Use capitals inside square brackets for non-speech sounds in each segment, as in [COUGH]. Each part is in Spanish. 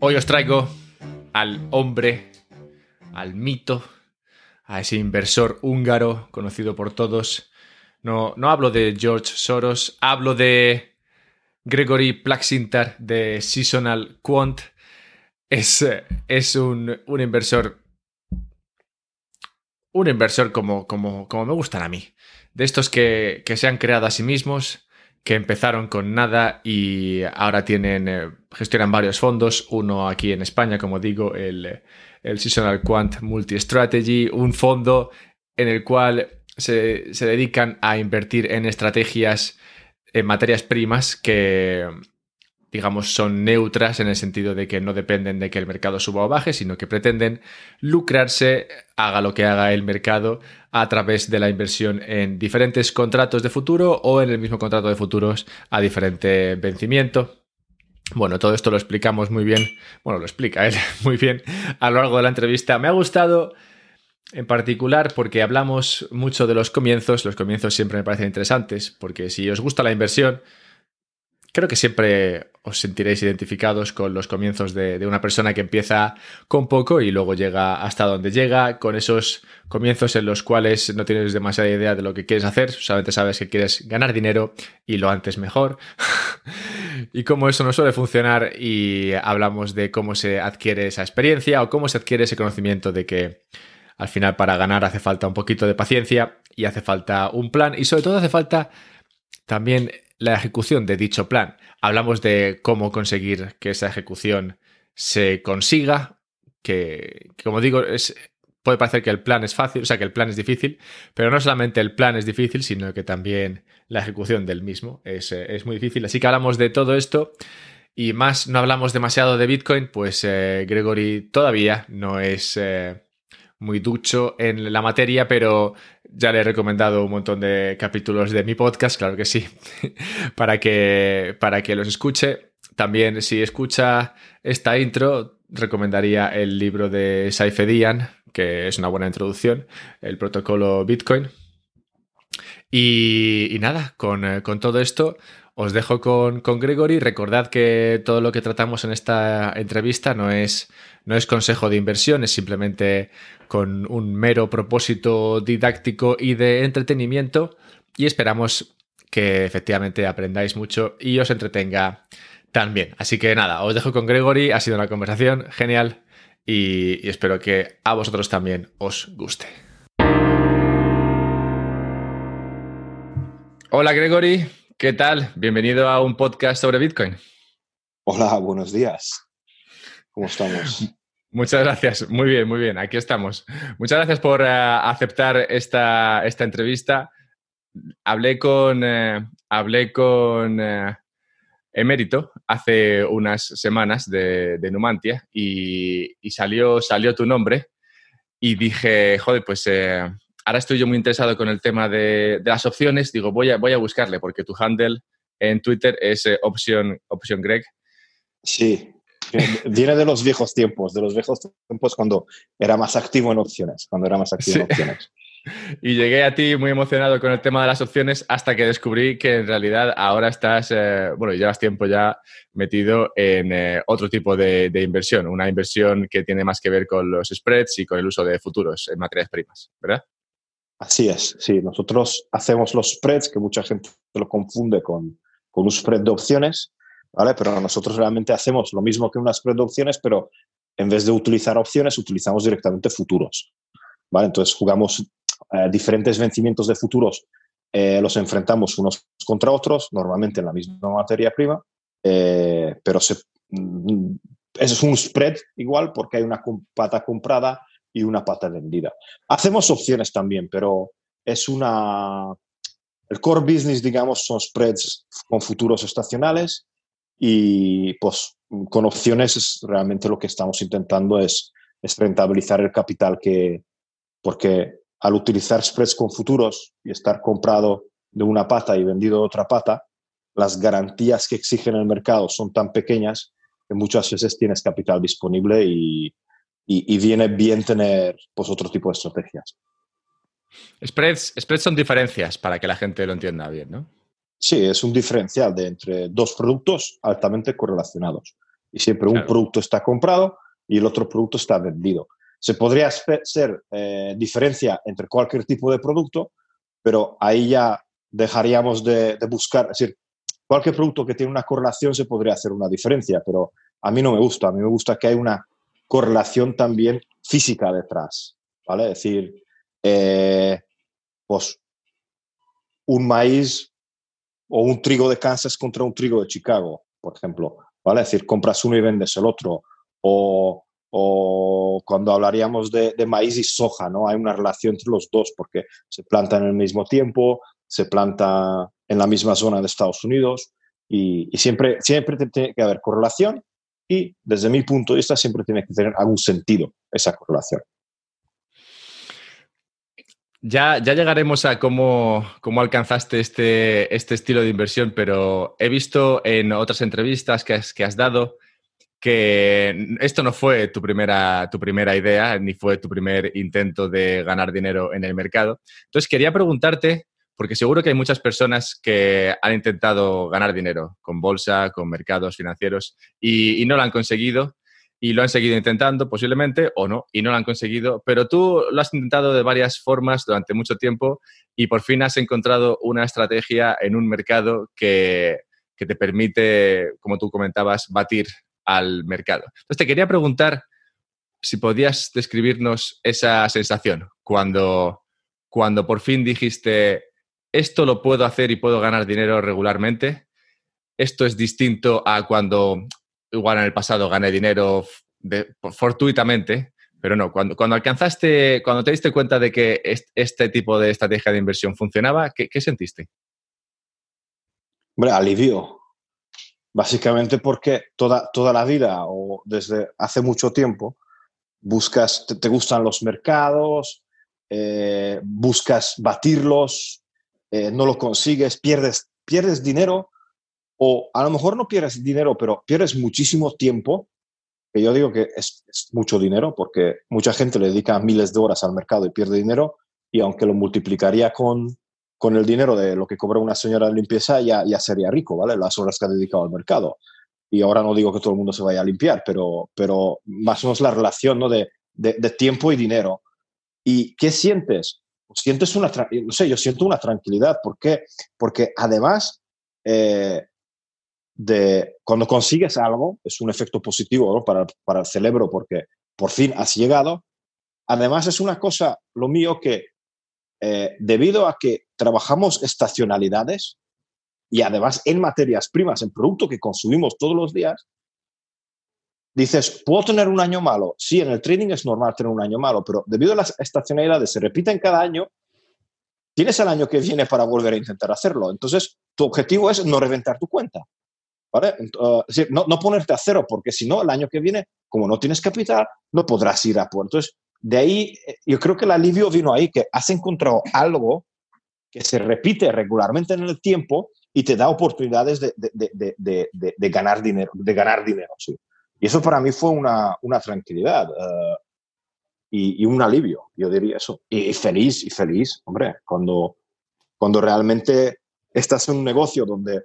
Hoy os traigo al hombre, al mito, a ese inversor húngaro conocido por todos. No, no hablo de George Soros, hablo de Gregory Plaxintar de Seasonal Quant. Es, es un, un inversor. Un inversor como, como, como me gustan a mí. De estos que, que se han creado a sí mismos, que empezaron con nada y ahora tienen, eh, gestionan varios fondos, uno aquí en España, como digo, el, el Seasonal Quant Multi Strategy, un fondo en el cual se, se dedican a invertir en estrategias en materias primas que digamos, son neutras en el sentido de que no dependen de que el mercado suba o baje, sino que pretenden lucrarse, haga lo que haga el mercado, a través de la inversión en diferentes contratos de futuro o en el mismo contrato de futuros a diferente vencimiento. Bueno, todo esto lo explicamos muy bien, bueno, lo explica él [LAUGHS] muy bien a lo largo de la entrevista. Me ha gustado en particular porque hablamos mucho de los comienzos, los comienzos siempre me parecen interesantes, porque si os gusta la inversión, creo que siempre os sentiréis identificados con los comienzos de, una persona que empieza con poco y luego llega hasta donde llega, con esos comienzos en los cuales no tienes demasiada idea de lo que quieres hacer, solamente sabes que quieres ganar dinero y lo antes mejor. [LAUGHS] y cómo eso no suele funcionar y hablamos de cómo se adquiere esa experiencia o cómo se adquiere ese conocimiento de que al final para ganar hace falta un poquito de paciencia y hace falta un plan y sobre todo hace falta también la ejecución de dicho plan. Hablamos de cómo conseguir que esa ejecución se consiga, que, como digo, es, puede parecer que el plan es fácil, o sea, que el plan es difícil, pero no solamente el plan es difícil, sino que también la ejecución del mismo es, es muy difícil. Así que hablamos de todo esto y más no hablamos demasiado de Bitcoin, pues eh, Gregory todavía no es... Eh, muy ducho en la materia, pero ya le he recomendado un montón de capítulos de mi podcast, claro que sí, [LAUGHS] para, que, para que los escuche. También si escucha esta intro, recomendaría el libro de Saifedian, que es una buena introducción, el protocolo Bitcoin. Y, nada, con, con, todo esto os dejo con, con Gregory. Recordad que todo lo que tratamos en esta entrevista no es, no es consejo de inversión, es simplemente con un mero propósito didáctico y de entretenimiento y esperamos que efectivamente aprendáis mucho y os entretenga también. Así que nada, os dejo con Gregory, ha sido una conversación genial y, y espero que a vosotros también os guste. Hola Gregory, ¿qué tal? Bienvenido a un podcast sobre Bitcoin. Hola, buenos días. ¿Cómo estamos? [LAUGHS] Muchas gracias. Muy bien, muy bien. Aquí estamos. Muchas gracias por eh, aceptar esta, esta, entrevista. Hablé con, eh, hablé con uh, Emérito hace unas semanas de, de Numantia y, y, salió, salió tu nombre y dije, joder, pues ahora estoy yo muy interesado con el tema de, de, las opciones. Digo, voy a, voy a buscarle porque tu handle en Twitter es opción, opción Greg. Sí, Viene de los viejos tiempos, de los viejos tiempos cuando era más activo en opciones, cuando era más activo en opciones. [LAUGHS] Y llegué a ti muy emocionado con el tema de las opciones hasta que descubrí que en realidad ahora estás, eh, bueno, llevas tiempo ya metido en eh, otro tipo de, de, inversión, una inversión que tiene más que ver con los spreads y con el uso de futuros en materias primas, ¿verdad? Así es, sí. Nosotros hacemos los spreads, que mucha gente lo confunde con, con un spread de opciones, ¿vale? Pero nosotros realmente hacemos lo mismo que unas producciones, pero en vez de utilizar opciones, utilizamos directamente futuros, ¿vale? Entonces jugamos eh, diferentes vencimientos de futuros, eh, los enfrentamos unos contra otros, normalmente en la misma materia prima, eh, pero se, mm, es un spread igual porque hay una pata comprada y una pata vendida. Hacemos opciones también, pero es una... El core business, digamos, son spreads con futuros estacionales y pues con opciones es realmente lo que estamos intentando es, es rentabilizar el capital que, porque al utilizar spreads con futuros y estar comprado de una pata y vendido de otra pata, las garantías que exigen el mercado son tan pequeñas que muchas veces tienes capital disponible y, y, y viene bien tener pues, otro tipo de estrategias. Spreads, spreads son diferencias para que la gente lo entienda bien, ¿no? Sí, es un diferencial de entre dos productos altamente correlacionados. Y siempre un producto está comprado y el otro producto está vendido. Se podría hacer eh, diferencia entre cualquier tipo de producto, pero ahí ya dejaríamos de, de, buscar, es decir, cualquier producto que tiene una correlación se podría hacer una diferencia, pero a mí no me gusta, a mí me gusta que haya una correlación también física detrás, ¿vale? Es decir, eh, pues un maíz o un trigo de Kansas contra un trigo de Chicago, por ejemplo, ¿vale? Es decir, compras uno y vendes el otro, o, o cuando hablaríamos de, de, maíz y soja, ¿no? Hay una relación entre los dos porque se plantan en el mismo tiempo, se planta en la misma zona de Estados Unidos y, y siempre, siempre tiene que haber correlación y desde mi punto de vista siempre tiene que tener algún sentido esa correlación. Ya, ya llegaremos a cómo, cómo alcanzaste este, este, estilo de inversión, pero he visto en otras entrevistas que has, que has dado que esto no fue tu primera, tu primera idea, ni fue tu primer intento de ganar dinero en el mercado. Entonces, quería preguntarte, porque seguro que hay muchas personas que han intentado ganar dinero con bolsa, con mercados financieros, y, no lo han conseguido y lo han seguido intentando posiblemente o no, y no lo han conseguido, pero tú lo has intentado de varias formas durante mucho tiempo y por fin has encontrado una estrategia en un mercado que, que te permite, como tú comentabas, batir al mercado. Entonces te quería preguntar si podías describirnos esa sensación cuando, cuando por fin dijiste, esto lo puedo hacer y puedo ganar dinero regularmente. Esto es distinto a cuando igual en el pasado gané dinero de, fortuitamente, pero no, cuando, cuando alcanzaste, cuando te diste cuenta de que este tipo de estrategia de inversión funcionaba, ¿qué, sentiste? Hombre, alivio. Básicamente porque toda, toda la vida o desde hace mucho tiempo buscas, te, te gustan los mercados, eh, buscas batirlos, eh, no lo consigues, pierdes, pierdes dinero o a lo mejor no pierdes dinero, pero pierdes muchísimo tiempo, que yo digo que es, mucho dinero, porque mucha gente le dedica miles de horas al mercado y pierde dinero, y aunque lo multiplicaría con, con el dinero de lo que cobra una señora de limpieza, ya, ya sería rico, ¿vale? Las horas que ha dedicado al mercado. Y ahora no digo que todo el mundo se vaya a limpiar, pero, pero más o menos la relación ¿no? de, de tiempo y dinero. ¿Y qué sientes? Sientes una, no sé, yo siento una tranquilidad. ¿Por qué? Porque además, eh, de cuando consigues algo, es un efecto positivo ¿no? para, para, el cerebro porque por fin has llegado. Además es una cosa, lo mío, que eh, debido a que trabajamos estacionalidades y además en materias primas, en producto que consumimos todos los días, dices, ¿puedo tener un año malo? Sí, en el trading es normal tener un año malo, pero debido a las estacionalidades se repiten cada año, tienes el año que viene para volver a intentar hacerlo. Entonces, tu objetivo es no reventar tu cuenta. ¿vale? Decir, no, no, ponerte a cero, porque si no, el año que viene, como no tienes capital, no podrás ir a por. Entonces, de ahí, eh, yo creo que el alivio vino ahí, que has encontrado algo que se repite regularmente en el tiempo y te da oportunidades de, de, de, de ganar dinero. De ganar dinero sí. Y eso para mí fue una, una tranquilidad uh, y, un alivio, yo diría eso. Y, feliz, y feliz, hombre, cuando, cuando realmente estás en un negocio donde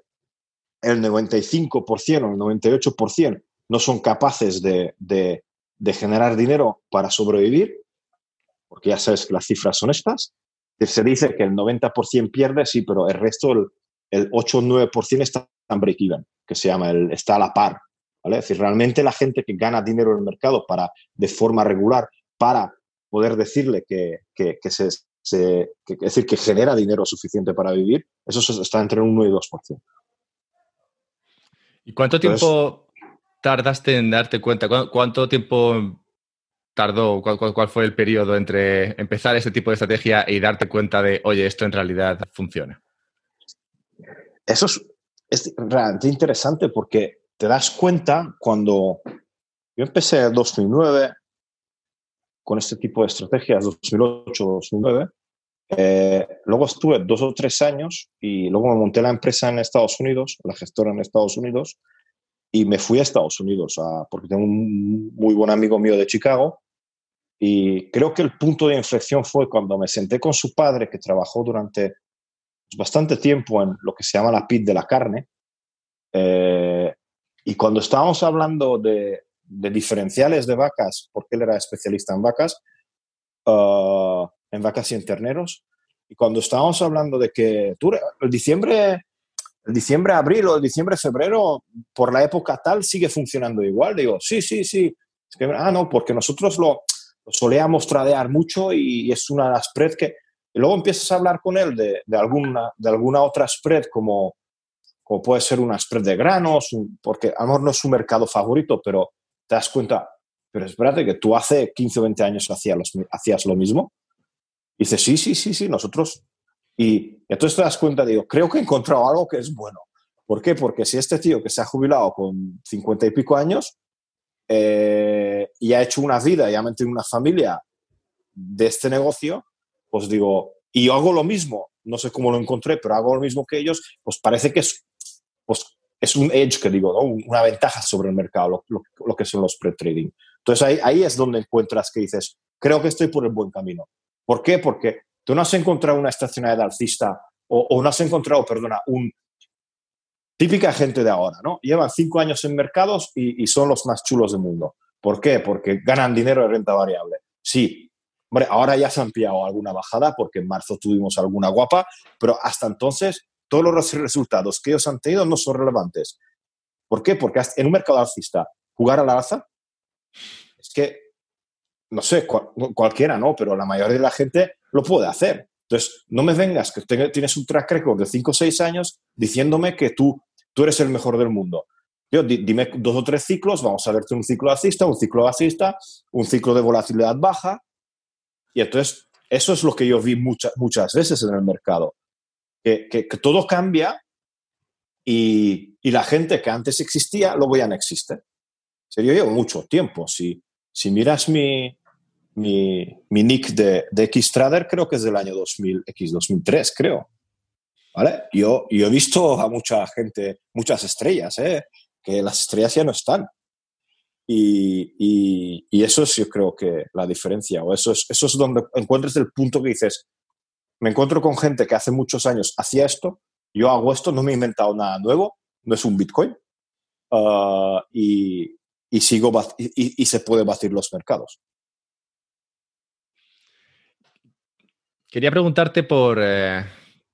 el 95% o el 98% no son capaces de, de, de, generar dinero para sobrevivir, porque ya sabes que las cifras son estas. Se dice que el 90% pierde, sí, pero el resto, el, el 8 o 9% está en break-even, que se llama, el, está a la par. ¿Vale? Es decir, realmente la gente que gana dinero en el mercado para, de forma regular para poder decirle que, que, que se, se que, es decir, que genera dinero suficiente para vivir, eso está entre un 1 y 2%. ¿Y cuánto Entonces, tiempo tardaste en darte cuenta? ¿Cuánto tiempo tardó? ¿Cuál, cuál, cuál fue el periodo entre empezar ese tipo de estrategia y darte cuenta de, oye, esto en realidad funciona? Eso es, es realmente interesante porque te das cuenta cuando yo empecé en 2009 con este tipo de estrategias, 2008-2009, eh, luego estuve dos o tres años y luego me monté la empresa en Estados Unidos, la gestora en Estados Unidos, y me fui a Estados Unidos a, porque tengo un muy buen amigo mío de Chicago. Y creo que el punto de inflexión fue cuando me senté con su padre, que trabajó durante bastante tiempo en lo que se llama la PIT de la carne. Eh, Y cuando estábamos hablando de, diferenciales de vacas, porque él era especialista en vacas, uh, en vacas y en terneros, y cuando estábamos hablando de que tú, el diciembre, el diciembre, abril o el diciembre, febrero, por la época tal, sigue funcionando igual, digo, sí, sí, sí. Ah, no, porque nosotros lo, lo tradear mucho y, es una spread que... Y luego empiezas a hablar con él de, alguna, de alguna otra spread como, como puede ser una spread de granos, porque a lo mejor no es su mercado favorito, pero te das cuenta, pero espérate que tú hace 15 o 20 años hacías, lo mismo. Dices, sí, sí, sí, sí, nosotros. Y entonces te das cuenta, digo, creo que he encontrado algo que es bueno. ¿Por qué? Porque si este tío que se ha jubilado con 50 y pico años eh, y ha hecho una vida y ha mantenido una familia de este negocio, pues digo, y yo hago lo mismo, no sé cómo lo encontré, pero hago lo mismo que ellos, pues parece que es, pues, es un edge, que digo, una ventaja sobre el mercado, lo, lo, que son los pre-trading. Entonces ahí, ahí es donde encuentras que dices, creo que estoy por el buen camino. ¿Por qué? Porque tú no has encontrado una estacionalidad alcista o, o no has encontrado, perdona, un típica gente de ahora, ¿no? Llevan cinco años en mercados y, y, son los más chulos del mundo. ¿Por qué? Porque ganan dinero de renta variable. Sí, hombre, ahora ya se han pillado alguna bajada porque en marzo tuvimos alguna guapa, pero hasta entonces todos los resultados que ellos han tenido no son relevantes. ¿Por qué? Porque en un mercado alcista, jugar a la alza, es que, no sé, cualquiera no, pero la mayoría de la gente lo puede hacer. Entonces, no me vengas que tienes un track record de 5 o 6 años diciéndome que tú, tú eres el mejor del mundo. Yo, dime dos o tres ciclos, vamos a verte un ciclo alcista, un ciclo bajista, un ciclo de volatilidad baja. Y entonces, eso es lo que yo vi muchas muchas veces en el mercado que, que, que todo cambia y, y, la gente que antes existía luego ya no existe. Yo llevo mucho tiempo. Si, si miras mi, mi, mi nick de, de Xtrader, creo que es del año 2000, X 2003, creo. ¿Vale? Yo, yo he visto a mucha gente, muchas estrellas, ¿eh? que las estrellas ya no están. Y, y, y, eso es, yo creo que la diferencia, o eso es, eso es donde encuentras el punto que dices, me encuentro con gente que hace muchos años hacía esto, yo hago esto, no me he inventado nada nuevo, no es un Bitcoin, uh, y, sigo y, se puede batir los mercados. Quería preguntarte por, eh,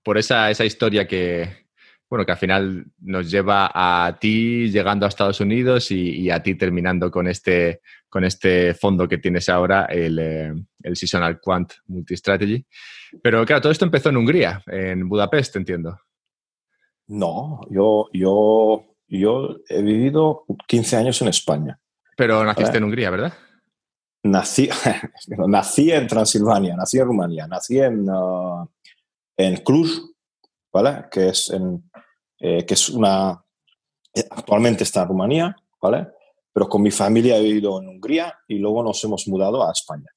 por esa, esa historia que, bueno, que al final nos lleva a ti llegando a Estados Unidos y, y a ti terminando con este, con este fondo que tienes ahora, el, eh, el Seasonal Quant Multistrategy. Pero claro, todo esto empezó en Hungría, en Budapest, entiendo. No, yo, yo, yo he vivido 15 años en España. Pero naciste en Hungría, ¿verdad? Nací, [LAUGHS] nací en Transilvania, nací en Rumanía, nací en, uh, en Cluj, ¿vale? Que es, eh, que es una... Actualmente está en Rumanía, ¿vale? Pero con mi familia he vivido en Hungría y luego nos hemos mudado a España.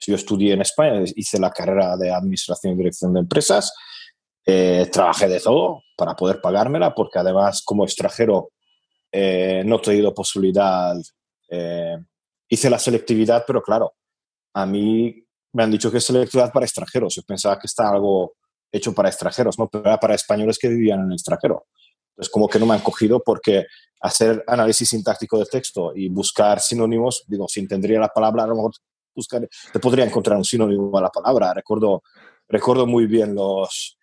Yo estudié en España, hice la carrera de Administración y Dirección de Empresas, eh, trabajé de todo para poder pagármela, porque además como extranjero eh, no he tenido posibilidad, eh, hice la selectividad, pero claro, a mí me han dicho que es selectividad para extranjeros, yo pensaba que está algo hecho para extranjeros, ¿no? pero era para españoles que vivían en el extranjero. Entonces, como que no me han cogido porque hacer análisis sintáctico de texto y buscar sinónimos, digo, si entendería la palabra, a lo mejor buscar, te podría encontrar un sinónimo a la palabra. Recuerdo, recuerdo muy bien los,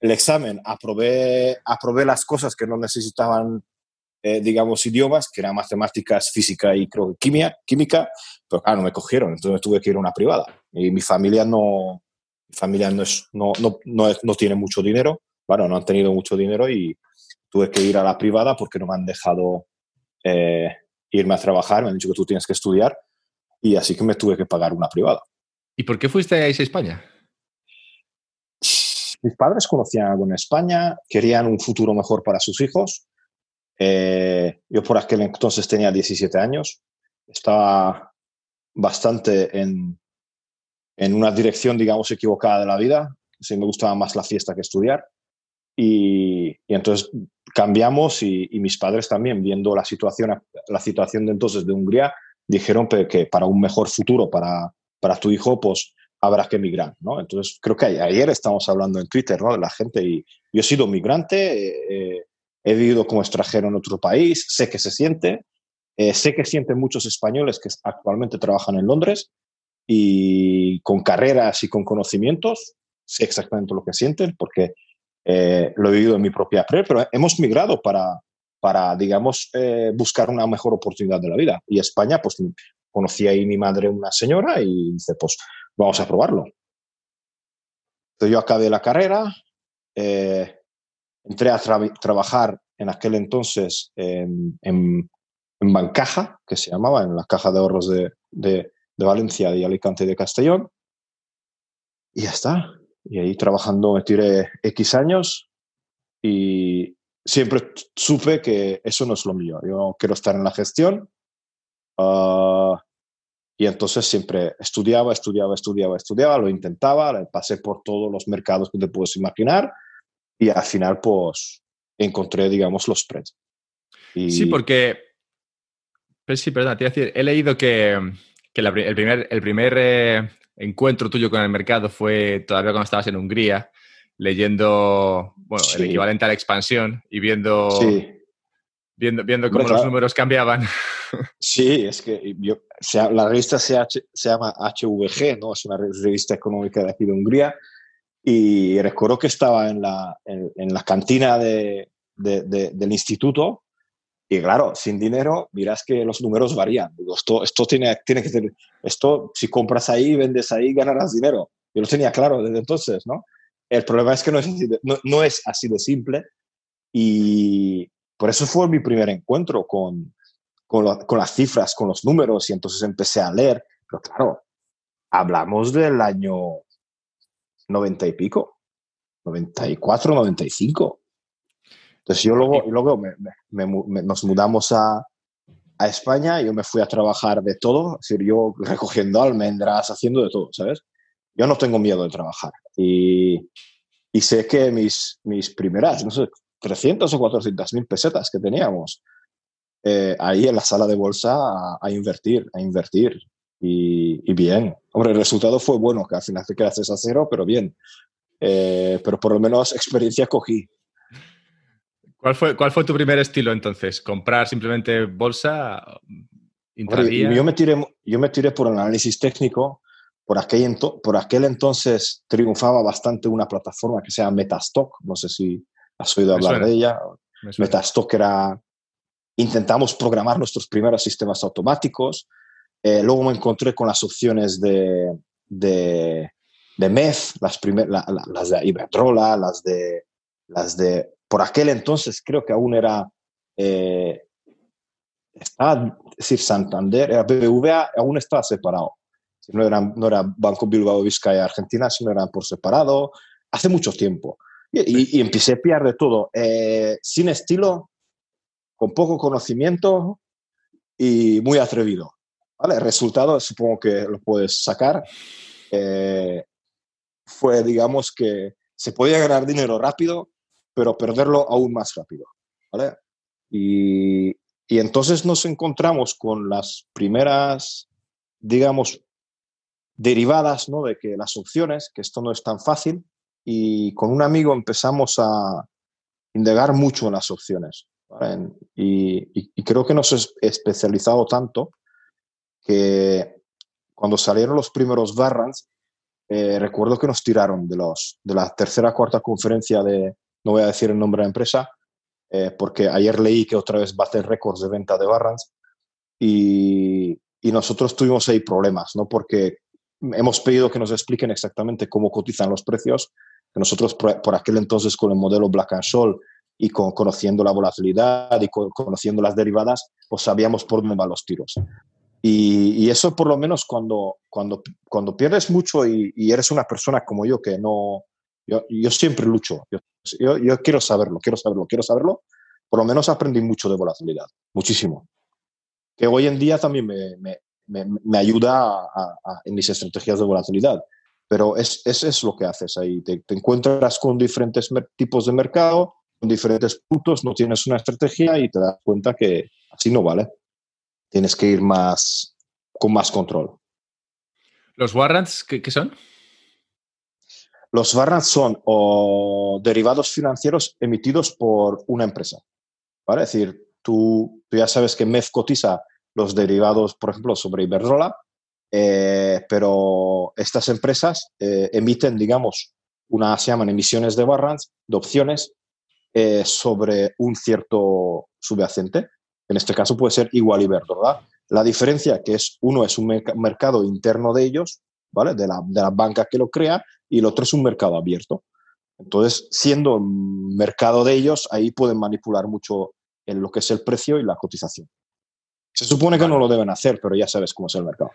el examen, aprobé, aprobé las cosas que no necesitaban, eh, digamos, idiomas, que eran matemáticas, física y creo química, química, pero claro, no me cogieron, entonces tuve que ir a una privada. Y mi familia no, mi familia no, es, no, no, no, es, no tiene mucho dinero, bueno, no han tenido mucho dinero y tuve que ir a la privada porque no me han dejado eh, irme a trabajar, me han dicho que tú tienes que estudiar y así que me tuve que pagar una privada. ¿Y por qué fuiste a España? Mis padres conocían algo en España, querían un futuro mejor para sus hijos. Eh, yo por aquel entonces tenía 17 años, estaba bastante en, en una dirección, digamos, equivocada de la vida. Sí, me gustaba más la fiesta que estudiar. Y, y entonces cambiamos y, y, mis padres también, viendo la situación, la situación de entonces de Hungría, dijeron que para un mejor futuro para, para tu hijo, pues habrá que emigrar, ¿no? Entonces, creo que ayer estamos hablando en Twitter, ¿no? De la gente y yo he sido migrante, eh, he vivido como extranjero en otro país, sé que se siente, eh, sé que sienten muchos españoles que actualmente trabajan en Londres y con carreras y con conocimientos, sé exactamente lo que sienten porque eh, lo he vivido en mi propia pre, pero hemos migrado para, para digamos, eh, buscar una mejor oportunidad de la vida. Y España, pues conocí ahí mi madre una señora y dice, pues vamos a probarlo. Entonces yo acabé la carrera, entré a trabajar en aquel entonces en, en Bancaja, que se llamaba, en la caja de ahorros de, de, Valencia, de Alicante y de Castellón. Y ya está. Y ahí trabajando me tiré X años y siempre supe que eso no es lo mío. Yo quiero estar en la gestión. Ah, y entonces siempre estudiaba, estudiaba, estudiaba, estudiaba, lo intentaba, pasé por todos los mercados que te puedes imaginar y al final pues encontré, digamos, los spreads. Sí, porque sí, perdón, te iba a decir, he leído que, el primer, el primer eh, encuentro tuyo con el mercado fue todavía cuando estabas en Hungría, leyendo, bueno, el equivalente a la expansión y viendo, viendo, viendo cómo los números cambiaban. Sí, es que yo, la revista se, se, llama HVG, ¿no? Es una revista económica de aquí de Hungría. Y recuerdo que estaba en la, en, la cantina de, del instituto y claro, sin dinero, miras que los números varían. Esto, esto tiene, tiene que ser, esto, si compras ahí, vendes ahí, ganarás dinero. Yo lo tenía claro desde entonces, ¿no? El problema es que no es así de, no, es así de simple y por eso fue mi primer encuentro con, con, con, las cifras, con los números y entonces empecé a leer. Pero claro, hablamos del año 90 y pico, 94, 95. Entonces yo luego, y luego nos mudamos a, a España, yo me fui a trabajar de todo, es decir, yo recogiendo almendras, haciendo de todo, ¿sabes? Yo no tengo miedo de trabajar. Y, y sé que mis, mis primeras, no sé, 300 o 400 mil pesetas que teníamos eh, ahí en la sala de bolsa a, invertir, a invertir. Y, y, bien. Hombre, el resultado fue bueno, que al final te quedaste a cero, pero bien. Eh, pero por lo menos experiencia cogí. ¿Cuál fue, ¿Cuál fue tu primer estilo entonces? ¿Comprar simplemente bolsa? yo, me tiré, yo me tiré por el análisis técnico. Por aquel, por aquel entonces triunfaba bastante una plataforma que se llama Metastock. No sé si has oído hablar de ella. Metastock era... Intentamos programar nuestros primeros sistemas automáticos. Eh, luego me encontré con las opciones de, de, de MEF, las, las de Iberdrola, las de, las de por aquel entonces creo que aún era, eh, estaba, es decir, Santander, era BBVA, aún estaba separado. No era, no era Banco Bilbao Vizcaya Argentina, sino eran por separado, hace mucho tiempo. Y, empecé a pillar de todo, eh, sin estilo, con poco conocimiento y muy atrevido. ¿vale? El resultado, supongo que lo puedes sacar, eh, fue, digamos, que se podía ganar dinero rápido pero perderlo aún más rápido. ¿vale? Y, y entonces nos encontramos con las primeras, digamos, derivadas ¿no? de que las opciones, que esto no es tan fácil, y con un amigo empezamos a indagar mucho en las opciones. Y, y, creo que nos hemos especializado tanto que cuando salieron los primeros Barrans, eh, recuerdo que nos tiraron de, los, de la tercera cuarta conferencia de, no voy a decir el nombre de la empresa, eh, porque ayer leí que otra vez hacer récords de venta de barras y, y, nosotros tuvimos ahí problemas, ¿no? Porque hemos pedido que nos expliquen exactamente cómo cotizan los precios, que nosotros por, aquel entonces con el modelo Black and Scholes y con, conociendo la volatilidad y conociendo las derivadas, pues sabíamos por dónde van los tiros. Y, y, eso por lo menos cuando, cuando, cuando pierdes mucho y, y, eres una persona como yo que no, yo, yo siempre lucho. Yo, yo, quiero saberlo, quiero saberlo, quiero saberlo. Por lo menos aprendí mucho de volatilidad, muchísimo. Que hoy en día también me, me, me, ayuda a, en mis estrategias de volatilidad. Pero es, es, es lo que haces ahí. Te, te encuentras con diferentes tipos de mercado, con diferentes puntos, no tienes una estrategia y te das cuenta que así no vale. Tienes que ir más con más control. ¿Los warrants qué, qué son? Los warrants son derivados financieros emitidos por una empresa. ¿vale? Es decir, tú, ya sabes que MEF cotiza los derivados, por ejemplo, sobre Iberdrola, eh, pero estas empresas eh, emiten, digamos, una, se llaman emisiones de barras, de opciones, eh, sobre un cierto subyacente. En este caso puede ser igual Iberdrola. La diferencia que es, uno es un mercado interno de ellos, ¿vale? De la, de la banca que lo crea, y el otro es un mercado abierto. Entonces, siendo mercado de ellos, ahí pueden manipular mucho en lo que es el precio y la cotización. Se supone que no lo deben hacer, pero ya sabes cómo es el mercado.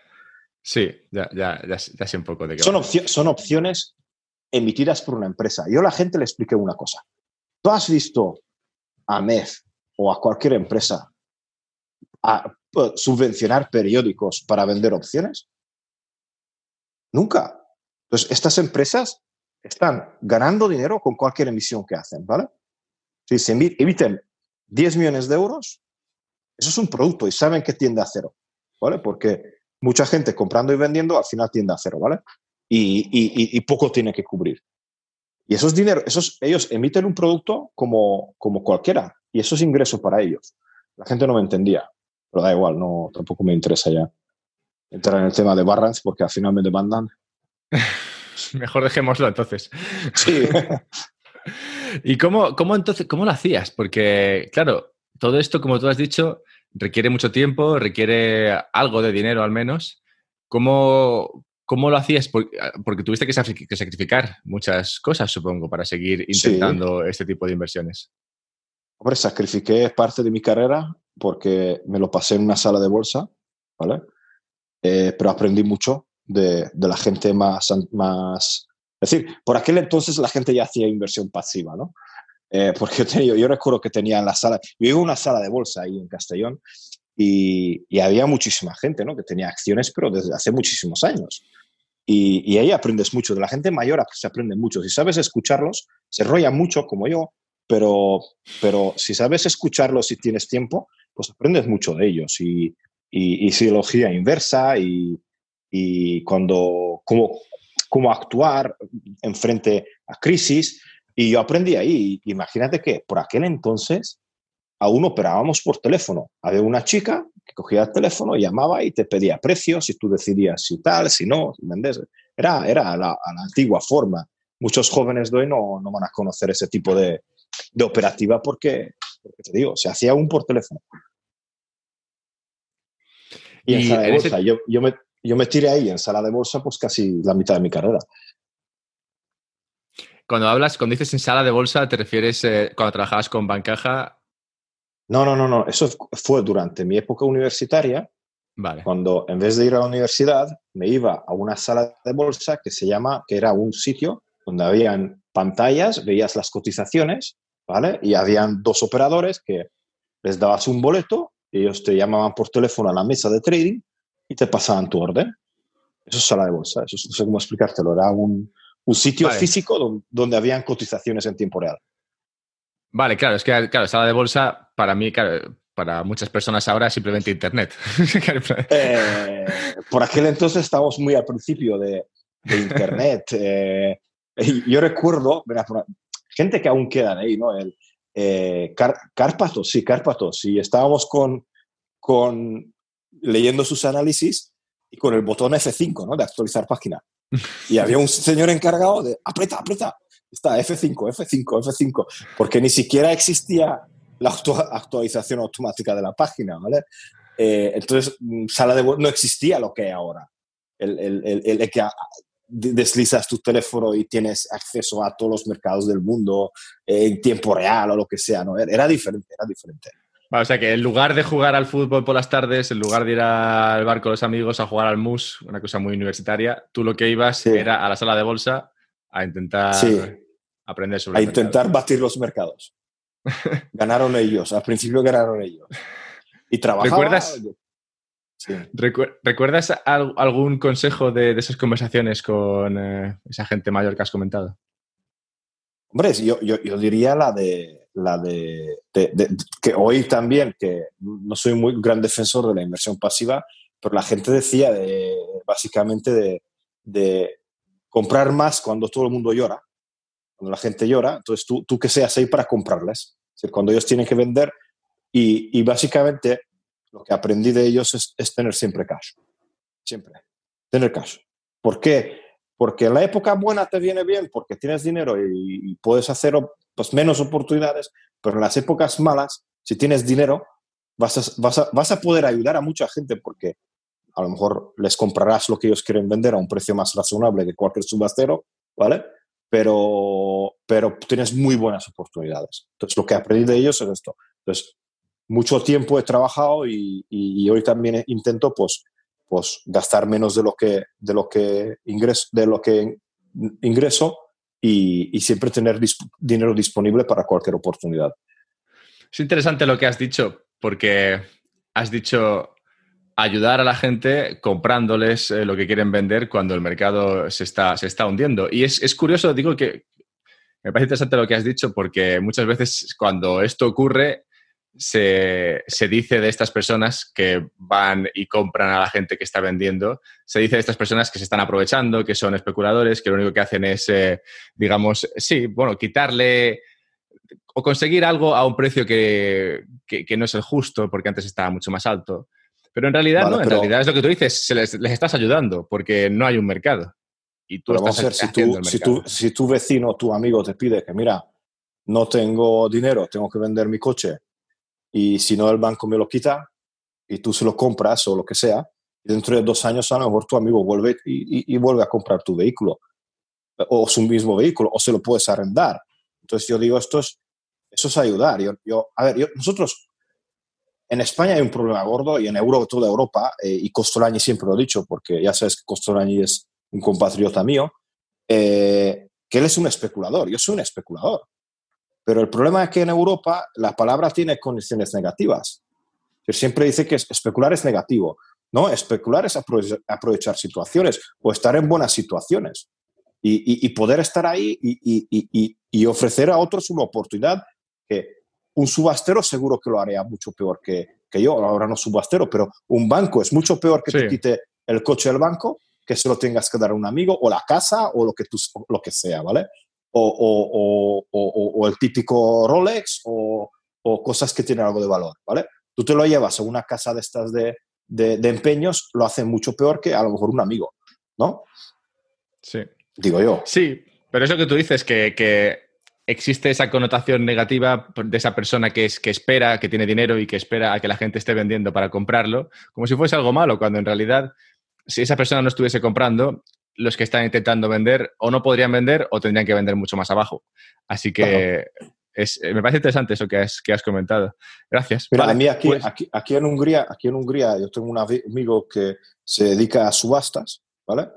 Sí, ya, ya, ya, sé un poco de qué son, son opciones emitidas por una empresa. Yo a la gente le expliqué una cosa. ¿Tú has visto a MEF o a cualquier empresa a, subvencionar periódicos para vender opciones? Nunca. Entonces, estas empresas están ganando dinero con cualquier emisión que hacen, ¿vale? Si se emiten 10 millones de euros, eso es un producto y saben que tiende a cero, ¿vale? Porque mucha gente comprando y vendiendo al final tiende a cero, ¿vale? Y, poco tiene que cubrir. Y esos dinero, esos, ellos emiten un producto como, como cualquiera y eso es ingreso para ellos. La gente no me entendía, pero da igual, no, tampoco me interesa ya entrar en el tema de Barrans porque al final me demandan. [LAUGHS] Mejor dejémoslo entonces. Sí. [LAUGHS] ¿Y cómo, cómo entonces, cómo lo hacías? Porque, claro, todo esto, como tú has dicho, requiere mucho tiempo, requiere algo de dinero al menos. ¿Cómo, cómo lo hacías? Porque, tuviste que, sacrificar muchas cosas, supongo, para seguir intentando este tipo de inversiones. Hombre, sacrifiqué parte de mi carrera porque me lo pasé en una sala de bolsa, ¿vale? Eh, pero aprendí mucho de, la gente más, más... Es decir, por aquel entonces la gente ya hacía inversión pasiva, ¿no? Eh, porque yo, tenía, yo recuerdo que tenía en la sala, yo iba a una sala de bolsa ahí en Castellón y, había muchísima gente, ¿no? Que tenía acciones, pero desde hace muchísimos años. Y, y, ahí aprendes mucho. De la gente mayor se aprende mucho. Si sabes escucharlos, se enrollan mucho, como yo, pero, pero si sabes escucharlos y tienes tiempo, pues aprendes mucho de ellos. Y, y, y psicología inversa y, y cuando, cómo, cómo actuar en frente a crisis. Y yo aprendí ahí. Imagínate que por aquel entonces aún operábamos por teléfono. Había una chica que cogía el teléfono, llamaba y te pedía precios y tú decidías si tal, si no, si vendes. Era, era la, la antigua forma. Muchos jóvenes de hoy no, no van a conocer ese tipo de, de operativa porque, porque, te digo, se hacía aún por teléfono. Y, en sala de bolsa, yo, yo, me, yo me tiré ahí en sala de bolsa pues casi la mitad de mi carrera. Cuando hablas, cuando dices en sala de bolsa, ¿te refieres eh, cuando trabajabas con Bancaja? No, no, no, no. Eso fue durante mi época universitaria. Vale. Cuando en vez de ir a la universidad, me iba a una sala de bolsa que se llama, que era un sitio donde habían pantallas, veías las cotizaciones, ¿vale? Y habían dos operadores que les dabas un boleto, ellos te llamaban por teléfono a la mesa de trading y te pasaban tu orden. Eso es sala de bolsa, eso no sé cómo explicártelo. Era un, un sitio físico donde, donde, habían cotizaciones en tiempo real. Vale, claro, es que, claro, sala de bolsa, para mí, claro, para muchas personas ahora es simplemente Internet. [LAUGHS] eh, por aquel entonces estábamos muy al principio de, de Internet. eh, yo recuerdo, gente que aún queda ahí, ¿no? El, eh, Cárpatos, sí, Cárpatos, y estábamos con, con, leyendo sus análisis y con el botón F5, ¿no? De actualizar página. Y había un señor encargado de, aprieta, aprieta, está F5, F5, F5, porque ni siquiera existía la actualización automática de la página, ¿vale? Eh, entonces, mm, sala de no existía lo que hay ahora. El, el, el, el, que deslizas tu teléfono y tienes acceso a todos los mercados del mundo en tiempo real o lo que sea, ¿no? Era diferente, era diferente. o sea que en lugar de jugar al fútbol por las tardes, en lugar de ir al bar con los amigos a jugar al mus, una cosa muy universitaria, tú lo que ibas era a la sala de bolsa a intentar aprender sobre A intentar batir los mercados. [LAUGHS] ganaron ellos, al principio ganaron ellos. Y trabajaba... ¿Recuerdas? ¿Recuerdas algún consejo de, esas conversaciones con eh, esa gente mayor que has comentado? Hombre, yo, yo, yo diría la de, la de, que hoy también, que no soy muy gran defensor de la inversión pasiva, pero la gente decía de, básicamente de, comprar más cuando todo el mundo llora, cuando la gente llora, entonces tú, tú que seas ahí para comprarles. cuando ellos tienen que vender, Y, básicamente lo que aprendí de ellos es, tener siempre cash. Siempre. Tener cash. ¿Por qué? Porque la época buena te viene bien, porque tienes dinero y, puedes hacer pues, menos oportunidades, pero en las épocas malas, si tienes dinero, vas a poder ayudar a mucha gente porque a lo mejor les comprarás lo que ellos quieren vender a un precio más razonable que cualquier subastero, ¿vale? Pero, pero tienes muy buenas oportunidades. Entonces, lo que aprendí de ellos es esto. Entonces, mucho tiempo he trabajado y, hoy también intento, pues, pues, gastar menos de lo que, de lo que, ingreso, de lo que ingreso y, siempre tener dinero disponible para cualquier oportunidad. Es interesante lo que has dicho, porque has dicho ayudar a la gente comprándoles eh, lo que quieren vender cuando el mercado se está, se está hundiendo. Y es, curioso, digo que me parece interesante lo que has dicho, porque muchas veces cuando esto ocurre, se, dice de estas personas que van y compran a la gente que está vendiendo, se dice de estas personas que se están aprovechando, que son especuladores, que lo único que hacen es, eh, digamos, sí, bueno, quitarle o conseguir algo a un precio que, que, no es el justo, porque antes estaba mucho más alto. Pero en realidad no, en realidad es lo que tú dices, les, estás ayudando porque no hay un mercado. Y tú estás a si, tú, si, tú, si tu vecino, tu amigo te pide que, mira, no tengo dinero, tengo que vender mi coche y si no el banco me lo quita y tú se lo compras o lo que sea, dentro de dos años a lo mejor tu amigo vuelve y, vuelve a comprar tu vehículo o su mismo vehículo o se lo puedes arrendar. Entonces yo digo, esto es, eso es ayudar. Yo, yo a ver, yo, nosotros en España hay un problema gordo y en Europa, toda Europa, eh, y Costolani siempre lo he dicho, porque ya sabes que Costolani es un compatriota mío, eh, que él es un especulador. Yo soy un especulador. Pero el problema es que en Europa la palabra tiene condiciones negativas. siempre dice que especular es negativo. No, especular es aprovechar, situaciones o estar en buenas situaciones y, poder estar ahí y, y, ofrecer a otros una oportunidad que un subastero seguro que lo haría mucho peor que, que yo, ahora no subastero, pero un banco es mucho peor que te quite el coche del banco que se lo tengas que dar a un amigo o la casa o lo que, tú, lo que sea, ¿vale? O, o, o, o el típico Rolex o, cosas que tienen algo de valor, ¿vale? Tú te lo llevas a una casa de estas de, de, de empeños, lo hace mucho peor que a lo mejor un amigo, ¿no? Sí. Digo yo. Sí, pero eso que tú dices, que, que existe esa connotación negativa de esa persona que, es, que espera, que tiene dinero y que espera a que la gente esté vendiendo para comprarlo, como si fuese algo malo, cuando en realidad, si esa persona no estuviese comprando, los que están intentando vender o no podrían vender o tendrían que vender mucho más abajo. Así que es, me parece interesante eso que has, que has comentado. Gracias. Mira, a mí aquí, pues aquí, aquí, en Hungría, aquí en Hungría yo tengo un amigo que se dedica a subastas, ¿vale?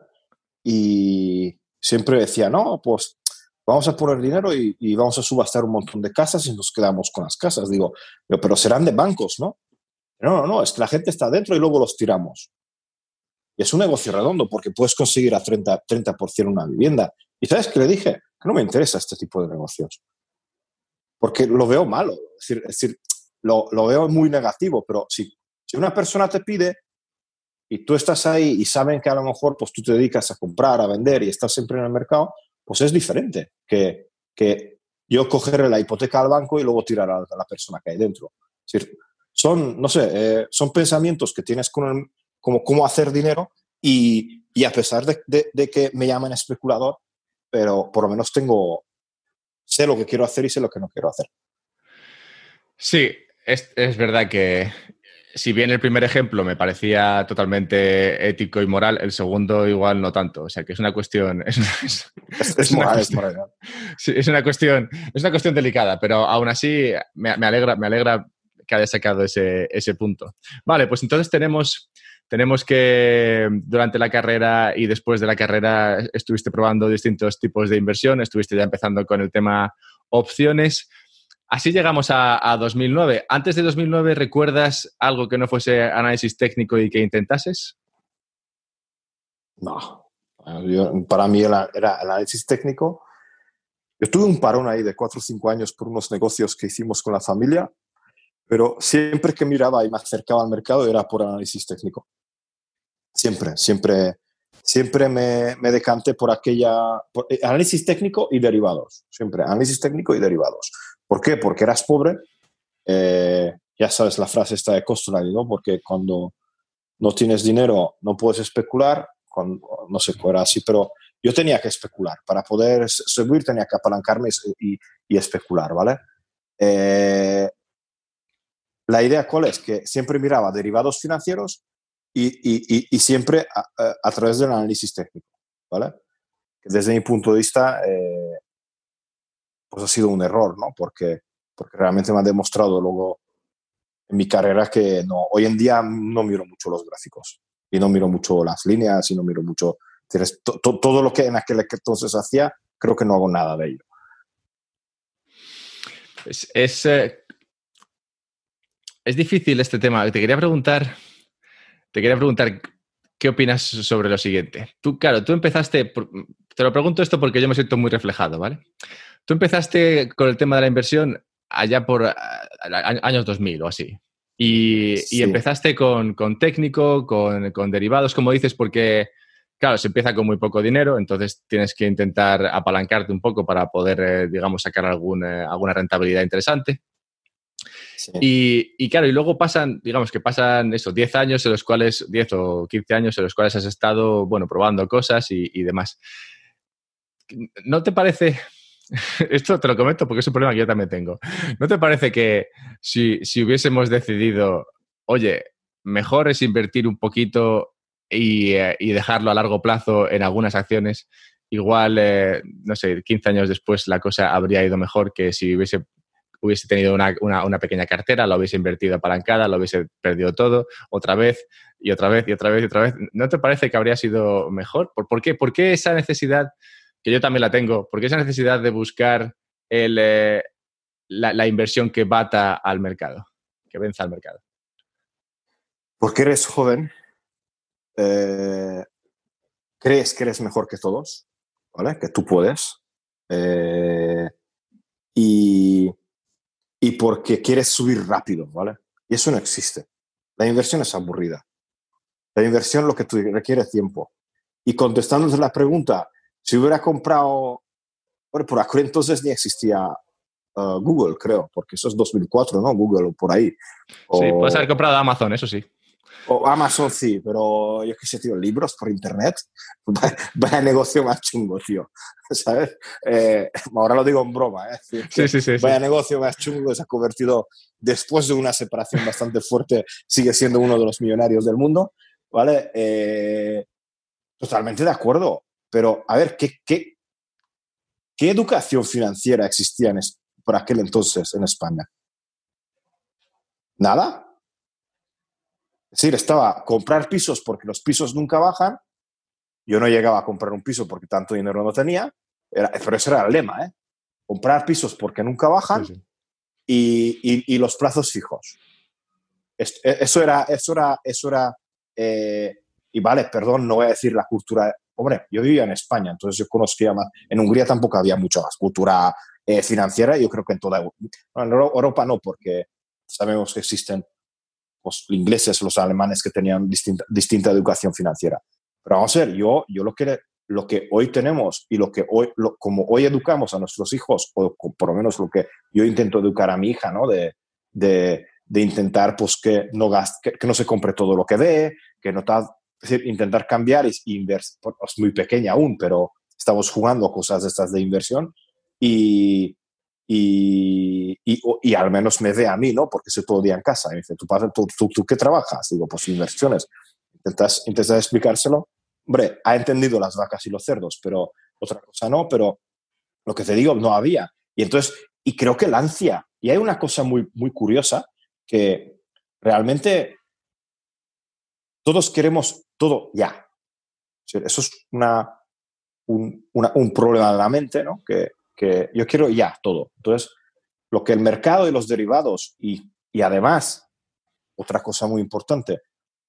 Y siempre decía, no, pues vamos a poner dinero y, vamos a subastar un montón de casas y nos quedamos con las casas. Digo, pero serán de bancos, ¿no? No, no, no, es que la gente está dentro y luego los tiramos. Y es un negocio redondo porque puedes conseguir a 30%, 30 una vivienda. ¿Y sabes qué le dije? Que no me interesa este tipo de negocios. Porque lo veo malo. Es decir, lo, lo, veo muy negativo, pero si, si una persona te pide y tú estás ahí y saben que a lo mejor pues, tú te dedicas a comprar, a vender y estás siempre en el mercado, pues es diferente que, que yo coger la hipoteca al banco y luego tirar a la persona que hay dentro. Decir, son, no sé, eh, son pensamientos que tienes con como cómo hacer dinero y, y a pesar de, de, que me llamen especulador, pero por lo menos tengo, sé lo que quiero hacer y sé lo que no quiero hacer. Sí, es, es verdad que si bien el primer ejemplo me parecía totalmente ético y moral, el segundo igual no tanto. O sea que es una cuestión. [LAUGHS] Es, una, cuestión, es una cuestión. Es una cuestión delicada, pero aún así me, alegra, me alegra que haya sacado ese, ese, punto. Vale, pues entonces tenemos, tenemos que durante la carrera y después de la carrera estuviste probando distintos tipos de inversión, estuviste ya empezando con el tema opciones. Así llegamos a, 2009. Antes de 2009, ¿recuerdas algo que no fuese análisis técnico y que intentases? No. para mí era, análisis técnico. Yo tuve un parón ahí de cuatro o cinco años por unos negocios que hicimos con la familia, pero siempre que miraba y me acercaba al mercado era por análisis técnico. Siempre, siempre, siempre me, me decanté por aquella eh, análisis técnico y derivados. Siempre, análisis técnico y derivados ¿Por qué? Porque eras pobre, eh, ya sabes la frase está de Costlady, ¿no? Porque cuando no tienes dinero no puedes especular, no sé cuál era así, pero yo tenía que especular. Para poder subir tenía que apalancarme y, especular, ¿vale? Eh, la idea cuál es? Que siempre miraba derivados financieros y, siempre a, través del análisis técnico, ¿vale? Desde mi punto de vista, eh, pues ha sido un error, ¿no? Porque, porque realmente me ha demostrado luego en mi carrera que no, hoy en día no miro mucho los gráficos y no miro mucho las líneas y no miro mucho todo lo que en aquel entonces hacía, creo que no hago nada de ello. Es, es, eh, es difícil este tema. Te quería preguntar, te quería preguntar qué opinas sobre lo siguiente. Tú, claro, tú empezaste, te lo pregunto esto porque yo me siento muy reflejado, ¿vale? Tú empezaste con el tema de la inversión allá por años 2000 o así. Y, empezaste con, técnico, con, derivados, como dices, porque, claro, se empieza con muy poco dinero, entonces tienes que intentar apalancarte un poco para poder, eh, digamos, sacar alguna rentabilidad interesante. Y, claro, y luego pasan, digamos que pasan esos 10 años en los cuales, 10 o 15 años en los cuales has estado, bueno, probando cosas y demás. ¿No te parece [LAUGHS] esto te lo comento porque es un problema que yo también tengo. ¿No te parece que si, hubiésemos decidido, oye, mejor es invertir un poquito y, eh, dejarlo a largo plazo en algunas acciones, igual, eh, no sé, 15 años después la cosa habría ido mejor que si hubiese, hubiese tenido una, pequeña cartera, la hubiese invertido apalancada, lo hubiese perdido todo, otra vez y otra vez y otra vez y otra vez. ¿No te parece que habría sido mejor? ¿Por, qué? ¿Por qué esa necesidad que yo también la tengo, porque esa necesidad de buscar eh, la, inversión que bata al mercado, que venza al mercado. Porque eres joven, eh, crees que eres mejor que todos, ¿vale? Que tú puedes. Eh, y, y porque quieres subir rápido, ¿vale? Y eso no existe. La inversión es aburrida. La inversión lo que tú requiere tiempo. Y contestándote la pregunta, si hubiera comprado, bueno, por aquel entonces ni existía uh, Google, creo, porque eso es 2004, ¿no? Google o por ahí. sí, puedes haber comprado Amazon, eso sí. O Amazon sí, pero yo qué sé, tío, libros por internet, [LAUGHS] vaya, negocio más chungo, tío, [LAUGHS] ¿sabes? Eh, ahora lo digo en broma, ¿eh? Sí, sí, sí, vaya negocio más chungo, se ha convertido, después de una separación bastante fuerte, sigue siendo uno de los millonarios del mundo, ¿vale? Eh, totalmente de acuerdo. Pero, a ver, ¿qué, qué, qué educación financiera existía en, por aquel entonces en España? Nada. Es decir, estaba comprar pisos porque los pisos nunca bajan. Yo no llegaba a comprar un piso porque tanto dinero no tenía, pero ese era el lema, ¿eh? Comprar pisos porque nunca bajan Y, y, los plazos fijos. E, eso era, eso era, eso era eh, y vale, perdón, no voy a decir la cultura hombre, yo vivía en España, entonces yo conocía más. En Hungría tampoco había mucha cultura eh, financiera, yo creo que en toda Europa no, porque sabemos que existen los ingleses, los alemanes que tenían distinta, distinta educación financiera. Pero vamos a ver, yo, yo lo, que, lo que hoy tenemos y lo que hoy, como hoy educamos a nuestros hijos, o por lo menos lo que yo intento educar a mi hija, ¿no? De, de, de intentar pues, que, no gaste, que, no se compre todo lo que ve, que no, es decir, intentar cambiar es, es muy pequeña aún, pero estamos jugando cosas estas de inversión y, y, y, al menos me ve a mí, ¿no? Porque estoy todo el día en casa. Y me dice, ¿tú, tú, tú, tú qué trabajas? Digo, pues inversiones. Intentas, intentas explicárselo. Hombre, ha entendido las vacas y los cerdos, pero otra cosa no, pero lo que te digo, no había. Y entonces, y creo que la ansia. Y hay una cosa muy, muy curiosa que realmente todos queremos todo ya. Eso es una, un, un, problema de la mente, ¿no? Que, que, yo quiero ya todo. Entonces, lo que el mercado y los derivados y, y además, otra cosa muy importante,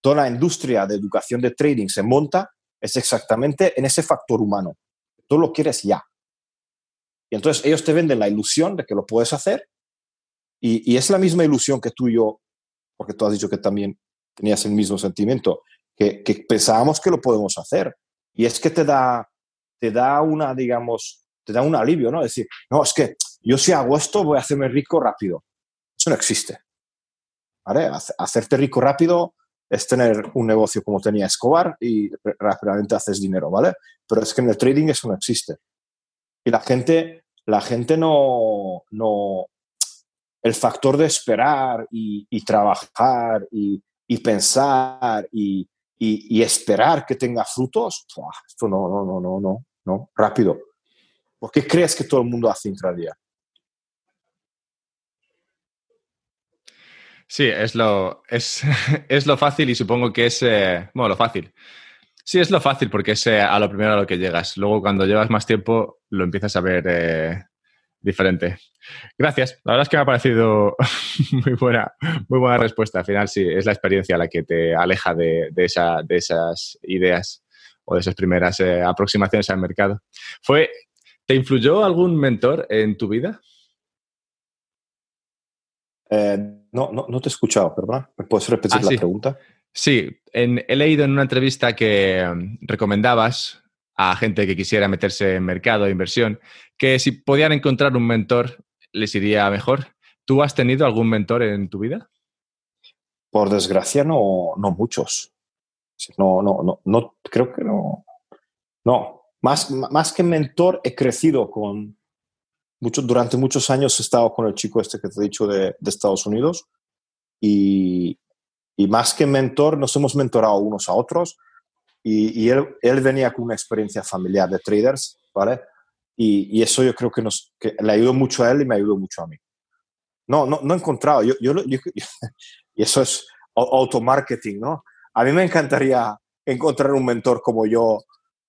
toda la industria de educación de trading se monta es exactamente en ese factor humano. Tú lo quieres ya. Y entonces ellos te venden la ilusión de que lo puedes hacer y, y, es la misma ilusión que tú y yo, porque tú has dicho que también tenías el mismo sentimiento, que, pensábamos que lo podemos hacer. Y es que te da, te da una, digamos, te da un alivio, ¿no? Decir, no, es que yo si hago esto voy a hacerme rico rápido. Eso no existe. Hacerte rico rápido es tener un negocio como tenía Escobar y rápidamente haces dinero, ¿vale? Pero es que en el trading eso no existe. Y la gente, la gente no, no, el factor de esperar y, trabajar y, pensar y, y, esperar que tenga frutos, esto no, no, no, no, no, no, rápido. ¿Por qué crees que todo el mundo hace intradía? Sí, es lo, es, [LAUGHS] es lo fácil y supongo que es, eh, bueno, lo fácil. Sí, es lo fácil porque es eh, a lo primero a lo que llegas. Luego, cuando llevas más tiempo, lo empiezas a ver eh, diferente. Gracias. La verdad es que me ha parecido [LAUGHS] muy buena, muy buena respuesta. Al final, sí, es la experiencia la que te aleja de, de, esa, de esas ideas o de esas primeras aproximaciones al mercado. ¿Fue, ¿Te influyó algún mentor en tu vida? Eh, no, no, no, te he escuchado, ¿verdad? ¿Me puedes repetir ah, la pregunta? Sí, he leído en una entrevista que um, recomendabas a gente que quisiera meterse en mercado de inversión que si podían encontrar un mentor les iría mejor. ¿Tú has tenido algún mentor en tu vida? Por desgracia, no, no muchos. No, no, no, no, creo que no. No, más, más que mentor, he crecido con, durante muchos años he estado con el chico este que te he dicho de, Estados Unidos y, más que mentor, nos hemos mentorado unos a otros y, él, él, venía con una experiencia familiar de traders, ¿vale? Y, eso yo creo que, nos, que le ayudó mucho a él y me ayudó mucho a mí. No, no, no he encontrado, yo, yo, [LAUGHS] y eso es automarketing, ¿no? A mí me encantaría encontrar un mentor como yo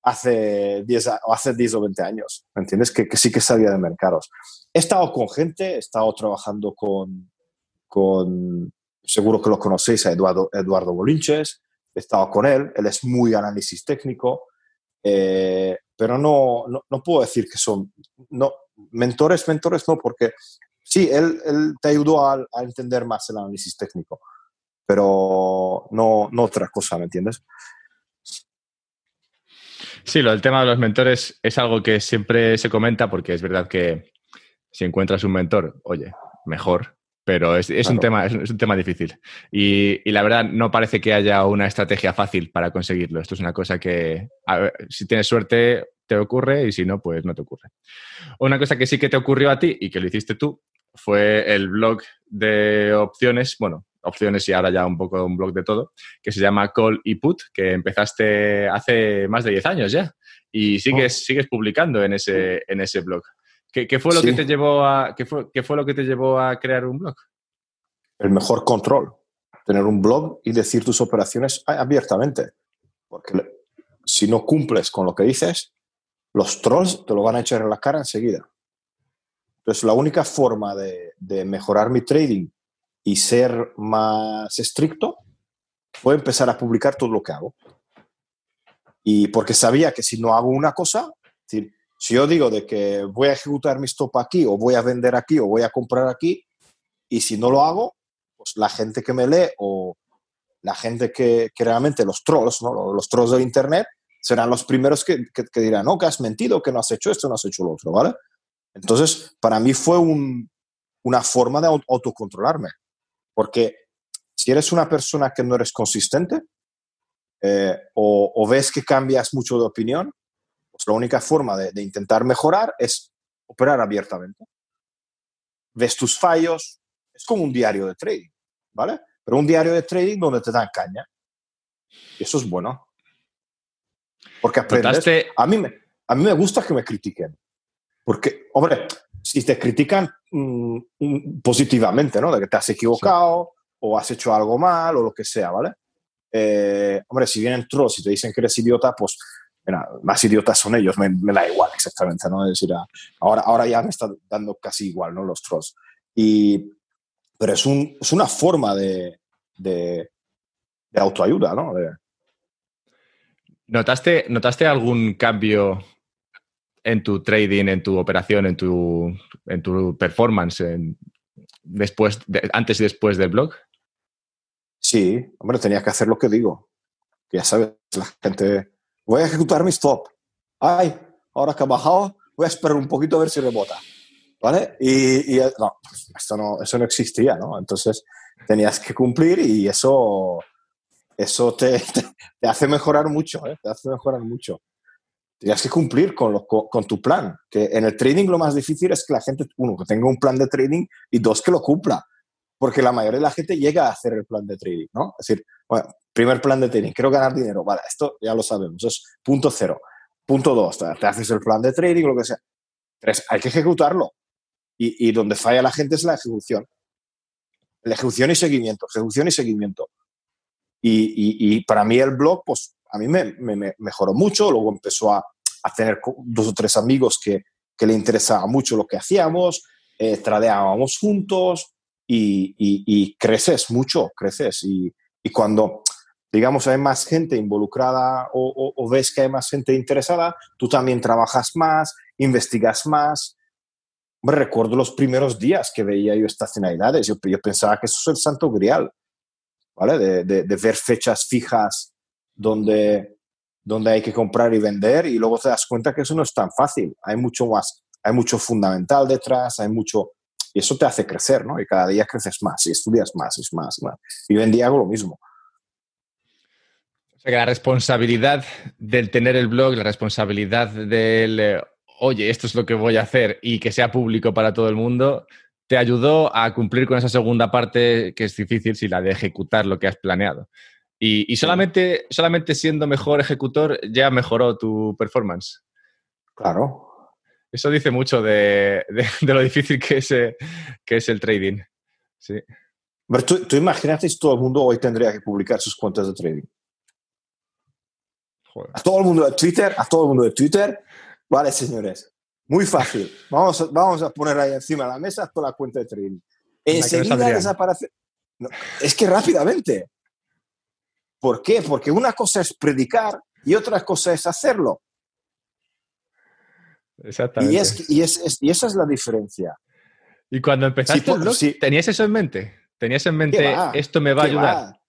hace 10, o hace 10 o 20 años, ¿me entiendes? Que, sí que sabía de mercados. He estado con gente, he estado trabajando con, con seguro que lo conocéis, a Eduardo, Eduardo Bolinches, he estado con él, él es muy análisis técnico, eh, pero no, no, puedo decir que son, no, mentores, mentores no, porque sí, él, él te ayudó a, a, entender más el análisis técnico, pero no, no otra cosa, ¿me entiendes? Sí, lo del tema de los mentores es algo que siempre se comenta porque es verdad que si encuentras un mentor, oye, mejor, pero es, un, tema, es, un tema difícil. Y, la verdad, no parece que haya una estrategia fácil para conseguirlo. Esto es una cosa que, si tienes suerte, te ocurre y si no, pues no te ocurre. Una cosa que sí que te ocurrió a ti y que lo hiciste tú fue el blog de opciones, bueno, opciones y ahora ya un poco un blog de todo, que se llama Call y Put, que empezaste hace más de 10 años ya y sigues, oh. sigues publicando en ese, en ese blog. ¿Qué, fue lo que te llevó a, qué fue, qué fue lo que te llevó a crear un blog? El mejor control, tener un blog y decir tus operaciones abiertamente. Porque si no cumples con lo que dices, los trolls te lo van a echar en la cara enseguida. Entonces, la única forma de, de mejorar mi trading y ser más estricto, fue empezar a publicar todo lo que hago. Y porque sabía que si no hago una cosa, si yo digo de que voy a ejecutar mi stop aquí, o voy a vender aquí, o voy a comprar aquí, y si no lo hago, pues la gente que me lee o la gente que, que realmente los trolls, ¿no? los trolls de Internet, serán los primeros que, que, dirán, no, que has mentido, que no has hecho esto, no has hecho lo otro, ¿vale? Entonces, para mí fue un, una forma de autocontrolarme. Porque si eres una persona que no eres consistente eh, o, ves que cambias mucho de opinión, pues la única forma de, intentar mejorar es operar abiertamente. Ves tus fallos, es como un diario de trading, ¿vale? Pero un diario de trading donde te dan caña. Y eso es bueno. Porque aprendes. A mí, me, a mí me gusta que me critiquen. Porque, hombre, si te critican mm, mm, positivamente, ¿no? De que te has equivocado o has hecho algo mal o lo que sea, ¿vale? Eh, hombre, si vienen trolls y te dicen que eres idiota, pues más idiotas son ellos, me, da igual exactamente, ¿no? Es decir, ahora, ahora ya me está dando casi igual, ¿no? Los trolls. Y, pero es, un, es una forma de, de, de autoayuda, ¿no? ¿Notaste, ¿Notaste algún cambio en tu trading, en tu operación, en tu, en tu performance, después, antes y después del blog? Sí, hombre, tenía que hacer lo que digo. Ya sabes, la gente, voy a ejecutar mi stop. Ay, ahora que ha bajado, voy a esperar un poquito a ver si rebota. ¿Vale? Y, no, esto no, eso no existía, ¿no? Entonces, tenías que cumplir y eso, eso te, [LAUGHS] te, hace mejorar mucho, ¿eh? te hace mejorar mucho. Tenías que cumplir con, tu plan, que en el trading lo más difícil es que la gente, uno, que tenga un plan de trading y dos, que lo cumpla, porque la mayoría de la gente llega a hacer el plan de trading, ¿no? Es decir, bueno, primer plan de trading, quiero ganar dinero, vale, esto ya lo sabemos, es punto cero. Punto dos, te haces el plan de trading, lo que sea. Tres, hay que ejecutarlo. Y, y donde falla la gente es la ejecución. La ejecución y seguimiento, ejecución y seguimiento. Y, para mí el blog, pues a mí me, me, mejoró mucho, luego empezó a, tener dos o tres amigos que, que le interesaba mucho lo que hacíamos, eh, tradeábamos juntos y, creces mucho, creces. Y, cuando, digamos, hay más gente involucrada o, ves que hay más gente interesada, tú también trabajas más, investigas más. Me recuerdo los primeros días que veía yo estas finalidades, yo, yo pensaba que eso es el santo grial ¿vale? De, ver fechas fijas donde, donde hay que comprar y vender y luego te das cuenta que eso no es tan fácil. Hay mucho más, hay mucho fundamental detrás, hay mucho... Y eso te hace crecer, ¿no? Y cada día creces más y estudias más y más, más. Y hoy en día hago lo mismo. O sea que la responsabilidad del tener el blog, la responsabilidad del, eh, oye, esto es lo que voy a hacer y que sea público para todo el mundo, te ayudó a cumplir con esa segunda parte que es difícil, si la de ejecutar lo que has planeado. Y, solamente, solamente siendo mejor ejecutor ya mejoró tu performance. Claro. Eso dice mucho de, lo difícil que es, eh, que es el trading. Sí. Pero tú, tú imagínate si todo el mundo hoy tendría que publicar sus cuentas de trading. A todo el mundo de Twitter, a todo el mundo de Twitter. Vale, señores. Muy fácil. Vamos a, vamos a poner ahí encima de la mesa toda la cuenta de trading. Enseguida desaparece. es que rápidamente. ¿Por qué? Porque una cosa es predicar y otra cosa es hacerlo. Exactamente. Y, es, y, es, y esa es la diferencia. Y cuando empezaste ¿tenías eso en mente? ¿Tenías en mente esto me va a ayudar?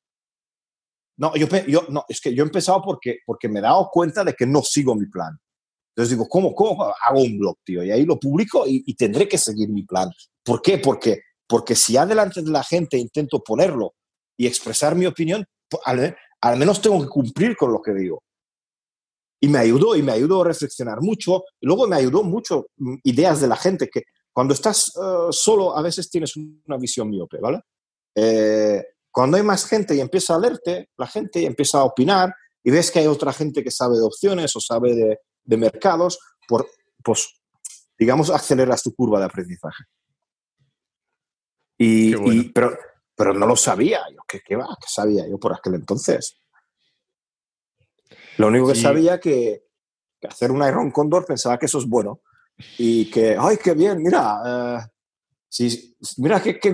No, yo, yo, no, es que yo he empezado porque, porque me he dado cuenta de que no sigo mi plan. Entonces digo, ¿cómo, cómo hago un blog, tío? Y ahí lo publico y, tendré que seguir mi plan. ¿Por qué? Porque, porque si adelante de la gente intento ponerlo y expresar mi opinión, pues, al, menos tengo que cumplir con lo que digo. Y me ayudó, y me ayudó a reflexionar mucho. Y luego me ayudó mucho mm, ideas de la gente, que cuando estás eh, solo a veces tienes una visión miope, ¿vale? Eh, cuando hay más gente y empieza a leerte, la gente empieza a opinar y ves que hay otra gente que sabe de opciones o sabe de, de mercados, por, pues, digamos, aceleras tu curva de aprendizaje. Y, pero, pero no lo sabía yo. ¿Qué, qué va? ¿Qué sabía yo por aquel entonces? Lo único que sabía que, que hacer un Iron Condor pensaba que eso es bueno. Y que, ay, qué bien, mira, eh, si, mira qué, qué,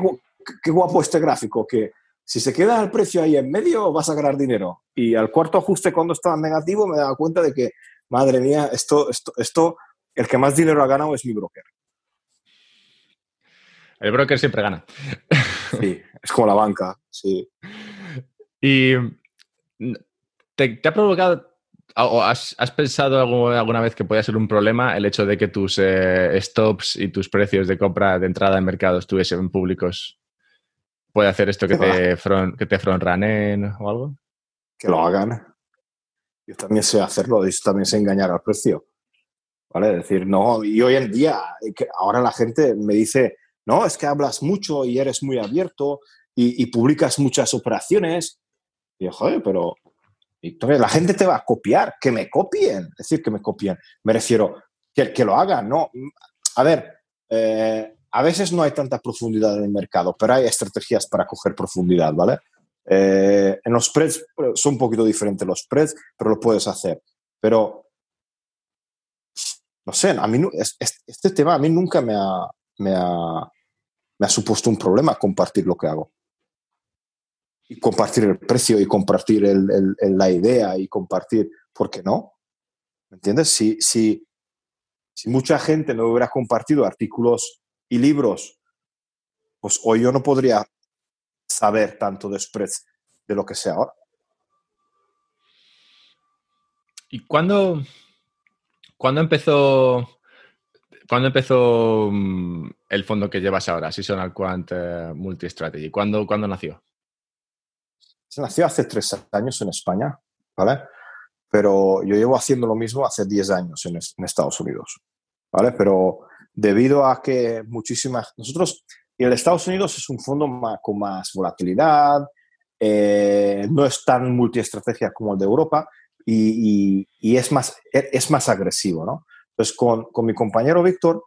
qué, guapo este gráfico, que si se queda el precio ahí en medio vas a ganar dinero. Y al cuarto ajuste cuando estaba negativo me daba cuenta de que madre mía, esto, esto, esto, el que más dinero ha ganado es mi broker. El broker siempre gana. [LAUGHS] Sí, es como la banca, sí. ¿Y te, ha provocado o has, pensado alguna vez que pueda ser un problema el hecho de que tus eh, stops y tus precios de compra de entrada en mercado estuviesen públicos? ¿Puede hacer esto que te, front, que te o algo? Que lo hagan yo también sé hacerlo, yo también sé engañar al precio. ¿Vale? Es decir, no, y hoy en día, eh, ahora la gente me dice, no, es que hablas mucho y eres muy abierto y, publicas muchas operaciones. Y yo, joder, pero la gente te va a copiar, que me copien, es decir, que me copien. Me refiero, que, lo hagan, ¿no? A ver, eh, a veces no hay tanta profundidad en el mercado, pero hay estrategias para coger profundidad, ¿vale? Eh, en los spreads eh, son un poquito diferentes los spreads, pero lo puedes hacer. Pero, no sé, a mí este tema a mí nunca me ha, me ha supuesto un problema compartir lo que hago. Y compartir el precio y compartir la idea y compartir, ¿por qué no? ¿Me entiendes? Si, si, si mucha gente no hubiera compartido artículos y libros, pues hoy yo no podría saber tanto de spreads de lo que sea ahora. ¿Y cuándo, cuando empezó? ¿Cuándo empezó mm, el fondo que llevas ahora, Seasonal Quant eh, Multi Strategy? ¿Cuándo, ¿Cuándo nació? Se nació hace tres años en España, ¿vale? Pero yo llevo haciendo lo mismo hace 10 años en, Estados Unidos, ¿vale? Pero debido a que muchísimas... Nosotros, y el Estados Unidos es un fondo con más volatilidad, eh, no es tan multiestrategia como el de Europa y, es, más, es más agresivo, ¿no? Entonces, con, con mi compañero Víctor,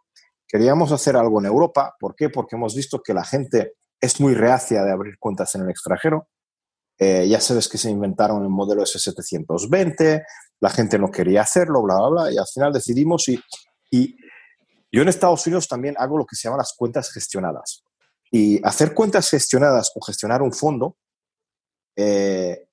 queríamos hacer algo en Europa. ¿Por qué? Porque hemos visto que la gente es muy reacia de abrir cuentas en el extranjero. Eh, ya sabes que se inventaron el modelo S720, la gente no quería hacerlo, bla, bla, bla, y al final decidimos y, y yo en Estados Unidos también hago lo que se llama las cuentas gestionadas. Y hacer cuentas gestionadas o gestionar un fondo, eh,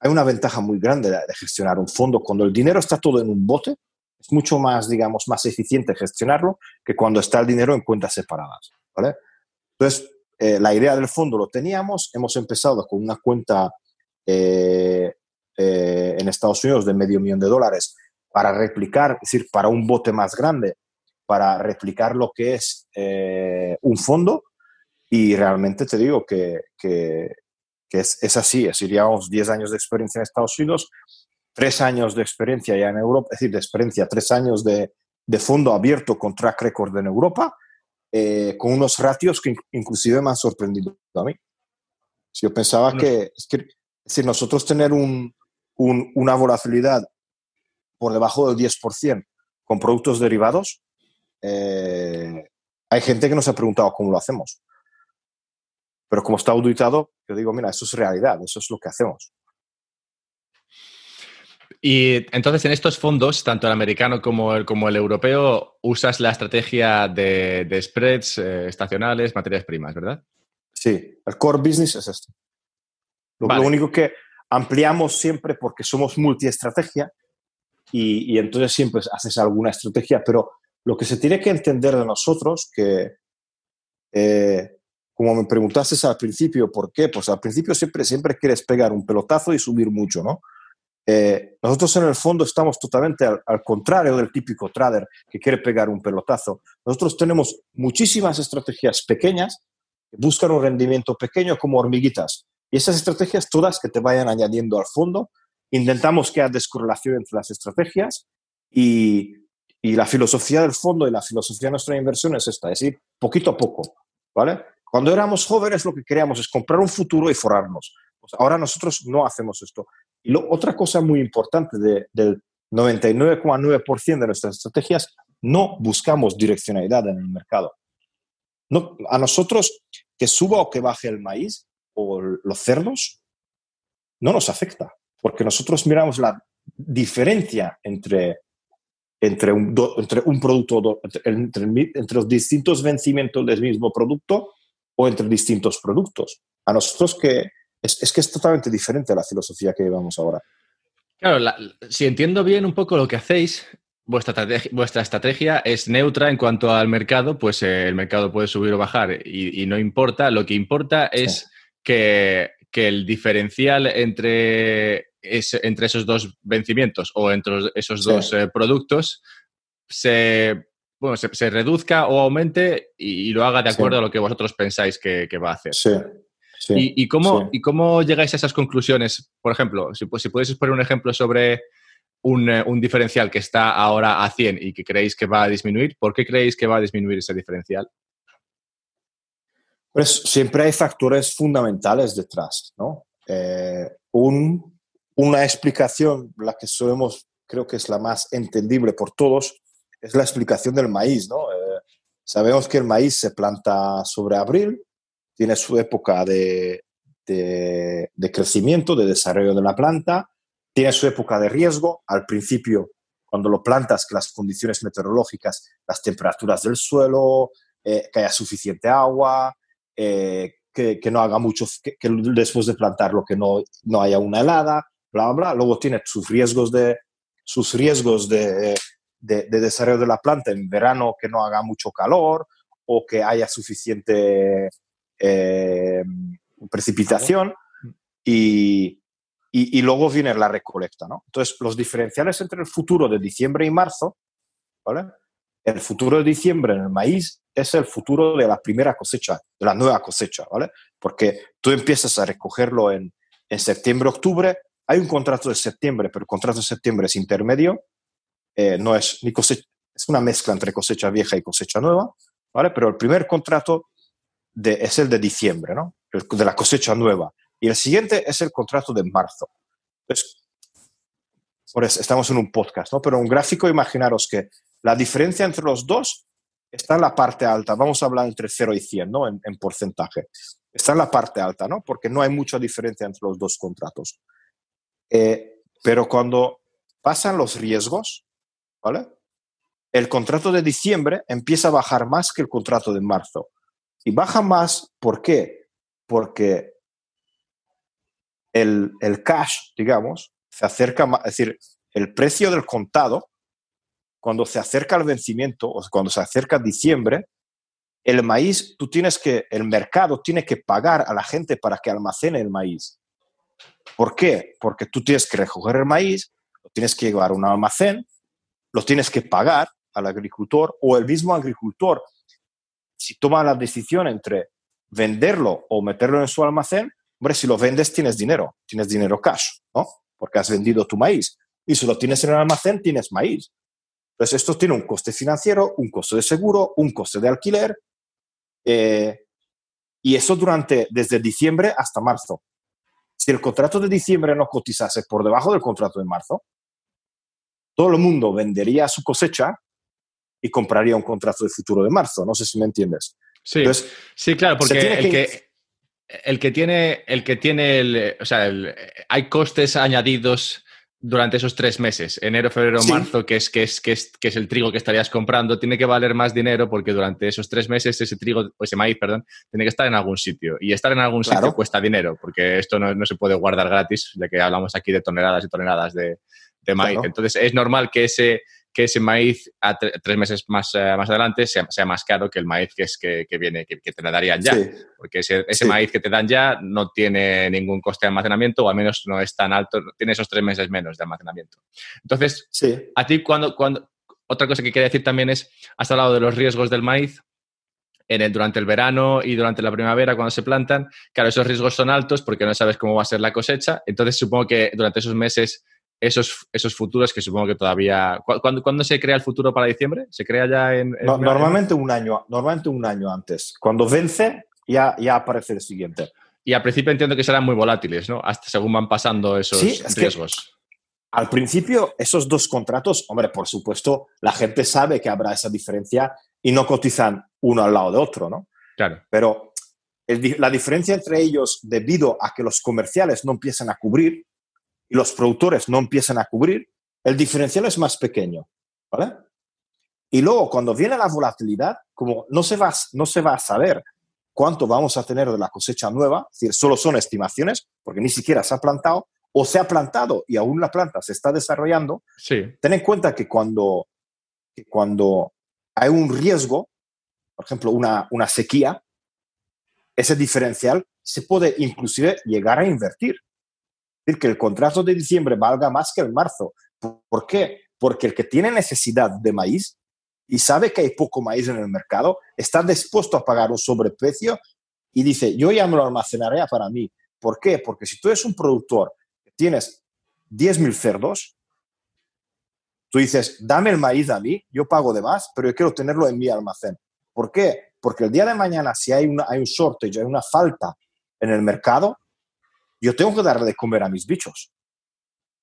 hay una ventaja muy grande de, gestionar un fondo. Cuando el dinero está todo en un bote, es mucho más, digamos, más eficiente gestionarlo que cuando está el dinero en cuentas separadas. ¿vale? Entonces, eh, la idea del fondo lo teníamos, hemos empezado con una cuenta eh, en Estados Unidos de medio millón de dólares para replicar, es decir, para un bote más grande, para replicar lo que es eh, un fondo y realmente te digo que, que, es, es, así, es decir, llevamos 10 años de experiencia en Estados Unidos, 3 años de experiencia ya en Europa, es decir, de experiencia, 3 años de, de fondo abierto con track record en Europa, eh, con unos ratios que inclusive me han sorprendido a mí. Si yo pensaba que, es que si nosotros tener un, un, una volatilidad por debajo del 10% con productos derivados, eh, hay gente que nos ha preguntado cómo lo hacemos. Pero como está auditado, yo digo, mira, eso es realidad, eso es lo que hacemos. Y entonces en estos fondos, tanto el americano como el, como el europeo, usas la estrategia de, spreads eh, estacionales, materias primas, ¿verdad? Sí, el core business es esto. Lo, único que ampliamos siempre porque somos multiestrategia y, y entonces siempre haces alguna estrategia, pero lo que se tiene que entender de nosotros, que eh, como me preguntaste al principio, ¿por qué? Pues al principio siempre, siempre quieres pegar un pelotazo y subir mucho, ¿no? Eh, nosotros en el fondo estamos totalmente al, contrario del típico trader que quiere pegar un pelotazo. Nosotros tenemos muchísimas estrategias pequeñas que buscan un rendimiento pequeño como hormiguitas. Y esas estrategias todas que te vayan añadiendo al fondo, intentamos que haya descorrelación entre las estrategias y y la filosofía del fondo y la filosofía de nuestra inversión es esta, es decir, poquito a poco, ¿vale? Cuando éramos jóvenes lo que queríamos es comprar un futuro y forrarnos. Pues ahora nosotros no hacemos esto. Y otra cosa muy importante del 99,9% de nuestras estrategias, no buscamos direccionalidad en el mercado. No, a nosotros que suba o que baje el maíz o los cerdos, no nos afecta, porque nosotros miramos la diferencia entre entre un, entre un producto, entre, entre, los distintos vencimientos del mismo producto o entre distintos productos. A nosotros que es, es que es totalmente diferente la filosofía que llevamos ahora. Claro, si entiendo bien un poco lo que hacéis, vuestra estrategia, vuestra estrategia es neutra en cuanto al mercado, pues eh, el mercado puede subir o bajar y, y, no importa. Lo que importa es que, que el diferencial entre entre esos dos vencimientos o entre esos dos eh, productos se, bueno, se, reduzca o aumente y, lo haga de acuerdo a lo que vosotros pensáis que, va a hacer. Sí. ¿Y, cómo, ¿Y cómo llegáis a esas conclusiones? Por ejemplo, si, pues, si podéis poner un ejemplo sobre un, eh, un, diferencial que está ahora a 100 y que creéis que va a disminuir, ¿por qué creéis que va a disminuir ese diferencial? Pues siempre hay factores fundamentales detrás, ¿no? Eh, un una explicación, la que solemos, creo que es la más entendible por todos, es la explicación del maíz, ¿no? Eh, sabemos que el maíz se planta sobre abril, tiene su época de, de, crecimiento, de desarrollo de la planta, tiene su época de riesgo, al principio, cuando lo plantas, que las condiciones meteorológicas, las temperaturas del suelo, eh, que haya suficiente agua, eh, que, que, no haga mucho, que, después de plantarlo que no, no haya una helada, bla, bla, Luego tiene sus riesgos de, sus riesgos de, de, desarrollo de la planta en verano que no haga mucho calor o que haya suficiente eh, precipitación y, y, y, luego viene la recolecta. ¿no? Entonces, los diferenciales entre el futuro de diciembre y marzo, ¿vale? el futuro de diciembre en el maíz es el futuro de la primera cosecha, de la nueva cosecha, ¿vale? Porque tú empiezas a recogerlo en, en septiembre, octubre, hay un contrato de septiembre, pero el contrato de septiembre es intermedio, eh, no es ni cosecha, es una mezcla entre cosecha vieja y cosecha nueva, ¿vale? Pero el primer contrato es el de diciembre, ¿no? de la cosecha nueva. Y el siguiente es el contrato de marzo. Por estamos en un podcast, ¿no? Pero un gráfico, imaginaros que la diferencia entre los dos está en la parte alta. Vamos a hablar entre 0 y 100, ¿no? En, porcentaje. Está en la parte alta, ¿no? Porque no hay mucha diferencia entre los dos contratos. Eh, pero cuando pasan los riesgos, ¿vale? El contrato de diciembre empieza a bajar más que el contrato de marzo. Y baja más, ¿por qué? Porque el, el cash, digamos, se acerca, más, es decir, el precio del contado, cuando se acerca al vencimiento o cuando se acerca diciembre, el maíz, tú tienes que, el mercado tiene que pagar a la gente para que almacene el maíz. ¿Por qué? Porque tú tienes que recoger el maíz, lo tienes que llevar a un almacén, lo tienes que pagar al agricultor o el mismo agricultor, si toma la decisión entre venderlo o meterlo en su almacén, hombre, si lo vendes tienes dinero, tienes dinero cash, ¿no? Porque has vendido tu maíz. Y si lo tienes en el almacén, tienes maíz. Entonces, esto tiene un coste financiero, un coste de seguro, un coste de alquiler, eh, y eso durante, desde diciembre hasta marzo. Si el contrato de diciembre no cotizase por debajo del contrato de marzo, todo el mundo vendería su cosecha y compraría un contrato de futuro de marzo. No sé si me entiendes. Sí, sí claro, porque el que, el que tiene, el que tiene el, o sea, hay costes añadidos durante esos tres meses, enero, febrero, marzo, que es, que, es, que, es, que es el trigo que estarías comprando, tiene que valer más dinero porque durante esos tres meses ese trigo, o ese maíz, perdón, tiene que estar en algún sitio. Y estar en algún sitio cuesta dinero, porque esto no, no, se puede guardar gratis, ya que hablamos aquí de toneladas y toneladas de, de maíz. Entonces es normal que ese, que ese maíz a tres meses más, eh, más adelante sea, sea, más caro que el maíz que, es, que, que viene, que, te le darían ya. Porque ese, ese maíz que te dan ya no tiene ningún coste de almacenamiento o al menos no es tan alto, tiene esos tres meses menos de almacenamiento. Entonces, a ti cuando, cuando... Otra cosa que quería decir también es, has hablado de los riesgos del maíz, en el, durante el verano y durante la primavera cuando se plantan. Claro, esos riesgos son altos porque no sabes cómo va a ser la cosecha. Entonces, supongo que durante esos meses esos, esos futuros que supongo que todavía... ¿Cuándo, ¿Cuándo, se crea el futuro para diciembre? ¿Se crea ya en...? normalmente, un año, normalmente un año antes. Cuando vence, ya, ya aparece el siguiente. Y al principio entiendo que serán muy volátiles, ¿no? Hasta según van pasando esos riesgos. al principio, esos dos contratos, hombre, por supuesto, la gente sabe que habrá esa diferencia y no cotizan uno al lado de otro, ¿no? Claro. Pero la diferencia entre ellos, debido a que los comerciales no empiezan a cubrir, y los productores no empiezan a cubrir, el diferencial es más pequeño. ¿vale? Y luego, cuando viene la volatilidad, como no se va, no se va a saber cuánto vamos a tener de la cosecha nueva, es decir, solo son estimaciones, porque ni siquiera se ha plantado, o se ha plantado y aún la planta se está desarrollando, sí. ten en cuenta que cuando, cuando hay un riesgo, por ejemplo, una, una sequía, ese diferencial se puede inclusive llegar a invertir que el contrato de diciembre valga más que el marzo. ¿Por qué? Porque el que tiene necesidad de maíz y sabe que hay poco maíz en el mercado, está dispuesto a pagar un sobreprecio y dice, yo ya me lo almacenaré para mí. ¿Por qué? Porque si tú eres un productor tienes 10.000 cerdos, tú dices, dame el maíz a mí, yo pago de más, pero yo quiero tenerlo en mi almacén. ¿Por qué? Porque el día de mañana, si hay, hay un shortage, hay una falta en el mercado, yo tengo que darle de comer a mis bichos.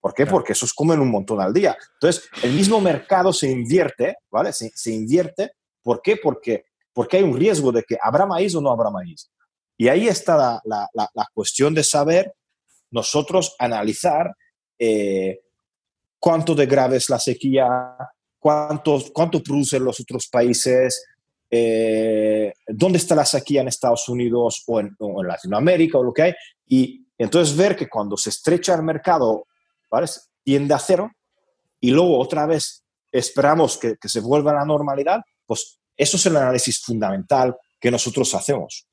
¿Por qué? Porque esos comen un montón al día. Entonces, el mismo mercado se invierte, ¿vale? Se, invierte. ¿Por qué? Porque, porque hay un riesgo de que habrá maíz o no habrá maíz. Y ahí está la, cuestión de saber, nosotros analizar eh, cuánto de grave es la sequía, cuánto, cuánto producen los otros países, eh, dónde está la sequía en Estados Unidos o en, o en Latinoamérica o lo que hay, y entonces ver que cuando se estrecha el mercado, ¿vale? tiende a cero y luego otra vez esperamos que, se vuelva a la normalidad, pues eso es el análisis fundamental que nosotros hacemos,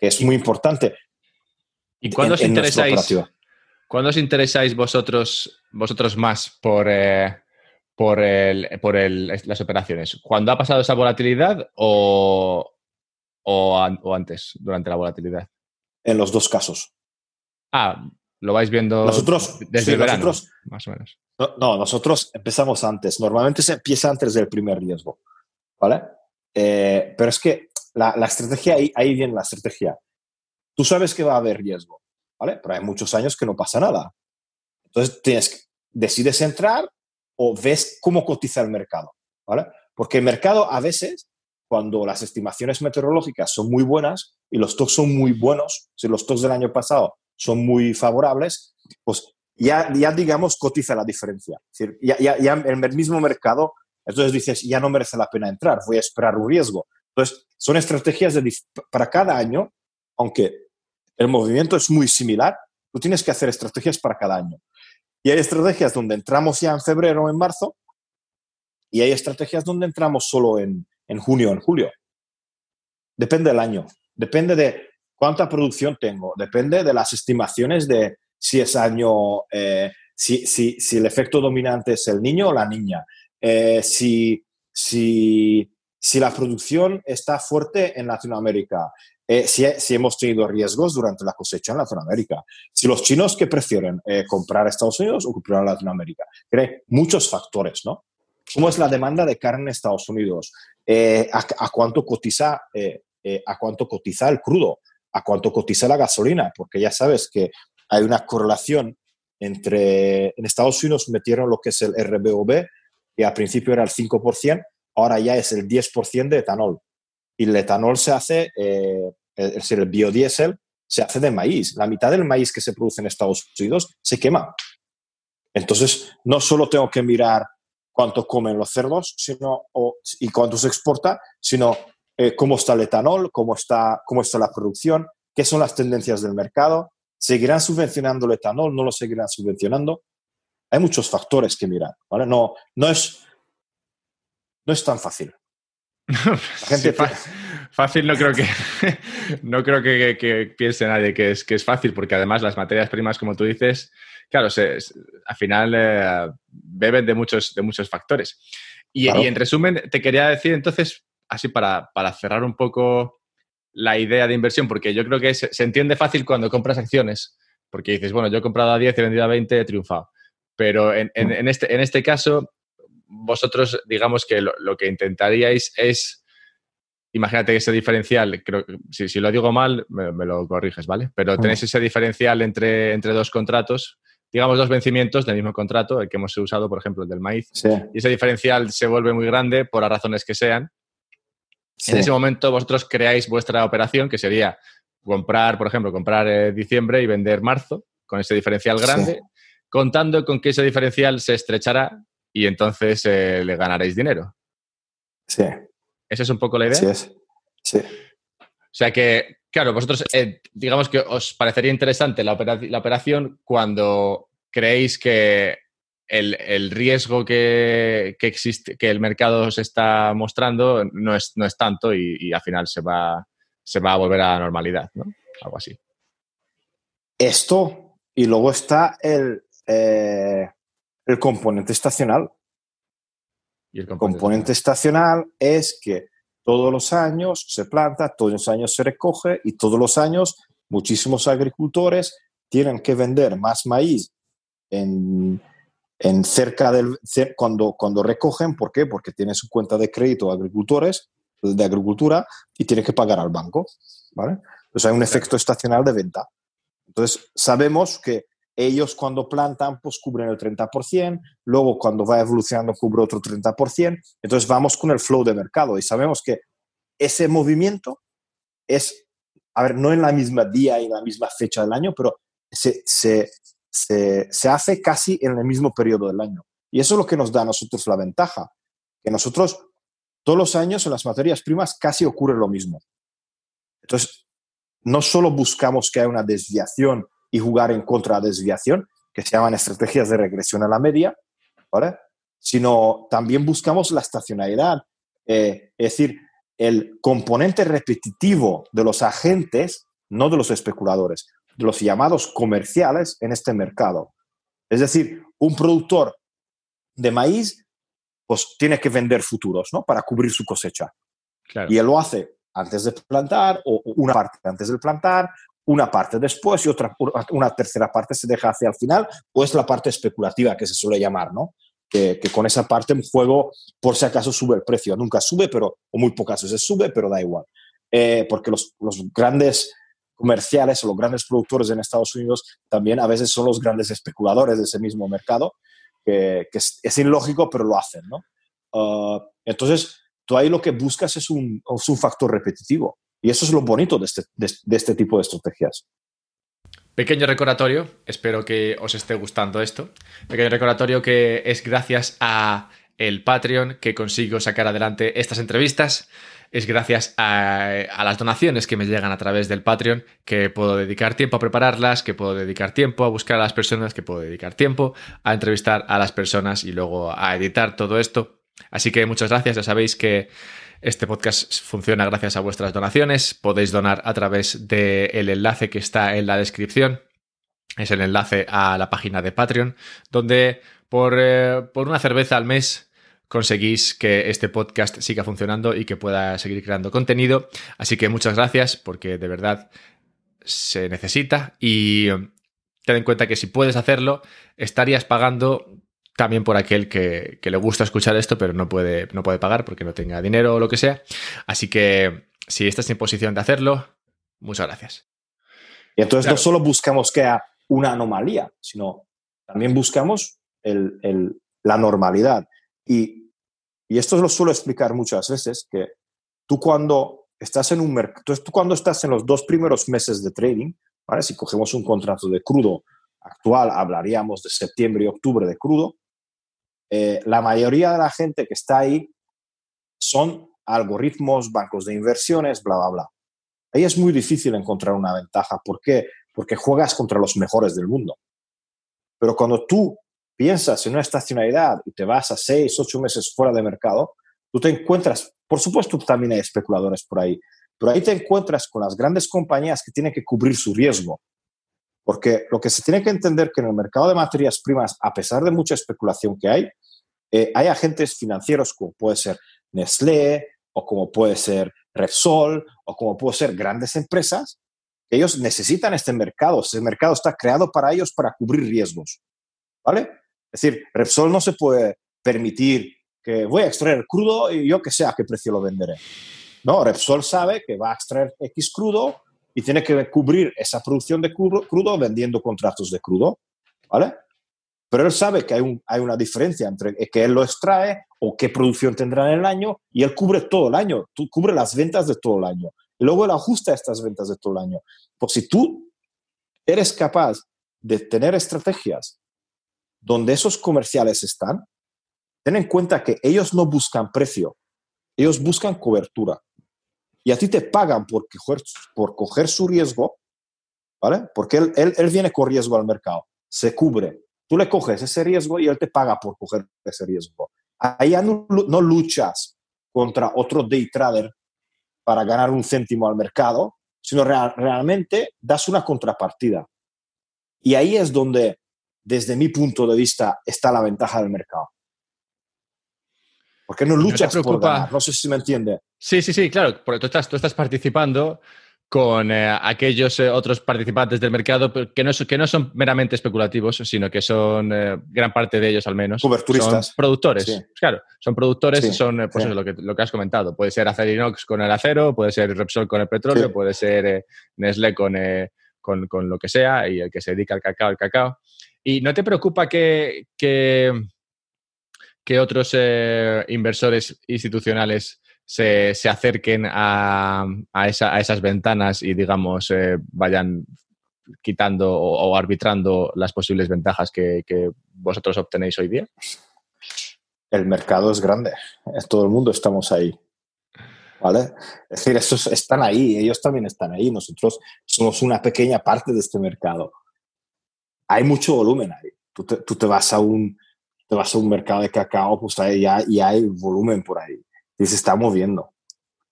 que es muy importante. ¿Y cuándo os interesáis? ¿Cuándo os interesáis vosotros, vosotros más por, eh, por, el, por el, las operaciones. ¿Cuándo ha pasado esa volatilidad o, o, antes, durante la volatilidad? En los dos casos. Ah, lo vais viendo nosotros, desde el verano, nosotros, más o menos. No, nosotros empezamos antes. Normalmente se empieza antes del primer riesgo. ¿Vale? Eh, pero es que la, estrategia, ahí, ahí viene la estrategia. Tú sabes que va a haber riesgo, ¿vale? Pero hay muchos años que no pasa nada. Entonces tienes, decides entrar o ves cómo cotiza el mercado, ¿vale? Porque el mercado a veces, cuando las estimaciones meteorológicas son muy buenas y los stocks son muy buenos, si los stocks del año pasado son muy favorables, pues ya, digamos, cotiza la diferencia. Es decir, ya, ya, ya en el mismo mercado, entonces dices, ya no merece la pena entrar, voy a esperar un riesgo. Entonces, son estrategias de, para cada año, aunque el movimiento es muy similar, tú tienes que hacer estrategias para cada año. Y hay estrategias donde entramos ya en febrero o en marzo, y hay estrategias donde entramos solo en, en junio o en julio. Depende del año, depende de cuánta producción tengo, depende de las estimaciones de si es año, eh, si, si, si, el efecto dominante es el niño o la niña, eh, si, si, si, la producción está fuerte en Latinoamérica, eh, si, si, hemos tenido riesgos durante la cosecha en Latinoamérica, si los chinos que prefieren comprar Estados Unidos o comprar Latinoamérica. Hay muchos factores, ¿no? ¿Cómo es la demanda de carne en Estados Unidos? A, cuánto cotiza, ¿A cuánto cotiza el crudo? A cuánto cotiza la gasolina, porque ya sabes que hay una correlación entre, en Estados Unidos metieron lo que es el RBOB, que al principio era el 5%, ahora ya es el 10% de etanol. Y el etanol se hace, eh, es decir, el biodiesel se hace de maíz. La mitad del maíz que se produce en Estados Unidos se quema. Entonces, no solo tengo que mirar cuánto comen los cerdos sino, y cuánto se exporta, sino eh, cómo está el etanol, cómo está, cómo está la producción, qué son las tendencias del mercado, seguirán subvencionando el etanol, no lo seguirán subvencionando. Hay muchos factores que mirar, ¿vale? No, no, es, no es tan fácil. [LAUGHS] fácil no creo que [LAUGHS] no creo que, piense nadie que es, que es fácil, porque además las materias primas, como tú dices, claro, al final eh, beben de muchos, de muchos factores. Y, y, en resumen, te quería decir entonces, así para, cerrar un poco la idea de inversión, porque yo creo que se, entiende fácil cuando compras acciones, porque dices, bueno, yo he comprado a 10 y he vendido a 20, he triunfado. Pero en, este, en este caso, vosotros, digamos que lo, que intentaríais es, imagínate que ese diferencial, creo, si, si lo digo mal, me, lo corriges, ¿vale? Pero tenéis ese diferencial entre, entre dos contratos, digamos, dos vencimientos del mismo contrato, el que hemos usado, por ejemplo, el del maíz, y ese diferencial se vuelve muy grande por las razones que sean, en ese momento vosotros creáis vuestra operación, que sería comprar, por ejemplo, comprar eh, diciembre y vender marzo, con ese diferencial grande, contando con que ese diferencial se estrechará y entonces eh, le ganaréis dinero. Sí. ¿Esa es un poco la idea? Sí, es. Sí. O sea que, claro, vosotros, eh, digamos que os parecería interesante la, la operación cuando creéis que el, riesgo que, existe, que el mercado se está mostrando no es, no es tanto y, al final se va, se va a volver a la normalidad, ¿no? Algo así. Esto, y luego está el, eh, el componente estacional. ¿Y el componente, estacional es que todos los años se planta, todos los años se recoge y todos los años muchísimos agricultores tienen que vender más maíz en, en cerca del cuando, cuando recogen, ¿por qué? Porque tienen su cuenta de crédito agricultores de agricultura y tienen que pagar al banco, ¿vale? Entonces hay un efecto estacional de venta. Entonces sabemos que ellos cuando plantan pues cubren el 30%, luego cuando va evolucionando cubre otro 30%, entonces vamos con el flow de mercado y sabemos que ese movimiento es, a ver, no en la misma día y en la misma fecha del año, pero se, se, hace casi en el mismo periodo del año. Y eso es lo que nos da a nosotros la ventaja, que nosotros todos los años en las materias primas casi ocurre lo mismo. Entonces, no solo buscamos que haya una desviación y jugar en contra de la desviación, que se llaman estrategias de regresión a la media, ¿vale? sino también buscamos la estacionalidad, eh, es decir, el componente repetitivo de los agentes, no de los especuladores los llamados comerciales en este mercado. Es decir, un productor de maíz pues tiene que vender futuros, ¿no? Para cubrir su cosecha. Y él lo hace antes de plantar, o una parte antes de plantar, una parte después y otra, una tercera parte se deja hacia el final, o es la parte especulativa que se suele llamar, ¿no? Que, con esa parte en juego, por si acaso sube el precio. Nunca sube, pero, o muy pocas veces sube, pero da igual. Eh, porque los, los grandes comerciales o los grandes productores en Estados Unidos también a veces son los grandes especuladores de ese mismo mercado, que, es, ilógico, pero lo hacen, ¿no? Ah, entonces, tú ahí lo que buscas es un, es un factor repetitivo. Y eso es lo bonito de este, de, este tipo de estrategias. Pequeño recordatorio, espero que os esté gustando esto. Pequeño recordatorio que es gracias a el Patreon que consigo sacar adelante estas entrevistas. Es gracias a, las donaciones que me llegan a través del Patreon que puedo dedicar tiempo a prepararlas, que puedo dedicar tiempo a buscar a las personas, que puedo dedicar tiempo a entrevistar a las personas y luego a editar todo esto. Así que muchas gracias, ya sabéis que este podcast funciona gracias a vuestras donaciones. Podéis donar a través del enlace que está en la descripción. Es el enlace a la página de Patreon, donde por, eh, por una cerveza al mes conseguís que este podcast siga funcionando y que pueda seguir creando contenido. Así que muchas gracias porque de verdad se necesita y ten en cuenta que si puedes hacerlo, estarías pagando también por aquel que, le gusta escuchar esto, pero no puede, no puede pagar porque no tenga dinero o lo que sea. Así que si estás en posición de hacerlo, muchas gracias. Y entonces no solo buscamos que haya una anomalía, sino también buscamos la normalidad. Y, y, esto lo suelo explicar muchas veces, que tú cuando estás en un mercado, tú cuando estás en los dos primeros meses de trading, ¿vale? si cogemos un contrato de crudo actual, hablaríamos de septiembre y octubre de crudo, eh, la mayoría de la gente que está ahí son algoritmos, bancos de inversiones, bla, bla, bla. Ahí es muy difícil encontrar una ventaja. ¿Por qué? Porque juegas contra los mejores del mundo. Pero cuando tú piensas en una estacionalidad y te vas a seis, ocho meses fuera de mercado, tú te encuentras, por supuesto también hay especuladores por ahí, pero ahí te encuentras con las grandes compañías que tienen que cubrir su riesgo. Porque lo que se tiene que entender que en el mercado de materias primas, a pesar de mucha especulación que hay, eh, hay agentes financieros como puede ser Nestlé o como puede ser Repsol o como puede ser grandes empresas, ellos necesitan este mercado. Ese mercado está creado para ellos para cubrir riesgos. ¿Vale? Es decir, Repsol no se puede permitir que voy a extraer crudo y yo que sé a qué precio lo venderé. No, Repsol sabe que va a extraer X crudo y tiene que cubrir esa producción de crudo, vendiendo contratos de crudo, ¿vale? Pero él sabe que hay, hay una diferencia entre que él lo extrae o qué producción tendrá en el año y él cubre todo el año, tú, cubre las ventas de todo el año. Y luego él ajusta estas ventas de todo el año. Pues si tú eres capaz de tener estrategias donde esos comerciales están, ten en cuenta que ellos no buscan precio, ellos buscan cobertura y a ti te pagan por coger, por coger su riesgo, ¿vale? Porque él, él, viene con riesgo al mercado, se cubre. Tú le coges ese riesgo y él te paga por coger ese riesgo. Ahí ya no, luchas contra otro day trader para ganar un céntimo al mercado, sino realmente das una contrapartida. Y ahí es donde, desde mi punto de vista, está la ventaja del mercado. Porque no luchas por ganar. No sé si me entiende. Sí, sí, sí, claro, porque tú estás, tú estás participando con eh, aquellos eh, otros participantes del mercado que no, que no son meramente especulativos, sino que son, eh, gran parte de ellos al menos, son productores. Claro, son productores, son pues lo, que, lo que has comentado. Puede ser Acerinox con el acero, puede ser Repsol con el petróleo, puede ser Nestlé con, con, con, lo que sea y el que se dedica al cacao, el cacao. ¿Y no te preocupa que, que, que otros inversores institucionales se, acerquen a, esas ventanas y, digamos, eh, vayan quitando o, arbitrando las posibles ventajas que, vosotros obtenéis hoy día? El mercado es grande, todo el mundo estamos ahí. ¿Vale? Es decir, estos están ahí, ellos también están ahí, nosotros somos una pequeña parte de este mercado. Hay mucho volumen ahí. Tú te, vas, a un, te vas a un mercado de cacao, pues ahí ya, y hay volumen por ahí y se está moviendo.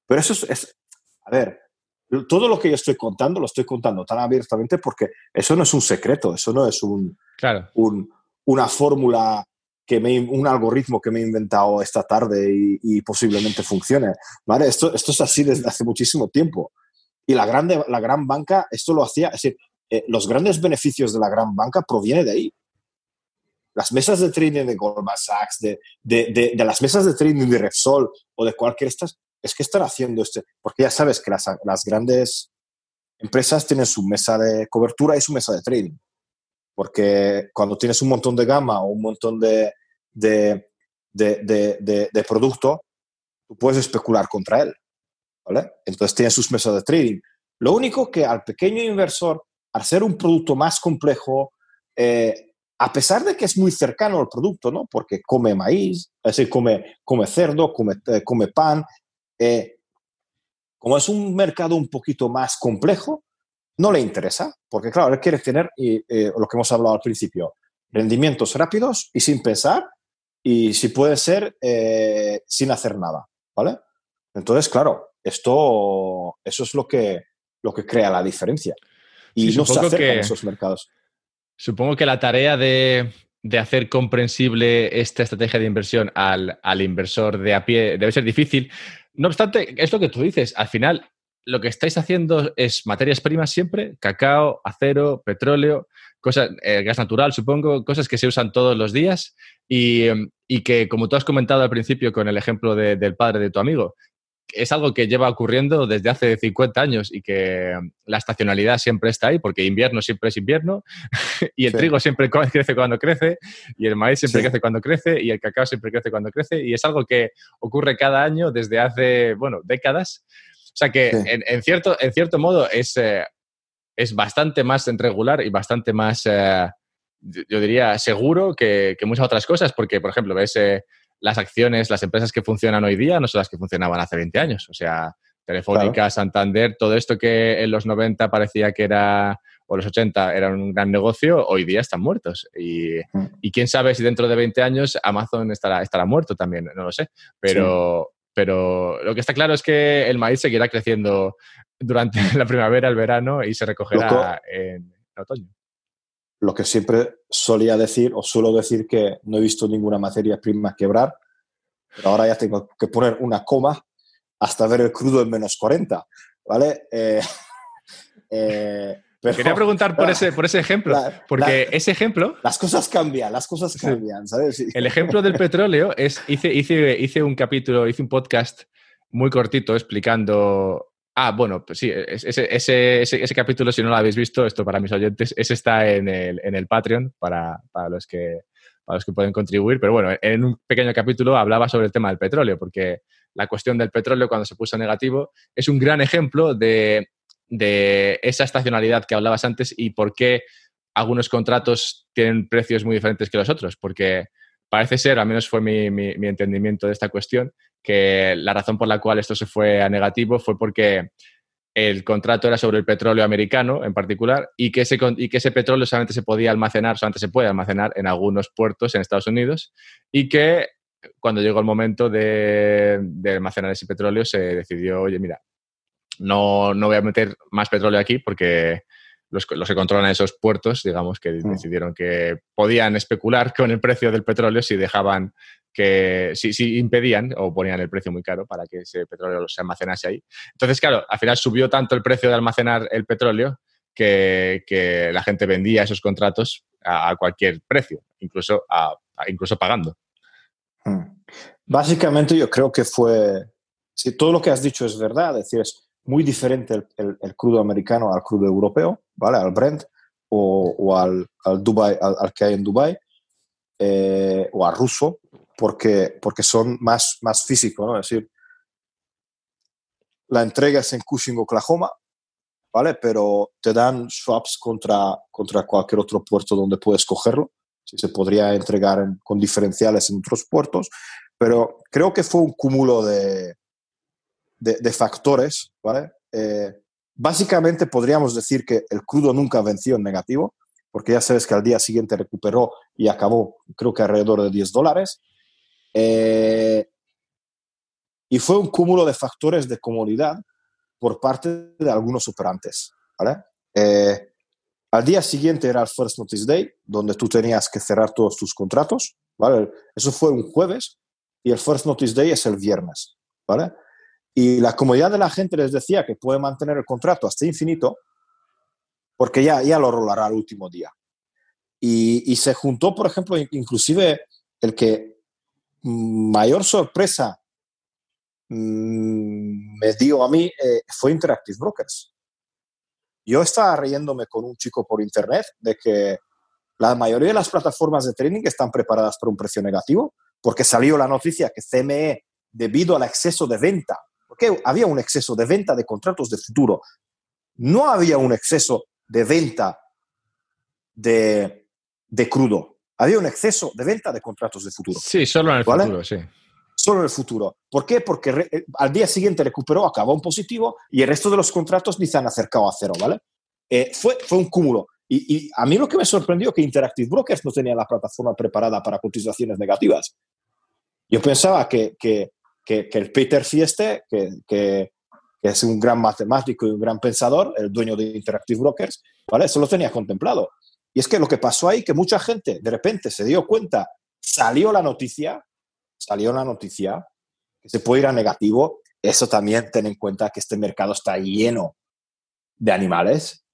Pero eso es, a ver, todo lo que yo estoy contando lo estoy contando tan abiertamente porque eso no es un secreto, eso no es un, claro. un una fórmula que me, un algoritmo que me he inventado esta tarde y, posiblemente funcione. ¿vale? Esto, esto es así desde hace muchísimo tiempo. Y la, grande, la gran banca esto lo hacía, es decir, eh, los grandes beneficios de la gran banca provienen de ahí. Las mesas de trading de Goldman Sachs, de, de, de, las mesas de trading de Repsol o de cualquier estas, es que están haciendo este, porque ya sabes que las, las grandes empresas tienen su mesa de cobertura y su mesa de trading. Porque cuando tienes un montón de gama o un montón de, de, de, de producto, tú puedes especular contra él. ¿vale? Entonces tiene sus mesas de trading. Lo único que al pequeño inversor, al ser un producto más complejo, eh, a pesar de que es muy cercano al producto, ¿no? Porque come maíz, es decir, come, come cerdo, come, eh, come pan, eh, como es un mercado un poquito más complejo, no le interesa, porque claro, él quiere tener lo que hemos hablado al principio, rendimientos rápidos y sin pensar, y si puede ser sin hacer nada, ¿vale? Entonces, claro, esto, eso es lo que, lo que crea la diferencia. Y no se acercan esos mercados. Supongo que la tarea de, hacer comprensible esta estrategia de inversión al, inversor de a pie debe ser difícil. No obstante, es lo que tú dices. Al final, lo que estáis haciendo es materias primas siempre, cacao, acero, petróleo, cosas, eh, gas natural, supongo, cosas que se usan todos los días y, que, como tú has comentado al principio con el ejemplo del padre de tu amigo, es algo que lleva ocurriendo desde hace 50 años y que la estacionalidad siempre está ahí, porque invierno siempre es invierno, [LAUGHS] y el trigo siempre [LAUGHS] crece cuando crece, y el maíz siempre crece cuando crece, y el cacao siempre crece cuando crece, y es algo que ocurre cada año desde hace, bueno, décadas. O sea que, en, cierto, en cierto modo, es, eh, es bastante más regular y bastante más, eh, yo diría, seguro que, muchas otras cosas, porque, por ejemplo, ves... Eh, las acciones, las empresas que funcionan hoy día no son las que funcionaban hace 20 años. O sea, Telefónica, Santander, todo esto que en los 90 parecía que era, o los 80 era un gran negocio, hoy día están muertos. Y, mm. y quién sabe si dentro de 20 años Amazon estará, estará muerto también, no lo sé. Pero, pero lo que está claro es que el maíz seguirá creciendo durante [LAUGHS] la primavera, el verano y se recogerá en otoño lo que siempre solía decir o suelo decir que no he visto ninguna materia prima quebrar, pero ahora ya tengo que poner una coma hasta ver el crudo en menos 40, ¿vale? Eh, [LAUGHS] eh, Quería preguntar por ese, por ese ejemplo, porque ese ejemplo... Las cosas cambian, las cosas cambian, ¿sabes? El ejemplo del petróleo es, hice, hice, hice un capítulo, hice un podcast muy cortito explicando Ah, bueno, pues sí, ese, ese, ese, capítulo, si no lo habéis visto, esto para mis oyentes, ese está en el, en el Patreon para, para, los que, para los que pueden contribuir. Pero bueno, en un pequeño capítulo hablaba sobre el tema del petróleo, porque la cuestión del petróleo cuando se puso negativo es un gran ejemplo de, de esa estacionalidad que hablabas antes y por qué algunos contratos tienen precios muy diferentes que los otros. Porque parece ser, al menos fue mi, mi, mi entendimiento de esta cuestión, que la razón por la cual esto se fue a negativo fue porque el contrato era sobre el petróleo americano en particular y que ese, y que ese petróleo solamente se podía almacenar, solamente se puede almacenar en algunos puertos en Estados Unidos y que cuando llegó el momento de, almacenar ese petróleo se decidió, oye, mira, no, no voy a meter más petróleo aquí porque los, los, que controlan esos puertos, digamos, que mm. decidieron que podían especular con el precio del petróleo si dejaban que si, impedían o ponían el precio muy caro para que ese petróleo se almacenase ahí. Entonces, claro, al final subió tanto el precio de almacenar el petróleo que, la gente vendía esos contratos a, cualquier precio, incluso, a, incluso pagando. Hmm. Básicamente yo creo que fue, si todo lo que has dicho es verdad, es decir, es muy diferente el, crudo americano al crudo europeo, ¿vale? Al Brent o, al, al, Dubai, al, que hay en Dubai, eh, o al ruso, porque, porque son más, más físicos, ¿no? Es decir, la entrega es en Cushing, Oklahoma, ¿vale? Pero te dan swaps contra, contra cualquier otro puerto donde puedes cogerlo. Si se podría entregar con diferenciales en otros puertos, pero creo que fue un cúmulo de, de, factores, ¿vale? Eh, básicamente podríamos decir que el crudo nunca venció en negativo, porque ya sabes que al día siguiente recuperó y acabó, creo que alrededor de 10 dólares. Eh, y fue un cúmulo de factores de comodidad por parte de algunos operantes. Eh, al día siguiente era el First Notice Day, donde tú tenías que cerrar todos tus contratos, ¿vale? Eso fue un jueves y el First Notice Day es el viernes, ¿vale? Y la comodidad de la gente les decía que puede mantener el contrato hasta infinito porque ya, ya lo rolará el último día. Y, se juntó, por ejemplo, inclusive el que mayor sorpresa mm, me dio a mí eh, fue Interactive Brokers. Yo estaba riéndome con un chico por internet de que la mayoría de las plataformas de trading están preparadas para un precio negativo porque salió la noticia que CME, debido al exceso de venta, porque había un exceso de venta de contratos de futuro, no había un exceso de venta de, de crudo. Había un exceso de venta de contratos de futuro. Sí, solo en el futuro, sí. Solo en el futuro. ¿Por qué? Porque eh, al día siguiente recuperó, acabó en positivo y el resto de los contratos ni se han acercado a cero, ¿vale? Eh, fue, fue un cúmulo. Y, a mí lo que me sorprendió es que Interactive Brokers no tenía la plataforma preparada para cotizaciones negativas. Yo pensaba que, que, que, el Peter Fieste, que, que, es un gran matemático y un gran pensador, el dueño de Interactive Brokers, ¿vale? Eso lo tenía contemplado. Y es que lo que pasó ahí, que mucha gente de repente se dio cuenta, salió la noticia, salió la noticia que se puede ir a negativo. Eso también ten en cuenta que este mercado está lleno de animales.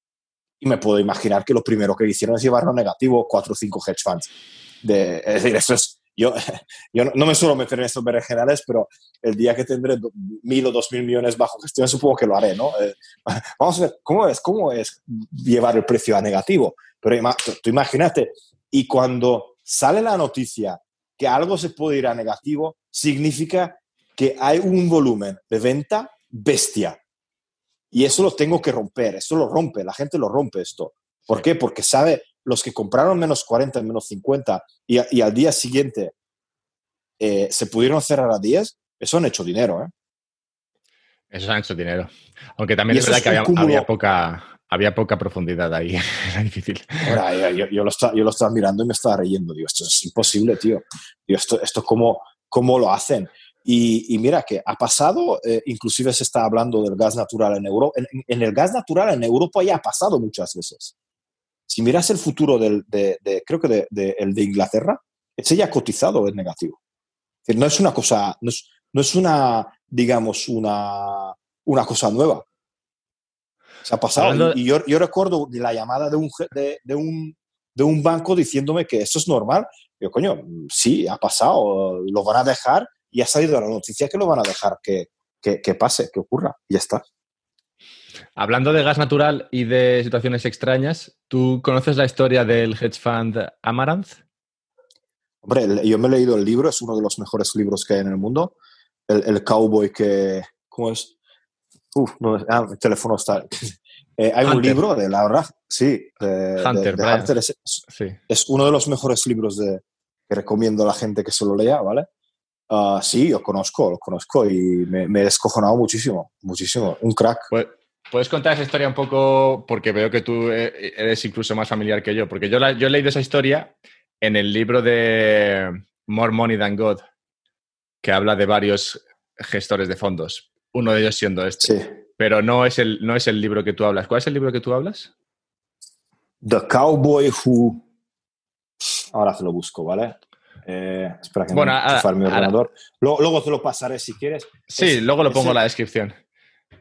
Y me puedo imaginar que lo primero que hicieron es llevarlo negativo cuatro o cinco hedge funds. De, es decir, eso es, yo, [LAUGHS] yo no, me suelo meter en estos generales, pero el día que tendré mil o dos mil millones bajo gestión, supongo que lo haré, ¿no? Eh, [LAUGHS] vamos a ver, ¿cómo es, ¿cómo es llevar el precio a negativo? Pero tú imagínate, y cuando sale la noticia que algo se puede ir a negativo, significa que hay un volumen de venta bestia. Y eso lo tengo que romper, eso lo rompe, la gente lo rompe esto. ¿Por qué? Porque sabe, los que compraron menos 40, menos 50 y, al día siguiente eh, se pudieron cerrar a 10, eso han hecho dinero. ¿eh? Eso han hecho dinero. Aunque también es verdad que había, poca, había poca profundidad ahí, [LAUGHS] era difícil. Ahora, yo, yo, lo estaba, yo, lo estaba, mirando y me estaba reyendo, digo, esto es imposible, tío. Digo, esto, esto cómo, cómo lo hacen. Y, y, mira que ha pasado, eh, inclusive se está hablando del gas natural en Europa. En, el gas natural en Europa ya ha pasado muchas veces. Si miras el futuro del, de, creo que de, el de Inglaterra, ese ya ha cotizado es negativo. No es una cosa, no es, no es una, digamos, una, una cosa nueva. Se ha pasado. Y, yo, yo, recuerdo la llamada de un, de, de, un, de un banco diciéndome que eso es normal. Yo, coño, sí, ha pasado, lo van a dejar y ha salido la noticia que lo van a dejar que, que, que pase, que ocurra, y ya está. Hablando de gas natural y de situaciones extrañas, ¿tú conoces la historia del hedge fund Amaranth? Hombre, yo me he leído el libro, es uno de los mejores libros que hay en el mundo. El, el cowboy que. ¿Cómo es? Uf, no, ah, el teléfono está. [LAUGHS] Eh, hay un libro de la verdad, sí. Hunter, es, sí. es, uno de los mejores libros de, que recomiendo a la gente que se lo lea, ¿vale? Uh, sí, lo conozco, lo conozco y me, me, he descojonado muchísimo, muchísimo. Un crack. Pues, ¿Puedes contar esa historia un poco? Porque veo que tú eh, eres incluso más familiar que yo. Porque yo, la, yo he leído esa historia en el libro de More Money Than God, que habla de varios gestores de fondos uno de ellos siendo este. Sí. Pero no es, el, no es el libro que tú hablas. ¿Cuál es el libro que tú hablas? The Cowboy Who. Ahora te lo busco, ¿vale? Eh, espera que bueno, me mi ordenador. Luego, te lo pasaré si quieres. Sí, luego lo pongo en la descripción.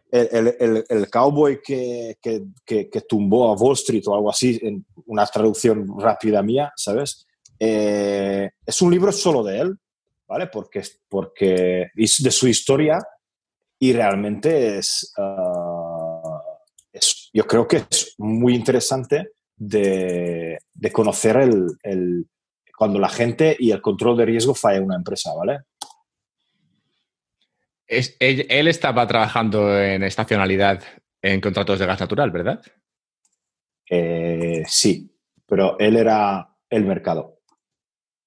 El, el, el, cowboy que, que, que, tumbó a Wall Street o algo así, en una traducción rápida mía, ¿sabes? Eh, es un libro solo de él, ¿vale? Porque, porque de su historia y realmente ah, es, yo creo que es muy interesante de, de conocer el, el, cuando la gente y el control de riesgo falla en una empresa, ¿vale? Es, él, estaba trabajando en estacionalidad en contratos de gas natural, ¿verdad? Eh, sí, pero él era el mercado.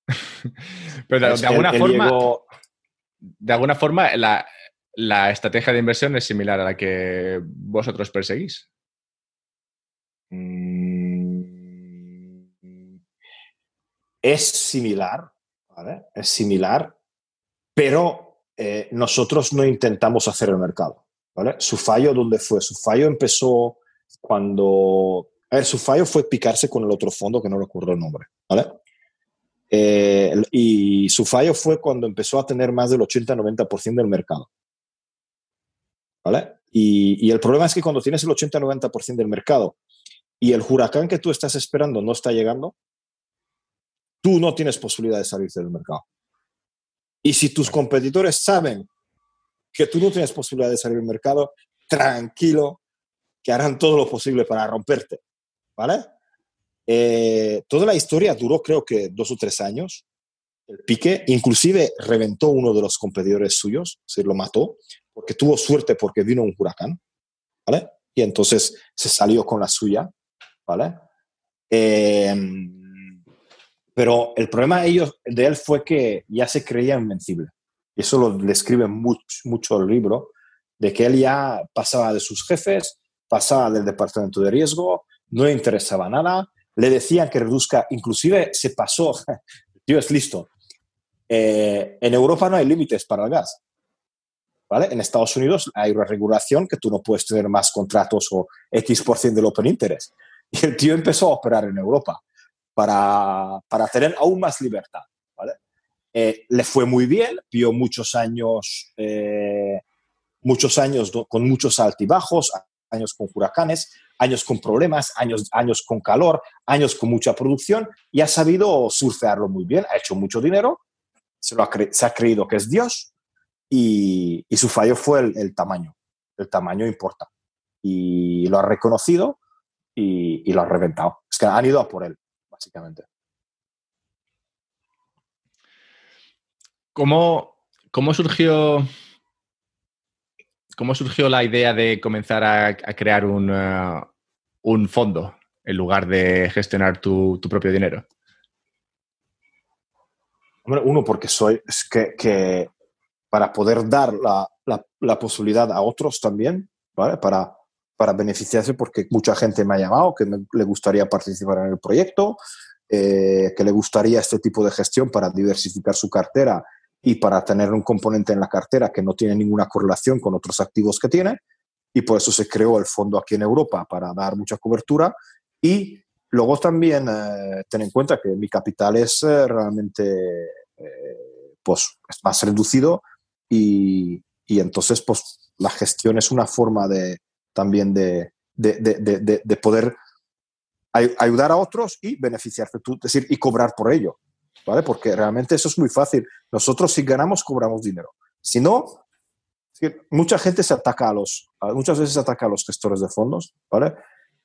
[LAUGHS] pero de, alguna forma, de alguna forma, la, la estrategia de inversión es similar a la que vosotros perseguís. Mm, es similar, ¿vale? Es similar, pero eh, nosotros no intentamos hacer el mercado, ¿vale? Su fallo, ¿dónde fue? Su fallo empezó cuando... A ver, su fallo fue picarse con el otro fondo, que no recuerdo el nombre, ¿vale? Eh, y su fallo fue cuando empezó a tener más del 80-90% del mercado. ¿Vale? Y, y, el problema es que cuando tienes el 80-90% del mercado y el huracán que tú estás esperando no está llegando, tú no tienes posibilidad de salir del mercado. Y si tus competidores saben que tú no tienes posibilidad de salir del mercado, tranquilo, que harán todo lo posible para romperte. ¿Vale? Eh, toda la historia duró creo que dos o tres años. El pique, inclusive reventó uno de los competidores suyos, se lo mató, porque tuvo suerte porque vino un huracán, ¿vale? Y entonces se salió con la suya, ¿vale? Eh, pero el problema de, ellos, de él fue que ya se creía invencible. Eso lo describe mucho, mucho el libro, de que él ya pasaba de sus jefes, pasaba del departamento de riesgo, no le interesaba nada, le decían que reduzca, inclusive se pasó, [LAUGHS] tío es listo, eh, en Europa no hay límites para el gas. ¿Vale? En Estados Unidos hay una regulación que tú no puedes tener más contratos o X% del open interest. [LAUGHS] Y el tío empezó a operar en Europa para, para tener aún más libertad. ¿vale? Eh, le fue muy bien, vio muchos años, eh, muchos años con muchos altibajos, años con huracanes, años con problemas, años, años con calor, años con mucha producción y ha sabido surfearlo muy bien, ha hecho mucho dinero, se, lo ha, se ha creído que es Dios y, su fallo fue el, el, tamaño. El tamaño importa. Y lo ha reconocido y, y lo ha reventado. Es que han ido a por él, básicamente. ¿Cómo, cómo surgió ¿Cómo surgió la idea de comenzar a, a crear un, uh, un, fondo en lugar de gestionar tu, tu propio dinero? Hombre, uno, porque soy, es que, que para poder dar la, la, la, posibilidad a otros también, ¿vale? Para, para beneficiarse, porque mucha gente me ha llamado que me, le gustaría participar en el proyecto, eh, que le gustaría este tipo de gestión para diversificar su cartera y para tener un componente en la cartera que no tiene ninguna correlación con otros activos que tiene. Y por eso se creó el fondo aquí en Europa para dar mucha cobertura. Y luego también eh, en cuenta que mi capital es eh, realmente eh, pues, es más reducido y, y, entonces pues, la gestión es una forma de, también de, de, de, de poder ayudar a otros y beneficiarte tú, es decir, y cobrar por ello. ¿vale? Porque realmente eso es muy fácil. Nosotros si ganamos, cobramos dinero. Si no, mucha gente se ataca a los, muchas veces ataca a los gestores de fondos, ¿vale?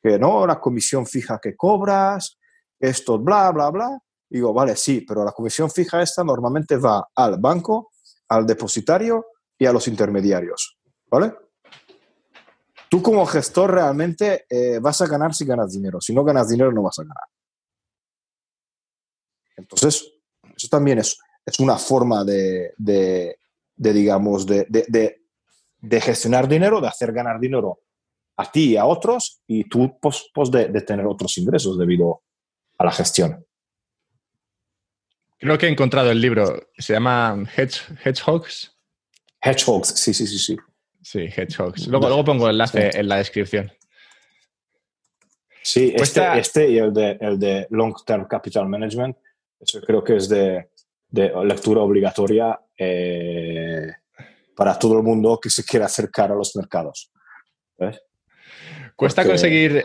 Que no, la comisión fija que cobras, esto, bla, bla, bla. Digo, vale, sí, pero la comisión fija esta normalmente va al banco, al depositario y a los intermediarios, ¿vale? Tú como gestor realmente eh, vas a ganar si ganas dinero. Si no ganas dinero, no vas a ganar. Entonces, eso también es, es una forma de, de, de digamos, de, de, gestionar dinero, de hacer ganar dinero a ti y a otros, y tú, pues, pues de, tener otros ingresos debido a la gestión. Creo que he encontrado el libro, se llama Hedge, Hedgehogs. Hedgehogs, sí, sí, sí, sí. Sí, Hedgehogs. Luego, luego pongo el enlace sí. en la descripción. Sí, este, este y el de, el de Long Term Capital Management eso creo que es de, de lectura obligatoria eh, para todo el mundo que se quiera acercar a los mercados. ¿ves? Cuesta Porque... conseguir...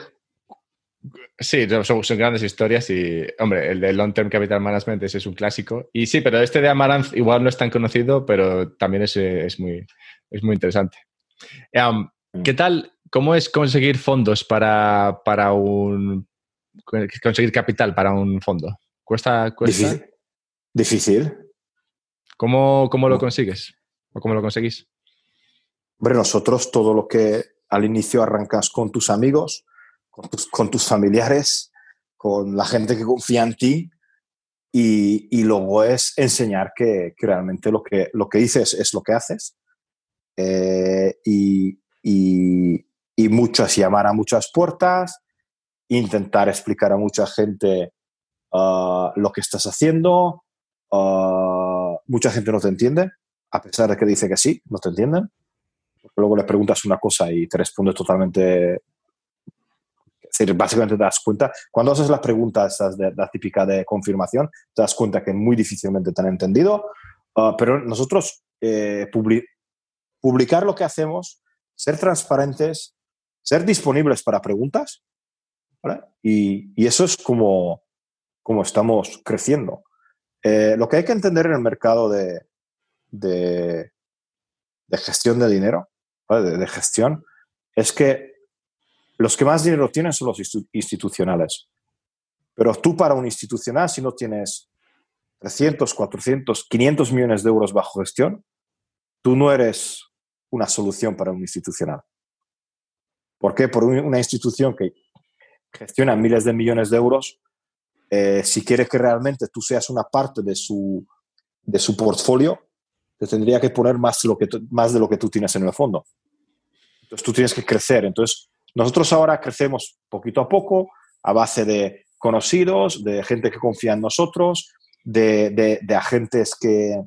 Sí, son, son, grandes historias y, hombre, el de Long Term Capital Management ese es un clásico. Y sí, pero este de Amaranth igual no es tan conocido, pero también es, es, muy, es muy interesante. Um, ¿Qué tal? ¿Cómo es conseguir fondos para, para un... conseguir capital para un fondo? ¿Cuesta? cuesta? Difícil. Difícil. ¿Cómo, ¿Cómo, lo consigues? ¿O cómo lo conseguís? Hombre, nosotros todo lo que al inicio arrancas con tus amigos, con tus, con tus familiares, con la gente que confía en ti y, y luego es enseñar que, que, realmente lo que, lo que dices es lo que haces eh, y, y, y muchas llamar a muchas puertas, intentar explicar a mucha gente uh, lo que estás haciendo. Uh, mucha gente no te entiende, a pesar de que dice que sí, no te entienden. Luego le preguntas una cosa y te responde totalmente básicamente te das cuenta, cuando haces la pregunta de, la típica de confirmación, te das cuenta que muy difícilmente te han entendido, ah, pero nosotros eh, publicar lo que hacemos, ser transparentes, ser disponibles para preguntas, y, y, eso es como, como estamos creciendo. Eh, lo que hay que entender en el mercado de, de, gestión de dinero, de, gestión, es que los que más dinero tienen son los institucionales. Pero tú para un institucional, si no tienes 300, 400, 500 millones de euros bajo gestión, tú no eres una solución para un institucional. ¿Por qué? Por una institución que gestiona miles de millones de euros, eh, si quiere que realmente tú seas una parte de su, de su portfolio, te tendría que poner más, lo que más de lo que tú tienes en el fondo. Entonces tú tienes que crecer. Entonces nosotros ahora crecemos poquito a poco a base de conocidos, de gente que confía en nosotros, de, de, agentes que,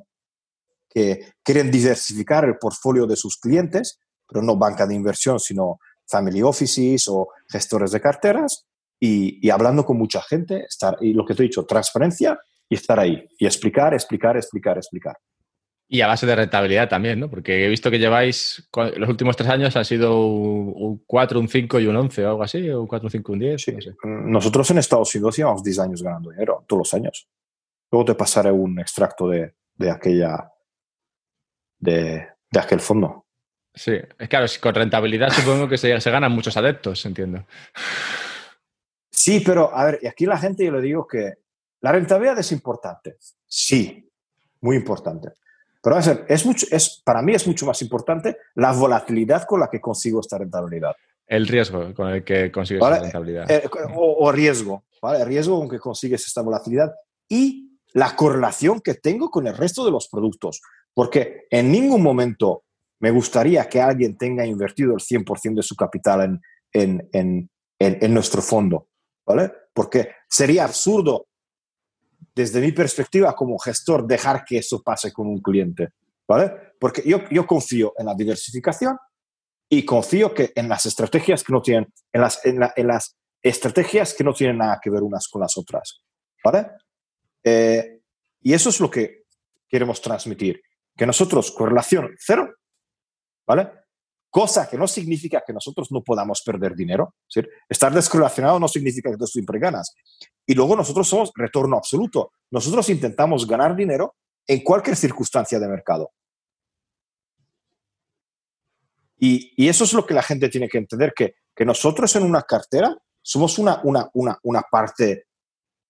que quieren diversificar el portfolio de sus clientes, pero no banca de inversión, sino family offices o gestores de carteras y, hablando con mucha gente, estar, y lo que te he dicho, transparencia y estar ahí y explicar, explicar, explicar, explicar. Y a base de rentabilidad también, ¿no? Porque he visto que lleváis, los últimos tres años han sido un 4, un 5 y un 11 o algo así, o un 4, un 5, un 10. Nosotros en Estados Unidos llevamos 10 años ganando dinero, todos los años. Luego te pasaré un extracto de, de aquella, de, de aquel fondo. Sí, es claro, con rentabilidad supongo que se, se, ganan muchos adeptos, entiendo. Sí, pero a ver, y aquí la gente yo le digo que la rentabilidad es importante. Sí, muy importante. Pero es mucho, es, para mí es mucho más importante la volatilidad con la que consigo esta rentabilidad. El riesgo con el que consigues esta rentabilidad. Eh, o, riesgo, ¿vale? El riesgo con que consigues esta volatilidad y la correlación que tengo con el resto de los productos. Porque en ningún momento me gustaría que alguien tenga invertido el 100% de su capital en, nuestro fondo, ¿vale? Porque sería absurdo, desde mi perspectiva como gestor, dejar que eso pase con un cliente, ¿vale? Porque yo, yo confío en la diversificación y confío que en las estrategias que no tienen, en las, en, las estrategias que no tienen nada que ver unas con las otras, ¿vale? Eh, y eso es lo que queremos transmitir, que nosotros correlación cero ¿vale? Cosa que no significa que nosotros no podamos perder dinero. Estar descorrelacionado no significa que tú siempre ganas. Y luego nosotros somos retorno absoluto. Nosotros intentamos ganar dinero en cualquier circunstancia de mercado. Y, eso es lo que la gente tiene que entender, que, que nosotros en una cartera somos una, una, una, una parte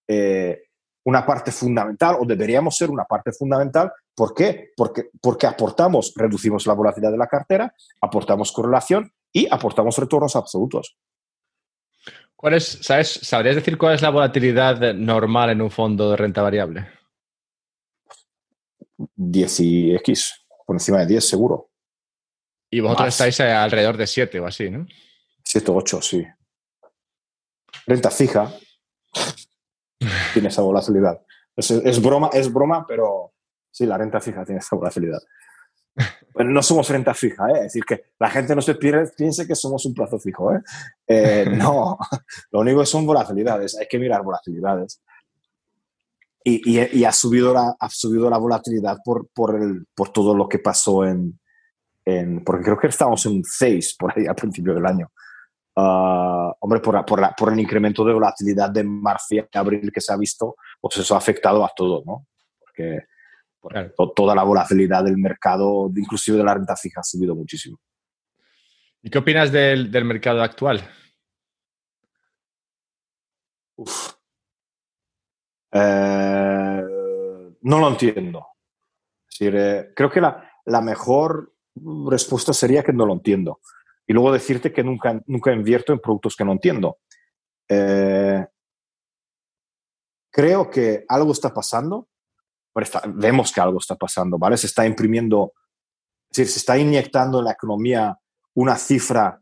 eh, una parte fundamental o deberíamos ser una parte fundamental. ¿Por qué? Porque, porque aportamos, reducimos la volatilidad de la cartera, aportamos correlación y aportamos retornos absolutos. ¿Cuál es, sabes, ¿Sabrías decir cuál es la volatilidad normal en un fondo de renta variable? 10 y X, por encima de 10 seguro. Y vosotros estáis alrededor de 7 o así, ¿no? 7 o 8, sí. Renta fija, tiene esa volatilidad. Es, broma, es broma, pero sí, la renta fija tiene esa volatilidad. Pero no somos renta fija, ¿eh? es decir, que la gente no se piense que somos un plazo fijo. ¿eh? Eh, [LAUGHS] no, lo único que son volatilidades, hay que mirar volatilidades. Y, y, ha, subido la, ha subido la volatilidad por, por, el, por todo lo que pasó en, en, Porque creo que estábamos en un 6 por ahí al principio del año. Ah, hombre, por, por, por, el incremento de volatilidad de marzo y abril que se ha visto, pues eso ha afectado a todo, ¿no? Porque, toda la volatilidad del mercado, inclusive de la renta fija, ha subido muchísimo. ¿Y qué opinas del, del mercado actual? Eh, no lo entiendo. Eh, creo que la, la mejor respuesta sería que no lo entiendo y luego decirte que nunca, nunca invierto en productos que no entiendo. Eh, creo que algo está pasando, vemos que algo está pasando, ¿vale? Se está imprimiendo, se está inyectando en la economía una cifra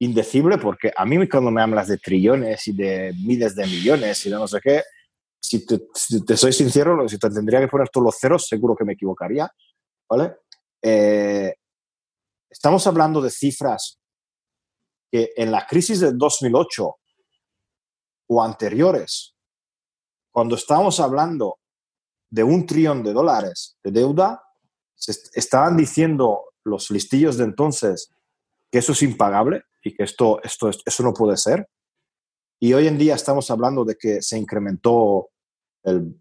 indecible, porque a mí cuando me hablas de trillones y de miles de millones y de no sé qué, si te, soy sincero, si te tendría que poner todos los ceros, seguro que me equivocaría, ¿vale? Eh, estamos hablando de cifras que en la crisis del 2008 o anteriores, cuando estábamos hablando de un trillón de dólares de deuda, se estaban diciendo los listillos de entonces que eso es impagable y que esto, esto, eso no puede ser. Y hoy en día estamos hablando de que se incrementó el,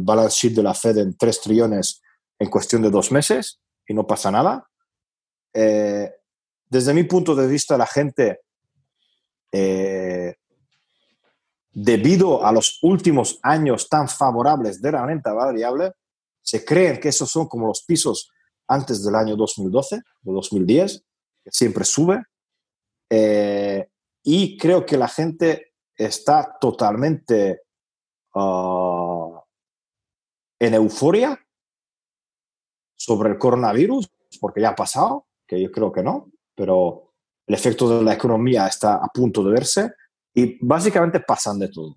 balance sheet de la Fed en 3 trillones en cuestión de dos meses y no pasa nada. Eh, desde mi punto de vista, la gente, eh, debido a los últimos años tan favorables de la renta variable, se creen que esos son como los pisos antes del año 2012 o 2010, que siempre sube. Eh, y creo que la gente está totalmente ah, en euforia sobre el coronavirus, porque ya ha pasado, que yo creo que no, pero el efecto de la economía está a punto de verse y básicamente pasan de todo.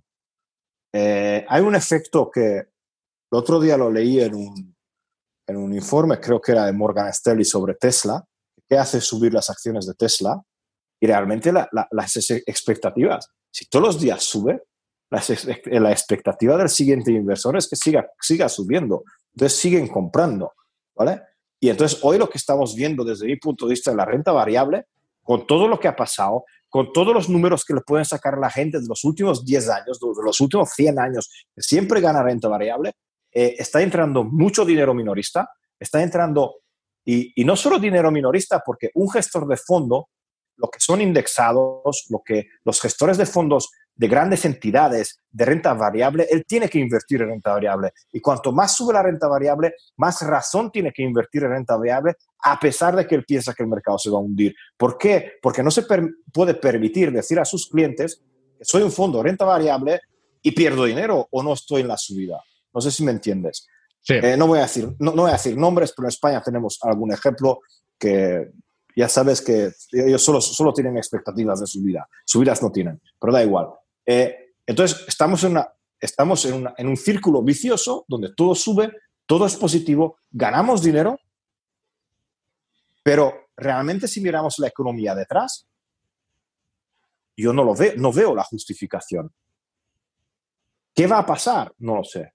Eh, hay un efecto que el otro día lo leí en un, en un informe, creo que era de Morgan Stanley sobre Tesla, que hace subir las acciones de Tesla y realmente las expectativas. Si todos los días sube, la, expectativa del siguiente inversor es que siga, siga subiendo. Entonces siguen comprando, ¿vale? Y entonces hoy lo que estamos viendo desde mi punto de vista de la renta variable, con todo lo que ha pasado, con todos los números que le pueden sacar la gente de los últimos 10 años, de los últimos 100 años, que siempre gana renta variable, eh, está entrando mucho dinero minorista, está entrando, y no solo dinero minorista, porque un gestor de fondo lo que son indexados, lo que los gestores de fondos de grandes entidades de renta variable, él tiene que invertir en renta variable. Y cuanto más sube la renta variable, más razón tiene que invertir en renta variable, a pesar de que él piensa que el mercado se va a hundir. ¿Por qué? Porque no se puede permitir decir a sus clientes que soy un fondo de renta variable y pierdo dinero o no estoy en la subida. No sé si me entiendes. Eh, no, voy a decir, no voy a decir nombres, pero en España tenemos algún ejemplo que ya sabes que ellos solo, solo tienen expectativas de subida, subidas no tienen, pero da igual. Eh, entonces, estamos, en, una, estamos en, en un círculo vicioso donde todo sube, todo es positivo, ganamos dinero, pero realmente si miramos la economía detrás, yo no lo veo, no veo la justificación. ¿Qué va a pasar? No lo sé.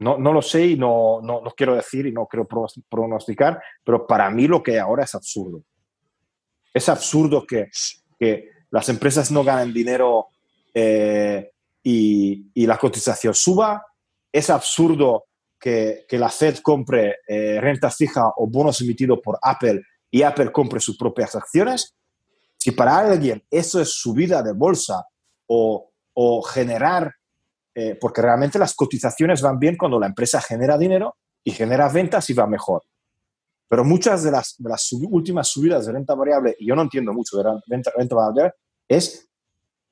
No, no lo sé y no, no, no, quiero decir y no quiero pronosticar, pero para mí lo que ahora es absurdo. Es absurdo que, que las empresas no ganen dinero eh, y, y, la cotización suba. Es absurdo que, que la Fed compre eh, renta fija o bonos emitidos por Apple y Apple compre sus propias acciones. Si para alguien eso es subida de bolsa o, o generar eh, porque realmente las cotizaciones van bien cuando la empresa genera dinero y genera ventas y va mejor. Pero muchas de las, últimas subidas de renta variable, y yo no entiendo mucho de renta, renta variable, es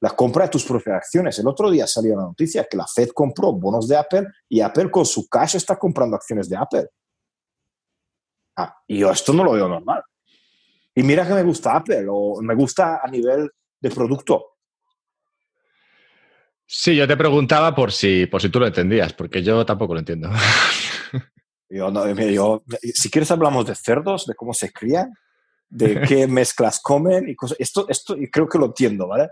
la compra de tus propias acciones. El otro día salió la noticia que la Fed compró bonos de Apple y Apple con su cash está comprando acciones de Apple. Ah, y yo esto no lo veo normal. Y mira que me gusta Apple o me gusta a nivel de producto, Sí, yo te preguntaba por si, por si tú lo entendías, porque yo tampoco lo entiendo. [LAUGHS] Yo, no, yo, si quieres hablamos de cerdos, de cómo se crían, de [LAUGHS] qué mezclas comen y cosas. Esto, esto creo que lo entiendo, ¿vale?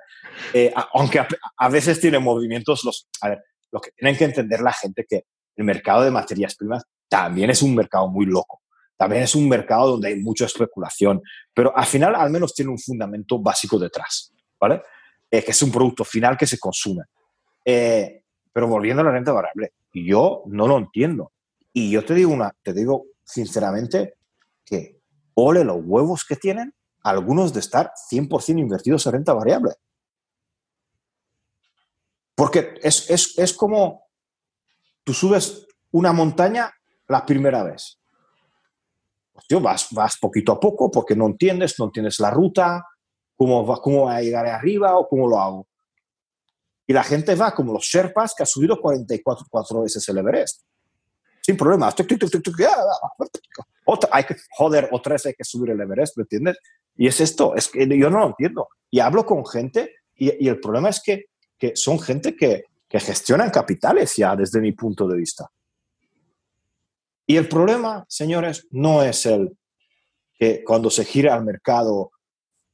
Eh, aunque a, veces tiene movimientos, los, a ver, lo que tienen que entender la gente que el mercado de materias primas también es un mercado muy loco. También es un mercado donde hay mucha especulación, pero al final al menos tiene un fundamento básico detrás, ¿vale? Eh, que es un producto final que se consume. Eh, pero volviendo a la renta variable, yo no lo entiendo. Y yo te digo, una, te digo sinceramente que ole los huevos que tienen algunos de estar 100% invertidos en renta variable. Porque es, es, es como tú subes una montaña la primera vez. Pues yo vas, vas poquito a poco porque no entiendes, no entiendes la ruta, cómo va, cómo va a llegar arriba o cómo lo hago. Y la gente va como los Sherpas que ha subido 44 veces el Everest. Sin problemas. Otra, hay que, joder, otra vez hay que subir el Everest, ¿me entiendes? Y es esto, es que yo no lo entiendo. Y hablo con gente y, y el problema es que, que son gente que, que gestionan capitales ya desde mi punto de vista. Y el problema, señores, no es el que cuando se gira al mercado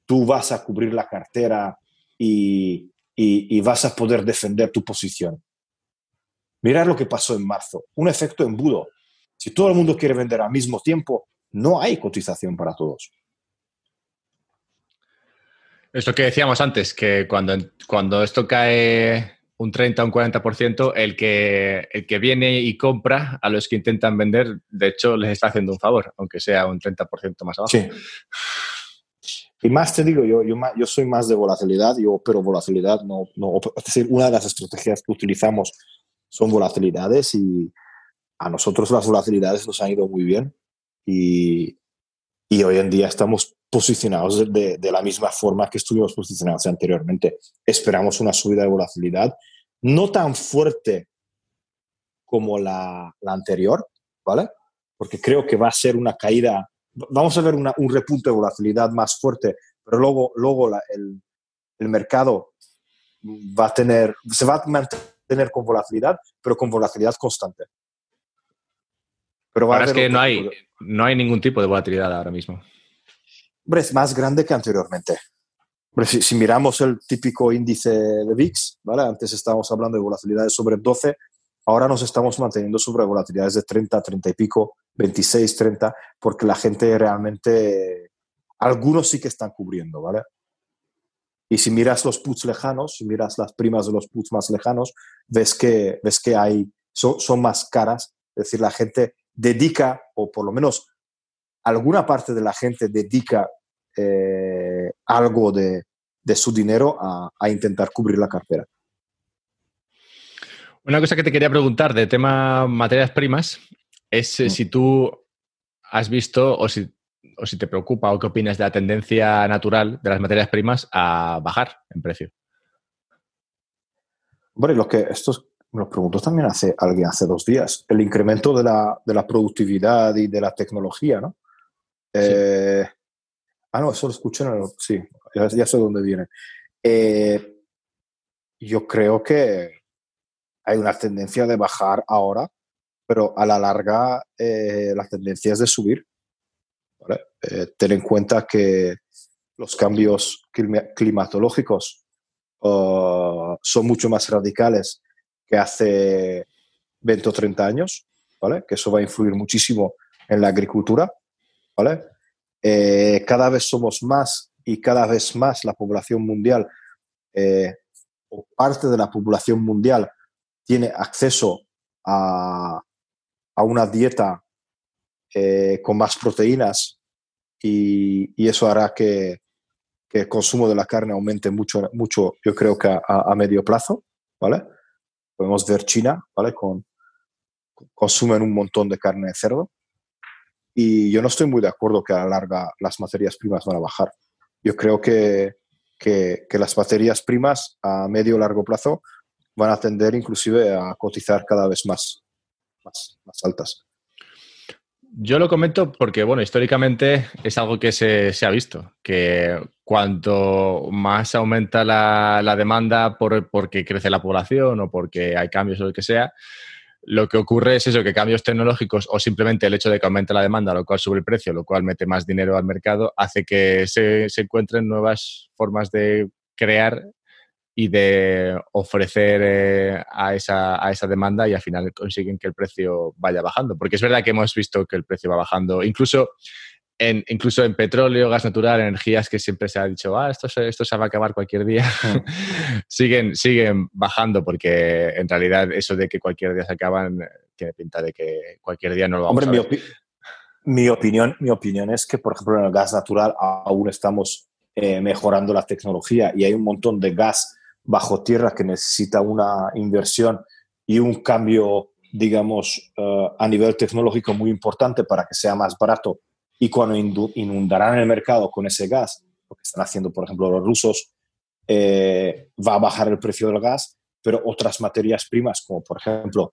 tú vas a cubrir la cartera y, y, vas a poder defender tu posición. Mirad lo que pasó en marzo, un efecto embudo. Si todo el mundo quiere vender al mismo tiempo, no hay cotización para todos. Esto que decíamos antes, que cuando, cuando esto cae un 30 o un 40%, el que, el que viene y compra a los que intentan vender, de hecho, les está haciendo un favor, aunque sea un 30% más abajo. Sí. Y más te digo, yo, yo, yo soy más de volatilidad, yo opero volatilidad, no, no, es decir, una de las estrategias que utilizamos son volatilidades y a nosotros las volatilidades nos han ido muy bien y, y hoy en día estamos posicionados de, de, la misma forma que estuvimos posicionados anteriormente. Esperamos una subida de volatilidad, no tan fuerte como la, la anterior, ¿vale? Porque creo que va a ser una caída vamos a ver un repunte de volatilidad más fuerte, pero luego, luego el, el, mercado va a tener, se va a mantener con volatilidad, pero con volatilidad constante. Pero va ahora es que no hay, no hay ningún tipo de volatilidad ahora mismo. Hombre, es más grande que anteriormente. si, si, miramos el típico índice de VIX, ¿vale? antes estábamos hablando de volatilidades sobre 12, Ahora nos estamos manteniendo sobre volatilidades de 30, 30 y pico, 26, 30, porque la gente realmente, algunos sí que están cubriendo, ¿vale? Y si miras los puts lejanos, si miras las primas de los puts más lejanos, ves que, ves que hay, son, más caras. Es decir, la gente dedica, o por lo menos alguna parte de la gente dedica eh, algo de, su dinero a intentar cubrir la cartera. Una cosa que te quería preguntar de tema materias primas es eh, mm. si tú has visto o si, o si te preocupa o qué opinas de la tendencia natural de las materias primas a bajar en precio. Bueno, lo que esto me lo preguntó también hace alguien hace dos días. El incremento de la, de la productividad y de la tecnología, ¿no? Eh, ah, no, eso lo escuché en el, Sí, ya, sé dónde viene. Eh, yo creo que hay una tendencia de bajar ahora, pero a la larga eh, la tendencia es de subir. Eh, ten en cuenta que los cambios climatológicos uh, son mucho más radicales que hace 20 o 30 años, ¿vale? que eso va a influir muchísimo en la agricultura. ¿vale? Eh, cada vez somos más y cada vez más la población mundial o parte de la población mundial tiene acceso a, una dieta eh, con más proteínas y, eso hará que, el consumo de la carne aumente mucho, mucho yo creo que a, medio plazo, ¿vale? Podemos ver China, ¿vale? Con, consumen un montón de carne de cerdo y yo no estoy muy de acuerdo que a la larga las materias primas van a bajar. Yo creo que, que, las materias primas a medio o largo plazo van a tender inclusive a cotizar cada vez más, más, altas. Yo lo comento porque, bueno, históricamente es algo que se, ha visto, que cuanto más aumenta la, demanda por, porque crece la población o porque hay cambios o lo que sea, lo que ocurre es eso, que cambios tecnológicos o simplemente el hecho de que aumente la demanda, lo cual sube el precio, lo cual mete más dinero al mercado, hace que se, se encuentren nuevas formas de crear y de ofrecer eh, a, esa, a, esa, demanda y al final consiguen que el precio vaya bajando. Porque es verdad que hemos visto que el precio va bajando, incluso en, incluso en petróleo, gas natural, energías que siempre se ha dicho, ah, esto, esto se va a acabar cualquier día, [LAUGHS] [LAUGHS] siguen, siguen bajando porque en realidad eso de que cualquier día se acaban tiene pinta de que cualquier día no lo vamos a ver. Mi, mi, opinión, mi opinión es que, por ejemplo, en el gas natural aún estamos eh, mejorando la tecnología y hay un montón de gas bajo tierra que necesita una inversión y un cambio, digamos, eh, a nivel tecnológico muy importante para que sea más barato. Y cuando inundarán el mercado con ese gas, lo que están haciendo, por ejemplo, los rusos, eh, va a bajar el precio del gas, pero otras materias primas, como por ejemplo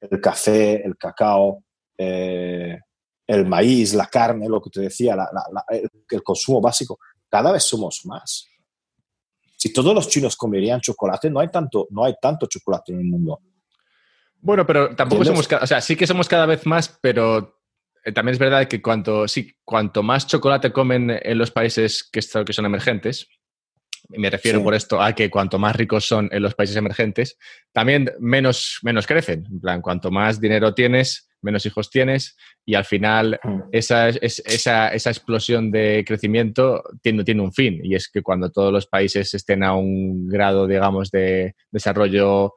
el café, el cacao, eh, el maíz, la carne, lo que te decía, el consumo básico, cada vez somos más si todos los chinos comerían chocolate, no hay tanto, no hay tanto chocolate en el mundo. Bueno, pero tampoco somos, o sea, sí que somos cada vez más, pero eh, también es verdad que cuanto, sí, cuanto más chocolate comen en los países que, que son emergentes, me refiero por esto a que cuanto más ricos son en los países emergentes, también menos, menos crecen. En plan, cuanto más dinero tienes, menos hijos tienes y al final esa, esa, esa, explosión de crecimiento tiene, tiene un fin y es que cuando todos los países estén a un grado, digamos, de desarrollo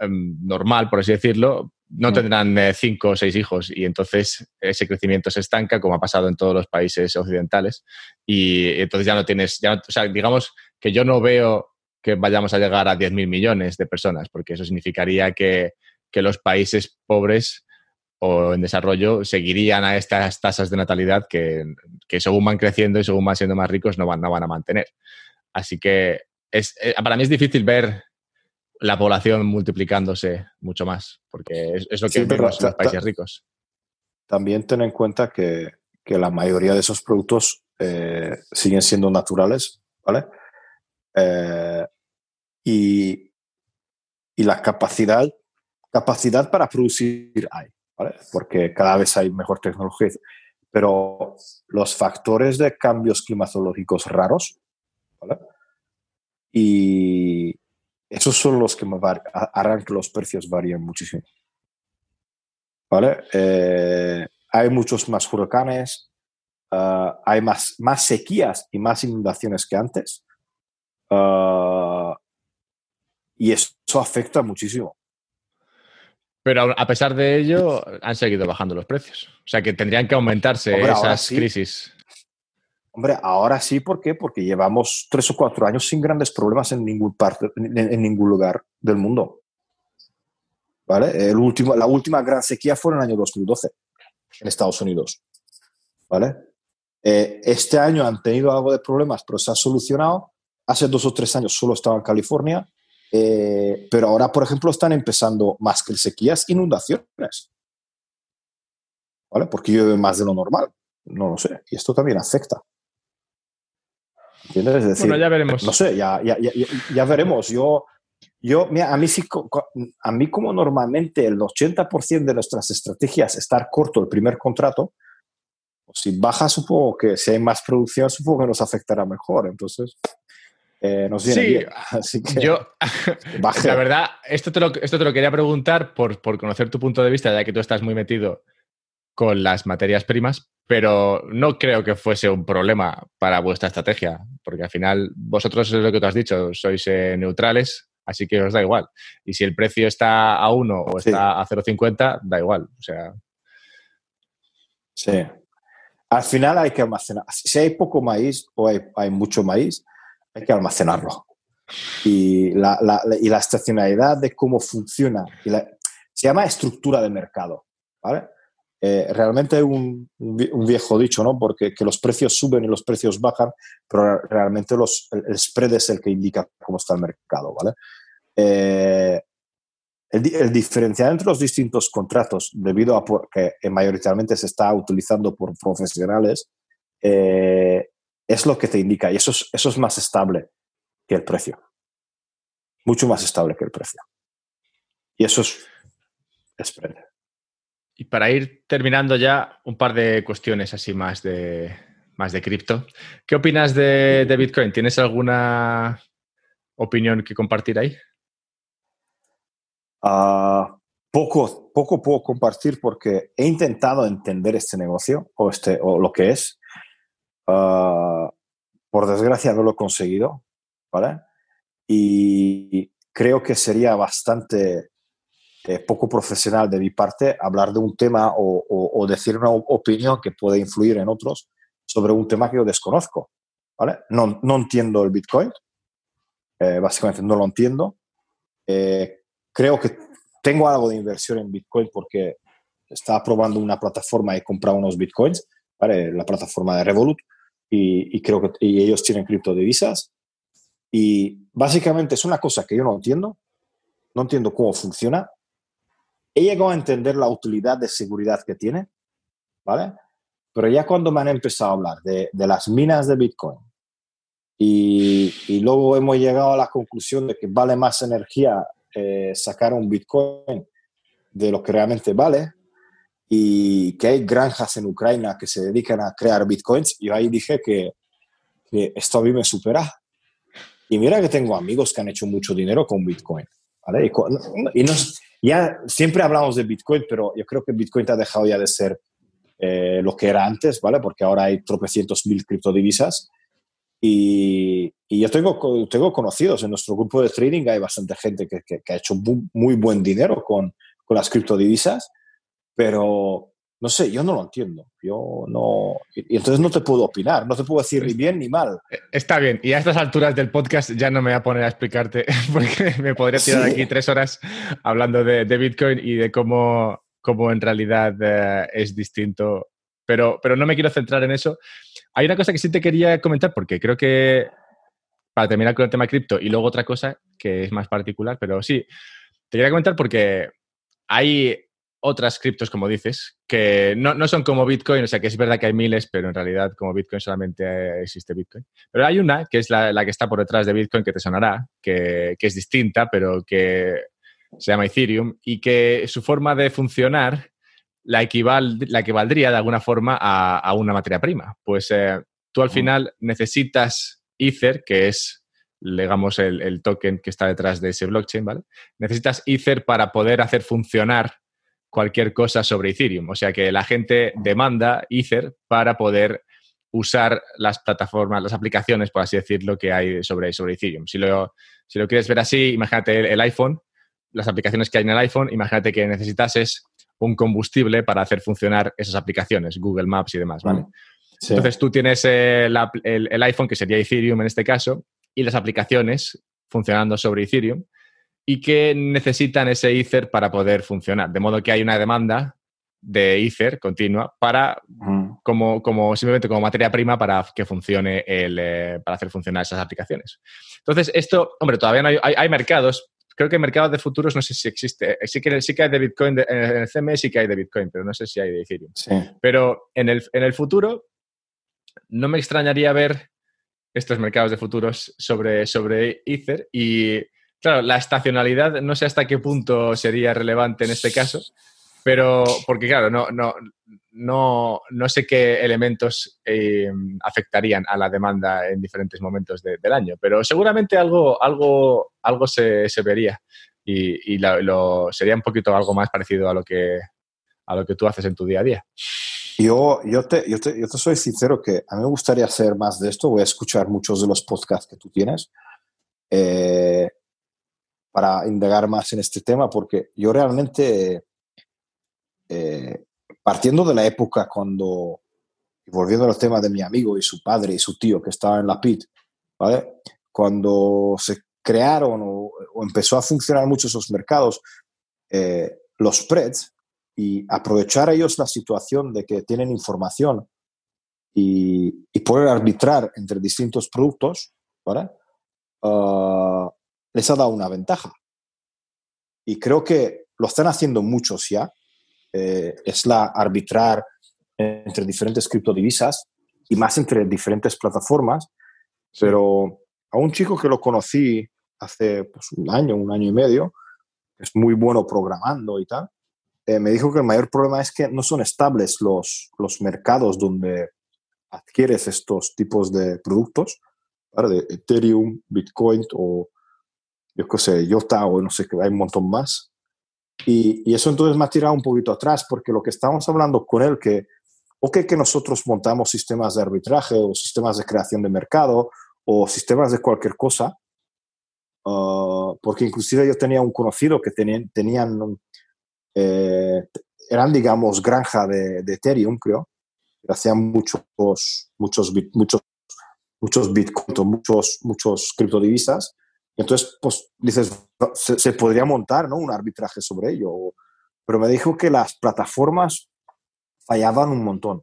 em, normal, por así decirlo, no mm. tendrán eh, cinco o seis hijos y entonces ese crecimiento se estanca, como ha pasado en todos los países occidentales, y entonces ya no tienes, ya o sea, digamos que yo no veo que vayamos a llegar a 10.000 millones de personas, porque eso significaría que, que los países pobres o en desarrollo seguirían a estas tasas de natalidad que, que, según van creciendo y según van siendo más ricos no van, no van a mantener. Así que es, eh, para mí es difícil ver la población multiplicándose mucho más, porque es, lo que vemos en los países ricos. También ten en cuenta que, que la mayoría de esos productos eh, siguen siendo naturales, ¿vale? Eh, y, y, la capacidad, capacidad para producir hay. Porque cada vez hay mejor tecnología. Pero los factores de cambios climatológicos raros. Y, esos son los que harán que los precios varíen muchísimo. ¿Vale? Eh, hay muchos más huracanes, ah, hay más, más sequías y más inundaciones que antes. Ah, y eso afecta muchísimo. Pero a pesar de ello, han seguido bajando los precios. O sea que tendrían que aumentarse esas crisis. Hombre, ahora sí, ¿por qué? Porque llevamos tres o cuatro años sin grandes problemas en ningún, parte, en, ningún lugar del mundo. ¿Vale? El último, la última gran sequía fue en el año 2012 en Estados Unidos. ¿Vale? Eh, este año han tenido algo de problemas, pero se ha solucionado. Hace dos o tres años solo estaba en California, eh, pero ahora, por ejemplo, están empezando más que sequías, inundaciones. ¿Vale? Porque llueve más de lo normal. No lo sé. Y esto también afecta. ¿Entiendes? Es decir, bueno, ya veremos. No sé, ya, ya, ya, ya veremos. Yo, yo a, mí sí, a mí como normalmente el 80% de nuestras estrategias es estar corto el primer contrato, pues si baja supongo que si hay más producción supongo que nos afectará mejor. Entonces, eh, sí, bien. [LAUGHS] Así que, yo, [LAUGHS] la verdad, esto te, lo, esto te lo quería preguntar por, por conocer tu punto de vista, ya que tú estás muy metido con las materias primas, pero no creo que fuese un problema para vuestra estrategia, porque al final vosotros es lo que tú has dicho, sois eh, neutrales, así que os da igual. Y si el precio está a 1 o está a 0,50, da igual. O sea. Sí. Al final hay que almacenar. Si hay poco maíz o hay, mucho maíz, hay que almacenarlo. Y la, y la estacionalidad de cómo funciona, se llama estructura de mercado. ¿vale? Eh, realmente es un, viejo dicho, ¿no? Porque que los precios suben y los precios bajan, pero realmente los, el, spread es el que indica cómo está el mercado, ¿vale? Eh, el, diferencial entre los distintos contratos, debido a que mayoritariamente se está utilizando por profesionales, eh, es lo que te indica y eso es, eso es más estable que el precio. Mucho más estable que el precio. Y eso es spread. Y para ir terminando ya, un par de cuestiones así más de, más de cripto. ¿Qué opinas de, Bitcoin? ¿Tienes alguna opinión que compartir ahí? Ah, poco, poco puedo compartir porque he intentado entender este negocio o, este, o lo que es. Ah, por desgracia no lo he conseguido, ¿vale? Y creo que sería bastante eh, poco profesional de mi parte hablar de un tema o, decir una opinión que puede influir en otros sobre un tema que yo desconozco. ¿vale? No, no entiendo el Bitcoin, eh, básicamente no lo entiendo. Eh, creo que tengo algo de inversión en Bitcoin porque estaba probando una plataforma y he comprado unos Bitcoins, ¿vale? la plataforma de Revolut, y, y creo que y ellos tienen criptodivisas. Y básicamente es una cosa que yo no entiendo, no entiendo cómo funciona, he llegado a entender la utilidad de seguridad que tiene, ¿vale? Pero ya cuando me han empezado a hablar de, las minas de Bitcoin y, luego hemos llegado a la conclusión de que vale más energía eh, sacar un Bitcoin de lo que realmente vale, y que hay granjas en Ucrania que se dedican a crear bitcoins, yo ahí dije que, que esto a mí me supera. Y mira que tengo amigos que han hecho mucho dinero con bitcoin. ¿vale? Y, ya siempre hablamos de bitcoin, pero yo creo que bitcoin ha dejado ya de ser eh, lo que era antes, ¿vale? Porque ahora hay tropecientos mil criptodivisas. Y, y, yo tengo, tengo conocidos en nuestro grupo de trading, hay bastante gente que, que, ha hecho muy, muy, buen dinero con, con las criptodivisas pero no sé, yo no lo entiendo. Yo no. Y entonces no te puedo opinar, no te puedo decir ni bien ni mal. Eh, está bien, y a estas alturas del podcast ya no me voy a poner a explicarte, [LAUGHS] porque me podría tirar aquí tres horas hablando de, Bitcoin y de cómo, cómo en realidad eh, es distinto. Pero, pero no me quiero centrar en eso. Hay una cosa que sí te quería comentar, porque creo que para terminar con el tema cripto y luego otra cosa que es más particular, pero sí, te quería comentar porque hay otras criptos, como dices, que no, son como Bitcoin, o sea que es verdad que hay miles, pero en realidad como Bitcoin solamente existe Bitcoin. Pero hay una que es la, que está por detrás de Bitcoin que te sonará, que, es distinta, pero que se llama Ethereum y que su forma de funcionar la, equival, la equivaldría de alguna forma a, una materia prima. Pues eh, tú al final necesitas Ether, que es digamos, el, el, token que está detrás de ese blockchain, ¿vale? Necesitas Ether para poder hacer funcionar cualquier cosa sobre Ethereum. O sea que la gente demanda Ether para poder usar las plataformas, las aplicaciones, por así decirlo, que hay sobre, sobre Ethereum. Si lo, si lo quieres ver así, imagínate el, iPhone, las aplicaciones que hay en el iPhone, imagínate que necesitases un combustible para hacer funcionar esas aplicaciones, Google Maps y demás, ¿vale? Mm. Entonces tú tienes el, el, iPhone, que sería Ethereum en este caso, y las aplicaciones funcionando sobre Ethereum y que necesitan ese Ether para poder funcionar. De modo que hay una demanda de Ether continua para, como, como, simplemente como materia prima para que funcione el, eh, para hacer funcionar esas aplicaciones. Entonces, esto, hombre, todavía no hay, hay, mercados. Creo que mercados de futuros no sé si existe. Sí que, sí que hay de Bitcoin, en el CME sí que hay de Bitcoin, pero no sé si hay de Ethereum. Pero en el, en el futuro, no me extrañaría ver estos mercados de futuros sobre, sobre Ether y Claro, la estacionalidad no sé hasta qué punto sería relevante en este caso, pero porque claro, no, no, no, no sé qué elementos eh, afectarían a la demanda en diferentes momentos del año, pero seguramente algo, algo, algo se, vería y, lo, sería un poquito algo más parecido a lo que, a lo que tú haces en tu día a día. Yo, yo, te, yo, te, yo te soy sincero que a mí me gustaría hacer más de esto, voy a escuchar muchos de los podcasts que tú tienes. Eh, para indagar más en este tema, porque yo realmente, eh, partiendo de la época cuando, volviendo al tema de mi amigo y su padre y su tío que estaba en la PIT, ¿vale? Cuando se crearon o, empezó a funcionar muchos esos mercados, eh, los spreads, y aprovechar ellos la situación de que tienen información y, y poder arbitrar entre distintos productos, ¿vale? Ah, les ha dado una ventaja. Y creo que lo están haciendo muchos ya. Eh, es la arbitrar entre diferentes criptodivisas y más entre diferentes plataformas. Pero a un chico que lo conocí hace pues, un año, un año y medio, es muy bueno programando y tal, eh, me dijo que el mayor problema es que no son estables los, los mercados donde adquieres estos tipos de productos, de Ethereum, Bitcoin o yo qué sé, Jota o no sé, que hay un montón más. Y, y, eso entonces me ha tirado un poquito atrás porque lo que estamos hablando con él, que, ok, que nosotros montamos sistemas de arbitraje o sistemas de creación de mercado o sistemas de cualquier cosa, ah, porque inclusive yo tenía un conocido que tenían, tenían eh, eran, digamos, granja de, de Ethereum, creo, hacían muchos, muchos, muchos, muchos bitcoins, muchos, muchos criptodivisas, entonces, pues dices, se, podría montar ¿no? un arbitraje sobre ello. Pero me dijo que las plataformas fallaban un montón.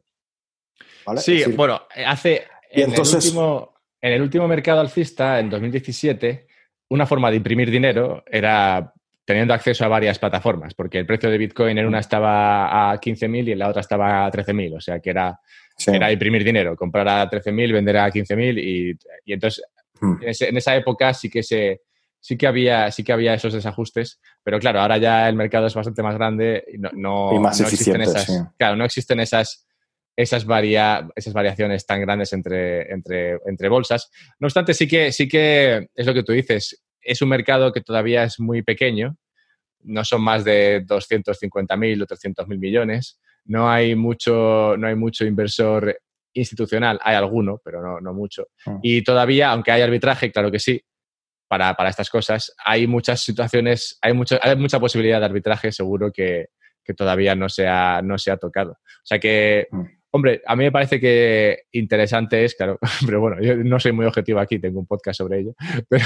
Sí, bueno, hace. En, el último, en el último mercado alcista, en 2017, una forma de imprimir dinero era teniendo acceso a varias plataformas, porque el precio de Bitcoin en una estaba a 15.000 y en la otra estaba a 13.000, o sea que era, era imprimir dinero, comprar a 13.000, vender a 15.000 y, y entonces Hmm. En, esa época sí que se, sí que había, sí que había esos desajustes, pero claro, ahora ya el mercado es bastante más grande y no, más existen esas, claro, no existen esas, esas, esas variaciones tan grandes entre, entre, entre bolsas. No obstante, sí que, sí que es lo que tú dices, es un mercado que todavía es muy pequeño, no son más de 250.000 o 300.000 millones, no hay mucho, no hay mucho inversor institucional, hay alguno, pero no, no mucho. Ah. Y todavía, aunque hay arbitraje, claro que sí, para, para, estas cosas, hay muchas situaciones, hay, mucho, hay mucha posibilidad de arbitraje, seguro que, que todavía no se, ha, no se ha tocado. O sea que, mm. hombre, a mí me parece que interesante es, claro, [LAUGHS] pero bueno, yo no soy muy objetivo aquí, tengo un podcast sobre ello. Pero,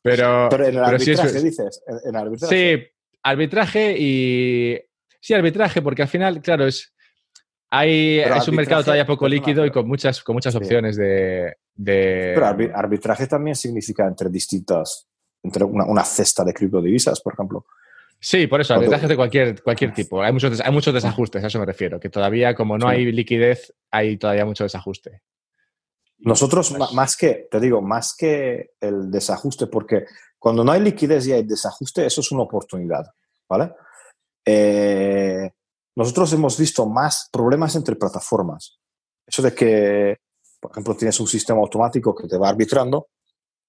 [LAUGHS] pero, en el arbitraje, dices, en arbitraje. Sí, arbitraje y... Sí, arbitraje, porque al final, claro, es hay, es un mercado todavía poco líquido y con muchas, con muchas opciones de, Pero arbitraje también significa entre distintas, entre una, cesta de criptodivisas, por ejemplo. Sí, por eso, arbitraje de cualquier, cualquier tipo. Hay muchos, hay muchos desajustes, a eso me refiero, que todavía como no hay liquidez, hay todavía mucho desajuste. Nosotros, más que, te digo, más que el desajuste, porque cuando no hay liquidez y hay desajuste, eso es una oportunidad, ¿vale? Eh, nosotros hemos visto más problemas entre plataformas. Eso de que, por ejemplo, tienes un sistema automático que te va arbitrando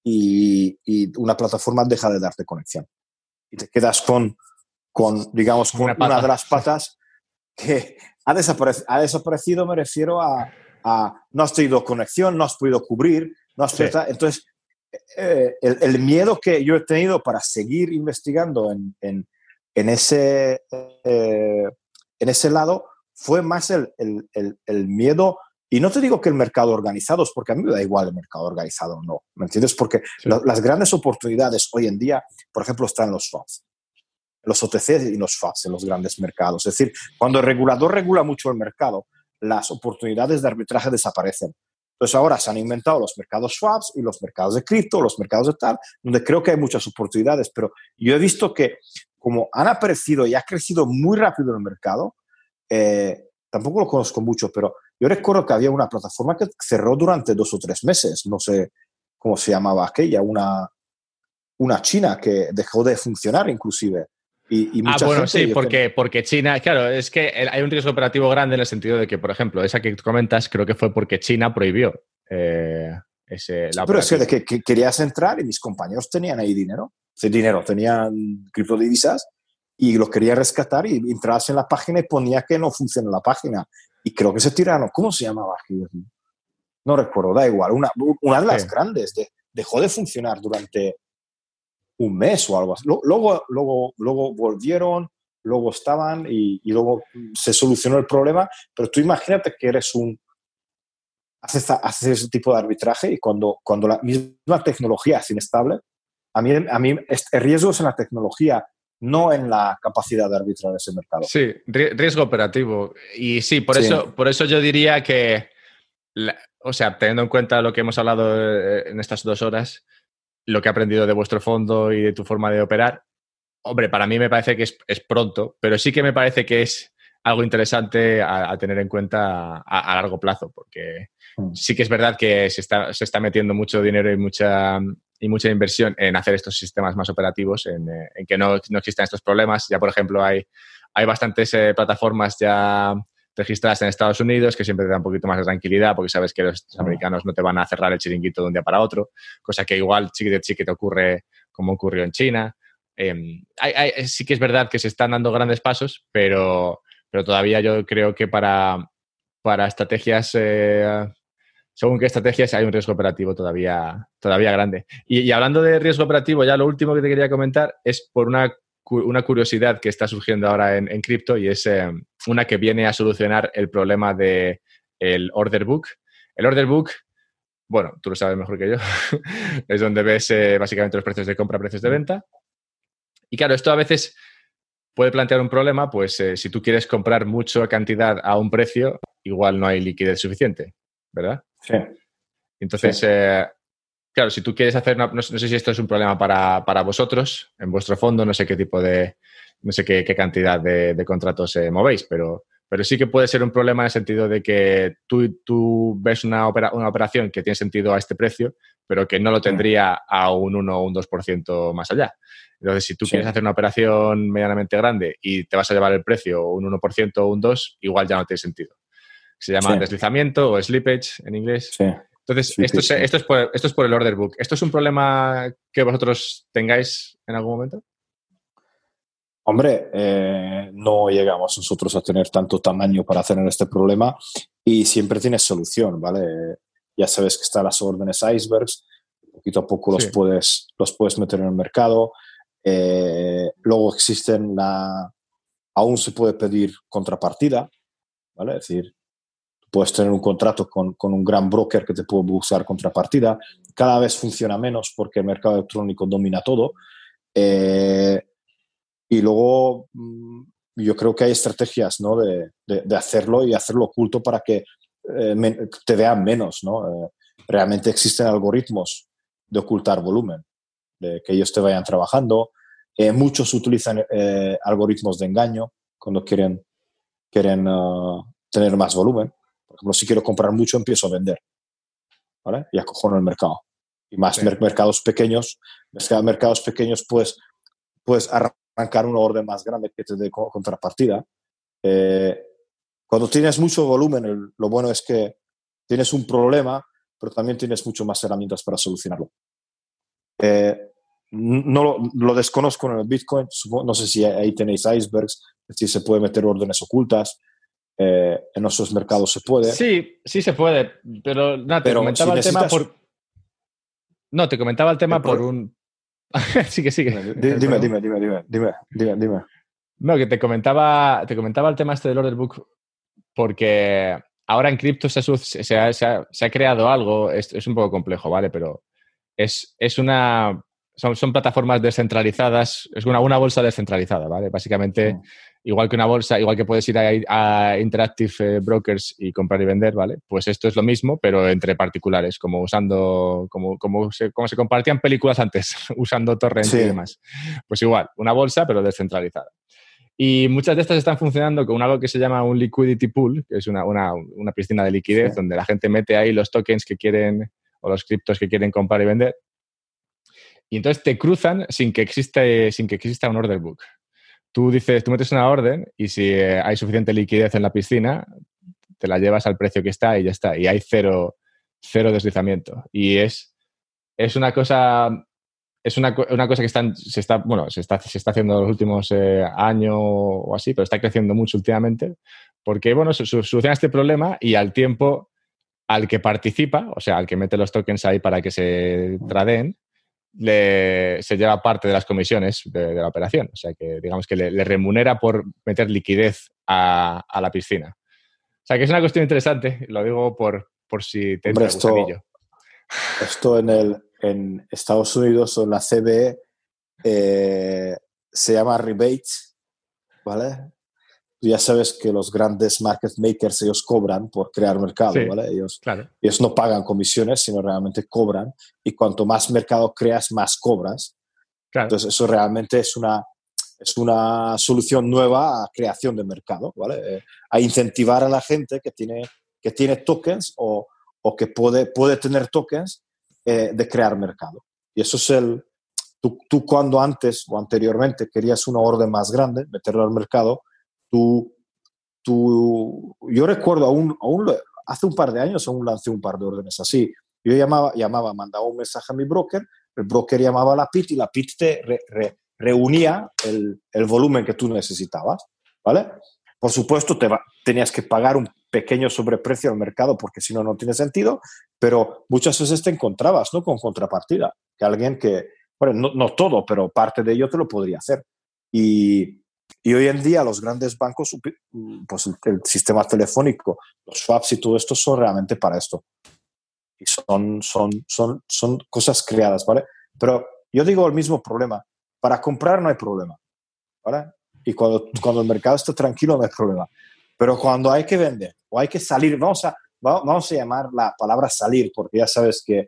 y, una plataforma deja de darte conexión. Y te quedas con, con digamos, con una, de las patas que ha, desaparecido, ha desaparecido me refiero a, no has tenido conexión, no has podido cubrir, no has Entonces, eh, el, miedo que yo he tenido para seguir investigando en, en, en ese eh, en ese lado fue más el, miedo, y no te digo que el mercado organizado, es porque a mí me da igual el mercado organizado o no, ¿me entiendes? Porque las grandes oportunidades hoy en día, por ejemplo, están en los FABs, los OTC y los FABs, en los grandes mercados. Es decir, cuando el regulador regula mucho el mercado, las oportunidades de arbitraje desaparecen. Entonces ahora se han inventado los mercados swaps y los mercados de cripto, los mercados de tal, donde creo que hay muchas oportunidades, pero yo he visto que como han aparecido y ha crecido muy rápido el mercado, eh, tampoco lo conozco mucho, pero yo recuerdo que había una plataforma que cerró durante dos o tres meses, no sé cómo se llamaba aquella, una, una China que dejó de funcionar inclusive. Y, ah, bueno, sí, porque, porque China, claro, es que hay un riesgo operativo grande en el sentido de que, por ejemplo, esa que comentas, creo que fue porque China prohibió eh, ese, la Pero es que, que, querías entrar y mis compañeros tenían ahí dinero dinero, tenían criptodivisas y los quería rescatar y entrabas en la página y ponía que no funciona la página. Y creo que se tiraron, ¿cómo se llamaba? No recuerdo, da igual. Una, una de las grandes dejó de funcionar durante un mes o algo así. Luego, luego, luego volvieron, luego estaban y, luego se solucionó el problema. Pero tú imagínate que eres un... Haces, haces ese tipo de arbitraje y cuando, cuando la misma tecnología es inestable, a mí, a mí el riesgo es en la tecnología, no en la capacidad de arbitrar ese mercado. Sí, riesgo operativo. Y sí, por, Eso, por eso yo diría que, o sea, teniendo en cuenta lo que hemos hablado eh, en estas dos horas, lo que he aprendido de vuestro fondo y de tu forma de operar, hombre, para mí me parece que es, pronto, pero sí que me parece que es algo interesante a, tener en cuenta a, largo plazo, porque mm. sí que es verdad que se está, se está metiendo mucho dinero y mucha y mucha inversión en hacer estos sistemas más operativos, en, eh, que no, no, existan estos problemas. Ya, por ejemplo, hay, hay bastantes eh, plataformas ya registradas en Estados Unidos que siempre te dan un poquito más de tranquilidad porque sabes que los americanos no te van a cerrar el chiringuito de un día para otro, cosa que igual sí que, sí te ocurre como ocurrió en China. Em, sí que es verdad que se están dando grandes pasos, pero, pero todavía yo creo que para, para estrategias eh, según qué estrategias hay un riesgo operativo todavía, todavía grande. Y, hablando de riesgo operativo, ya lo último que te quería comentar es por una, curiosidad que está surgiendo ahora en, cripto y es eh, una que viene a solucionar el problema del el order book. El order book, bueno, tú lo sabes mejor que yo, [LAUGHS] es donde ves eh, básicamente los precios de compra, precios de venta. Y claro, esto a veces puede plantear un problema, pues eh, si tú quieres comprar mucha cantidad a un precio, igual no hay liquidez suficiente, ¿verdad? Sí. Entonces, eh, claro, si tú quieres hacer, no, sé si esto es un problema para, vosotros, en vuestro fondo, no sé qué tipo de, no sé qué, cantidad de, contratos eh, movéis, pero, pero sí que puede ser un problema en el sentido de que tú, tú ves una, una operación que tiene sentido a este precio, pero que no lo tendría a un 1 o un 2% más allá. Entonces, si tú quieres hacer una operación medianamente grande y te vas a llevar el precio un 1% o un 2%, igual ya no tiene sentido. Se llama deslizamiento o slippage en inglés. Entonces, esto, es, esto, es por, esto es por el order book. ¿Esto es un problema que vosotros tengáis en algún momento? Hombre, eh, no llegamos nosotros a tener tanto tamaño para hacer este problema y siempre tienes solución, ¿vale? Ya sabes que están las órdenes icebergs, poquito a poco los, puedes, los puedes meter en el mercado. Eh, luego existen la... Aún se puede pedir contrapartida, ¿vale? Es decir, puedes tener un contrato con, con, un gran broker que te puede buscar contrapartida. Cada vez funciona menos porque el mercado electrónico domina todo. Eh, y luego mm, yo creo que hay estrategias ¿no? de, de, hacerlo y hacerlo oculto para que eh, te vean menos. ¿no? Eh, realmente existen algoritmos de ocultar volumen, de que ellos te vayan trabajando. Eh, muchos utilizan algoritmos de engaño cuando quieren, quieren uh, tener más volumen. Ejemplo, si quiero comprar mucho, empiezo a vender. ¿vale? Y acojono el mercado. Y más mercados pequeños, mercados pequeños, pues, pues arrancar una orden más grande que te dé contrapartida. Eh, cuando tienes mucho volumen, lo bueno es que tienes un problema, pero también tienes mucho más herramientas para solucionarlo. Eh, no lo, desconozco en el Bitcoin, no sé si ahí tenéis icebergs, si se puede meter órdenes ocultas. Eh, en nuestros mercados se puede. Sí, sí se puede, pero nada, te comentaba el tema por. No, te comentaba el tema por un, sí [LAUGHS] que sigue. Dime, dime, dime, dime, dime, dime, No, que te comentaba, te comentaba el tema este del order book porque ahora en cripto se, se, ha, se, ha, creado algo, es, es, un poco complejo, ¿vale? Pero es, es una... Son, son, plataformas descentralizadas, es una, una bolsa descentralizada, ¿vale? Básicamente, mm igual que una bolsa, igual que puedes ir a, Interactive eh, Brokers y comprar y vender, ¿vale? Pues esto es lo mismo, pero entre particulares, como usando, como, como, se, como se compartían películas antes, [LAUGHS] usando torrent y demás. Pues igual, una bolsa, pero descentralizada. Y muchas de estas están funcionando con algo que se llama un liquidity pool, que es una, una, una piscina de liquidez donde la gente mete ahí los tokens que quieren o los criptos que quieren comprar y vender. Y entonces te cruzan sin que, existe, sin que exista un order book tú dices, tú metes una orden y si eh, hay suficiente liquidez en la piscina, te la llevas al precio que está y ya está. Y hay cero, cero deslizamiento. Y es, es una cosa. Es una, una cosa que están, se, está, bueno, se, está, se está haciendo en los últimos eh, años o así, pero está creciendo mucho últimamente, porque bueno, se, soluciona este problema y al tiempo al que participa, o sea, al que mete los tokens ahí para que se tradeen, se lleva parte de las comisiones de, la operación. O sea que digamos que le, remunera por meter liquidez a, la piscina. O sea que es una cuestión interesante, lo digo por, por si te entra esto, esto en, el, en Estados Unidos o en la CBE eh, se llama rebates, ¿vale? Ya sabes que los grandes market makers ellos cobran por crear mercado, ¿vale? Ellos, ellos no pagan comisiones, sino realmente cobran y cuanto más mercado creas, más cobras. Entonces eso realmente es una, es una solución nueva a creación de mercado, ¿vale? Eh, a incentivar a la gente que tiene, que tiene tokens o, o que puede, puede tener tokens eh, de crear mercado. Y eso es el... Tú, tú cuando antes o anteriormente querías una orden más grande, meterlo al mercado, Tú, tú, yo recuerdo, aún, aún hace un par de años aún lancé un par de órdenes así. Yo llamaba, llamaba, mandaba un mensaje a mi broker, el broker llamaba a la PIT y la PIT te reunía el, el, volumen que tú necesitabas, ¿vale? Por supuesto, te tenías que pagar un pequeño sobreprecio al mercado porque si no, no tiene sentido, pero muchas veces te encontrabas ¿no? con contrapartida, que alguien que, bueno, no, no todo, pero parte de ello te lo podría hacer. Y, y hoy en día los grandes bancos, pues el, sistema telefónico, los swaps y todo esto son realmente para esto. Y son, son, son, son cosas creadas, ¿vale? Pero yo digo el mismo problema. Para comprar no hay problema, ¿vale? Y cuando, cuando el mercado está tranquilo no hay problema. Pero cuando hay que vender o hay que salir, vamos a, vamos a llamar la palabra salir, porque ya sabes que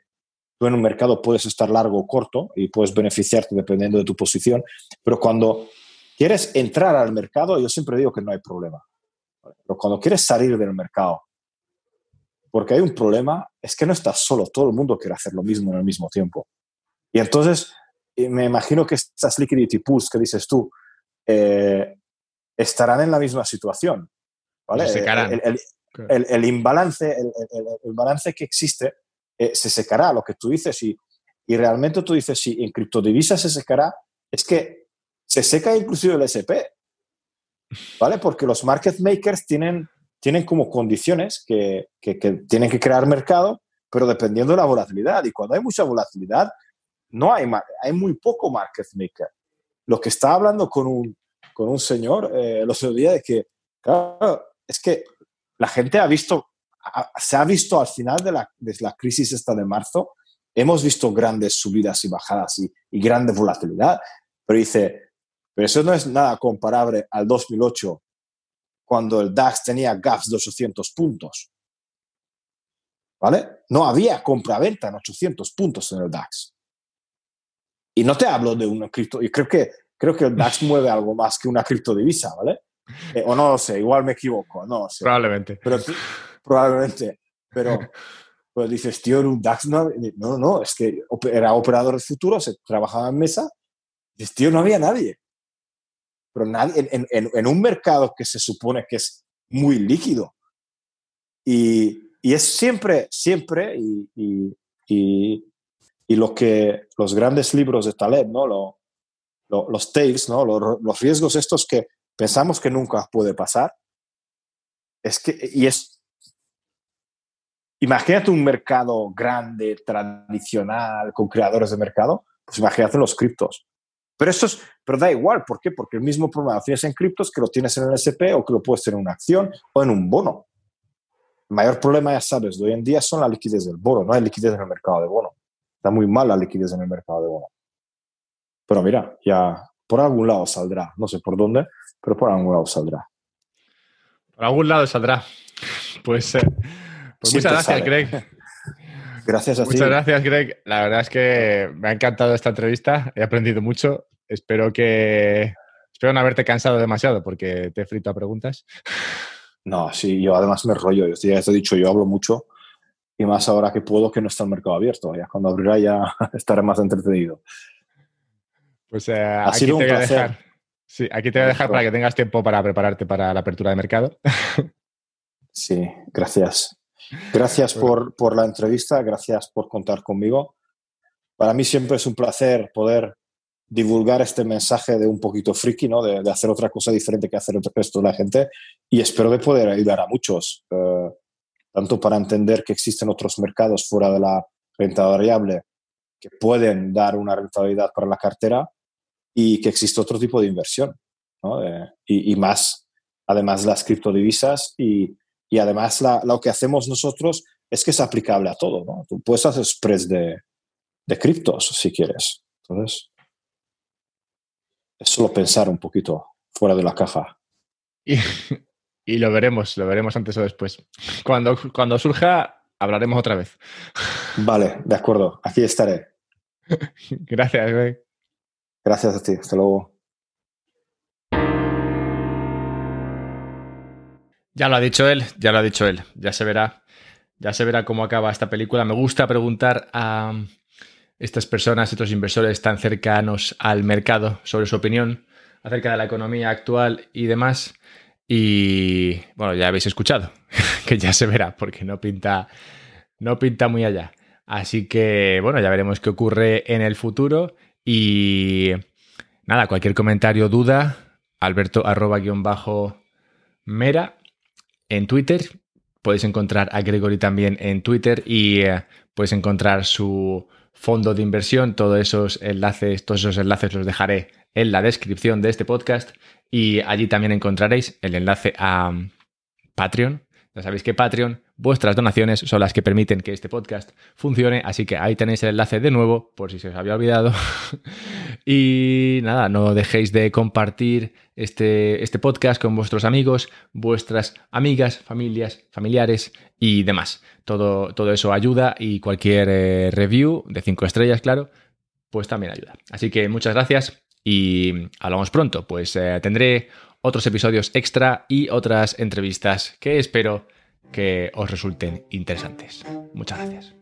tú en un mercado puedes estar largo o corto y puedes beneficiarte dependiendo de tu posición, pero cuando quieres entrar al mercado, yo siempre digo que no hay problema. Pero cuando quieres salir del mercado, porque hay un problema, es que no estás solo, todo el mundo quiere hacer lo mismo en el mismo tiempo. Y entonces, me imagino que estas liquidity pools que dices tú eh, estarán en la misma situación. ¿vale? Se secarán. El, el, el, imbalance, el, balance que existe eh, se secará, lo que tú dices, y, y realmente tú dices, si en criptodivisas se secará, es que se seca inclusive el SP, ¿vale? Porque los market makers tienen, tienen como condiciones que, que, tienen que crear mercado, pero dependiendo de la volatilidad. Y cuando hay mucha volatilidad, no hay, hay muy poco market maker. Lo que estaba hablando con un, con un señor eh, el otro día de que, claro, es que la gente ha visto, se ha visto al final de la, de la crisis esta de marzo, hemos visto grandes subidas y bajadas y, y grande volatilidad, pero dice, pero eso no es nada comparable al 2008, cuando el DAX tenía gaps de 800 puntos. ¿Vale? No había compra-venta en 800 puntos en el DAX. Y no te hablo de una cripto, y creo que, creo que el DAX [LAUGHS] mueve algo más que una criptodivisa, ¿vale? Eh, o no lo sé, igual me equivoco, no sé. Probablemente. Pero, probablemente. Pero [LAUGHS] pues dices, tío, en un DAX no, no, no, es que era operador de futuro, se trabajaba en mesa, dices, tío, no había nadie. Pero nadie, en, un mercado que se supone que es muy líquido. Y, y es siempre, siempre, y, y, y, lo que los grandes libros de Taleb, ¿no? Lo, lo, los tales, ¿no? Los, los riesgos estos que pensamos que nunca puede pasar, es que, y es, imagínate un mercado grande, tradicional, con creadores de mercado, pues imagínate los criptos. Pero eso es, pero da igual, ¿por qué? Porque el mismo problema lo tienes en criptos que lo tienes en el SP o que lo puedes tener en una acción o en un bono. El mayor problema, ya sabes, de hoy en día son la liquidez del bono, no hay liquidez en el mercado de bono. Está muy mal la liquidez en el mercado de bono. Pero mira, ya por algún lado saldrá, no sé por dónde, pero por algún lado saldrá. Por algún lado saldrá. [LAUGHS] Pues, eh, pues muchas gracias, sale. Greg. [LAUGHS] Gracias a ti. Muchas gracias, Greg. La verdad es que me ha encantado esta entrevista. He aprendido mucho. Espero que. Espero no haberte cansado demasiado porque te he frito a preguntas. No, sí, yo además me rollo. Yo ya te he dicho, yo hablo mucho y más ahora que puedo que no está el mercado abierto. Ya cuando abrirá ya [LAUGHS] estaré más entretenido. Pues eh, ha aquí sido te un voy placer. a dejar. Sí, aquí te voy a dejar para que tengas tiempo para prepararte para la apertura de mercado. [LAUGHS] Sí, gracias. Gracias por, por, la entrevista, gracias por contar conmigo. Para mí siempre es un placer poder divulgar este mensaje de un poquito friki, ¿no? de, hacer otra cosa diferente que hacer el resto de la gente y espero de poder ayudar a muchos, eh, tanto para entender que existen otros mercados fuera de la renta variable que pueden dar una rentabilidad para la cartera y que existe otro tipo de inversión, ¿no? eh, y, más, además de las criptodivisas y, y además la, lo que hacemos nosotros es que es aplicable a todo, ¿no? Tú puedes hacer spreads de, de criptos si quieres. Entonces, es solo pensar un poquito fuera de la caja. Y, [LAUGHS] y lo veremos, lo veremos antes o después. Cuando, cuando surja, hablaremos otra vez. [LAUGHS] Vale, de acuerdo. Aquí estaré. Gracias, Greg. Gracias a ti. Hasta luego. Ya lo ha dicho él, ya lo ha dicho él. Ya se verá, ya se verá cómo acaba esta película. Me gusta preguntar a estas personas, estos inversores tan cercanos al mercado sobre su opinión acerca de la economía actual y demás. Y bueno, ya habéis escuchado [LAUGHS] que ya se verá porque no pinta, no pinta muy allá. Así que bueno, ya veremos qué ocurre en el futuro. Y nada, cualquier comentario, duda, alberto arroba guion bajo mera en Twitter. Podéis encontrar a Gregory también en Twitter y eh, puedes encontrar su fondo de inversión. Todos esos enlaces, todos esos enlaces los dejaré en la descripción de este podcast y allí también encontraréis el enlace a um, Patreon. Ya sabéis que Patreon, vuestras donaciones son las que permiten que este podcast funcione, así que ahí tenéis el enlace de nuevo, por si se os había olvidado. [LAUGHS] y nada, no dejéis de compartir este, este podcast con vuestros amigos, vuestras amigas, familias, familiares y demás. Todo, todo eso ayuda y cualquier eh, review de 5 estrellas, claro, pues también ayuda. Así que muchas gracias y hablamos pronto. Pues eh, tendré otros episodios extra y otras entrevistas que espero que os resulten interesantes. Muchas gracias.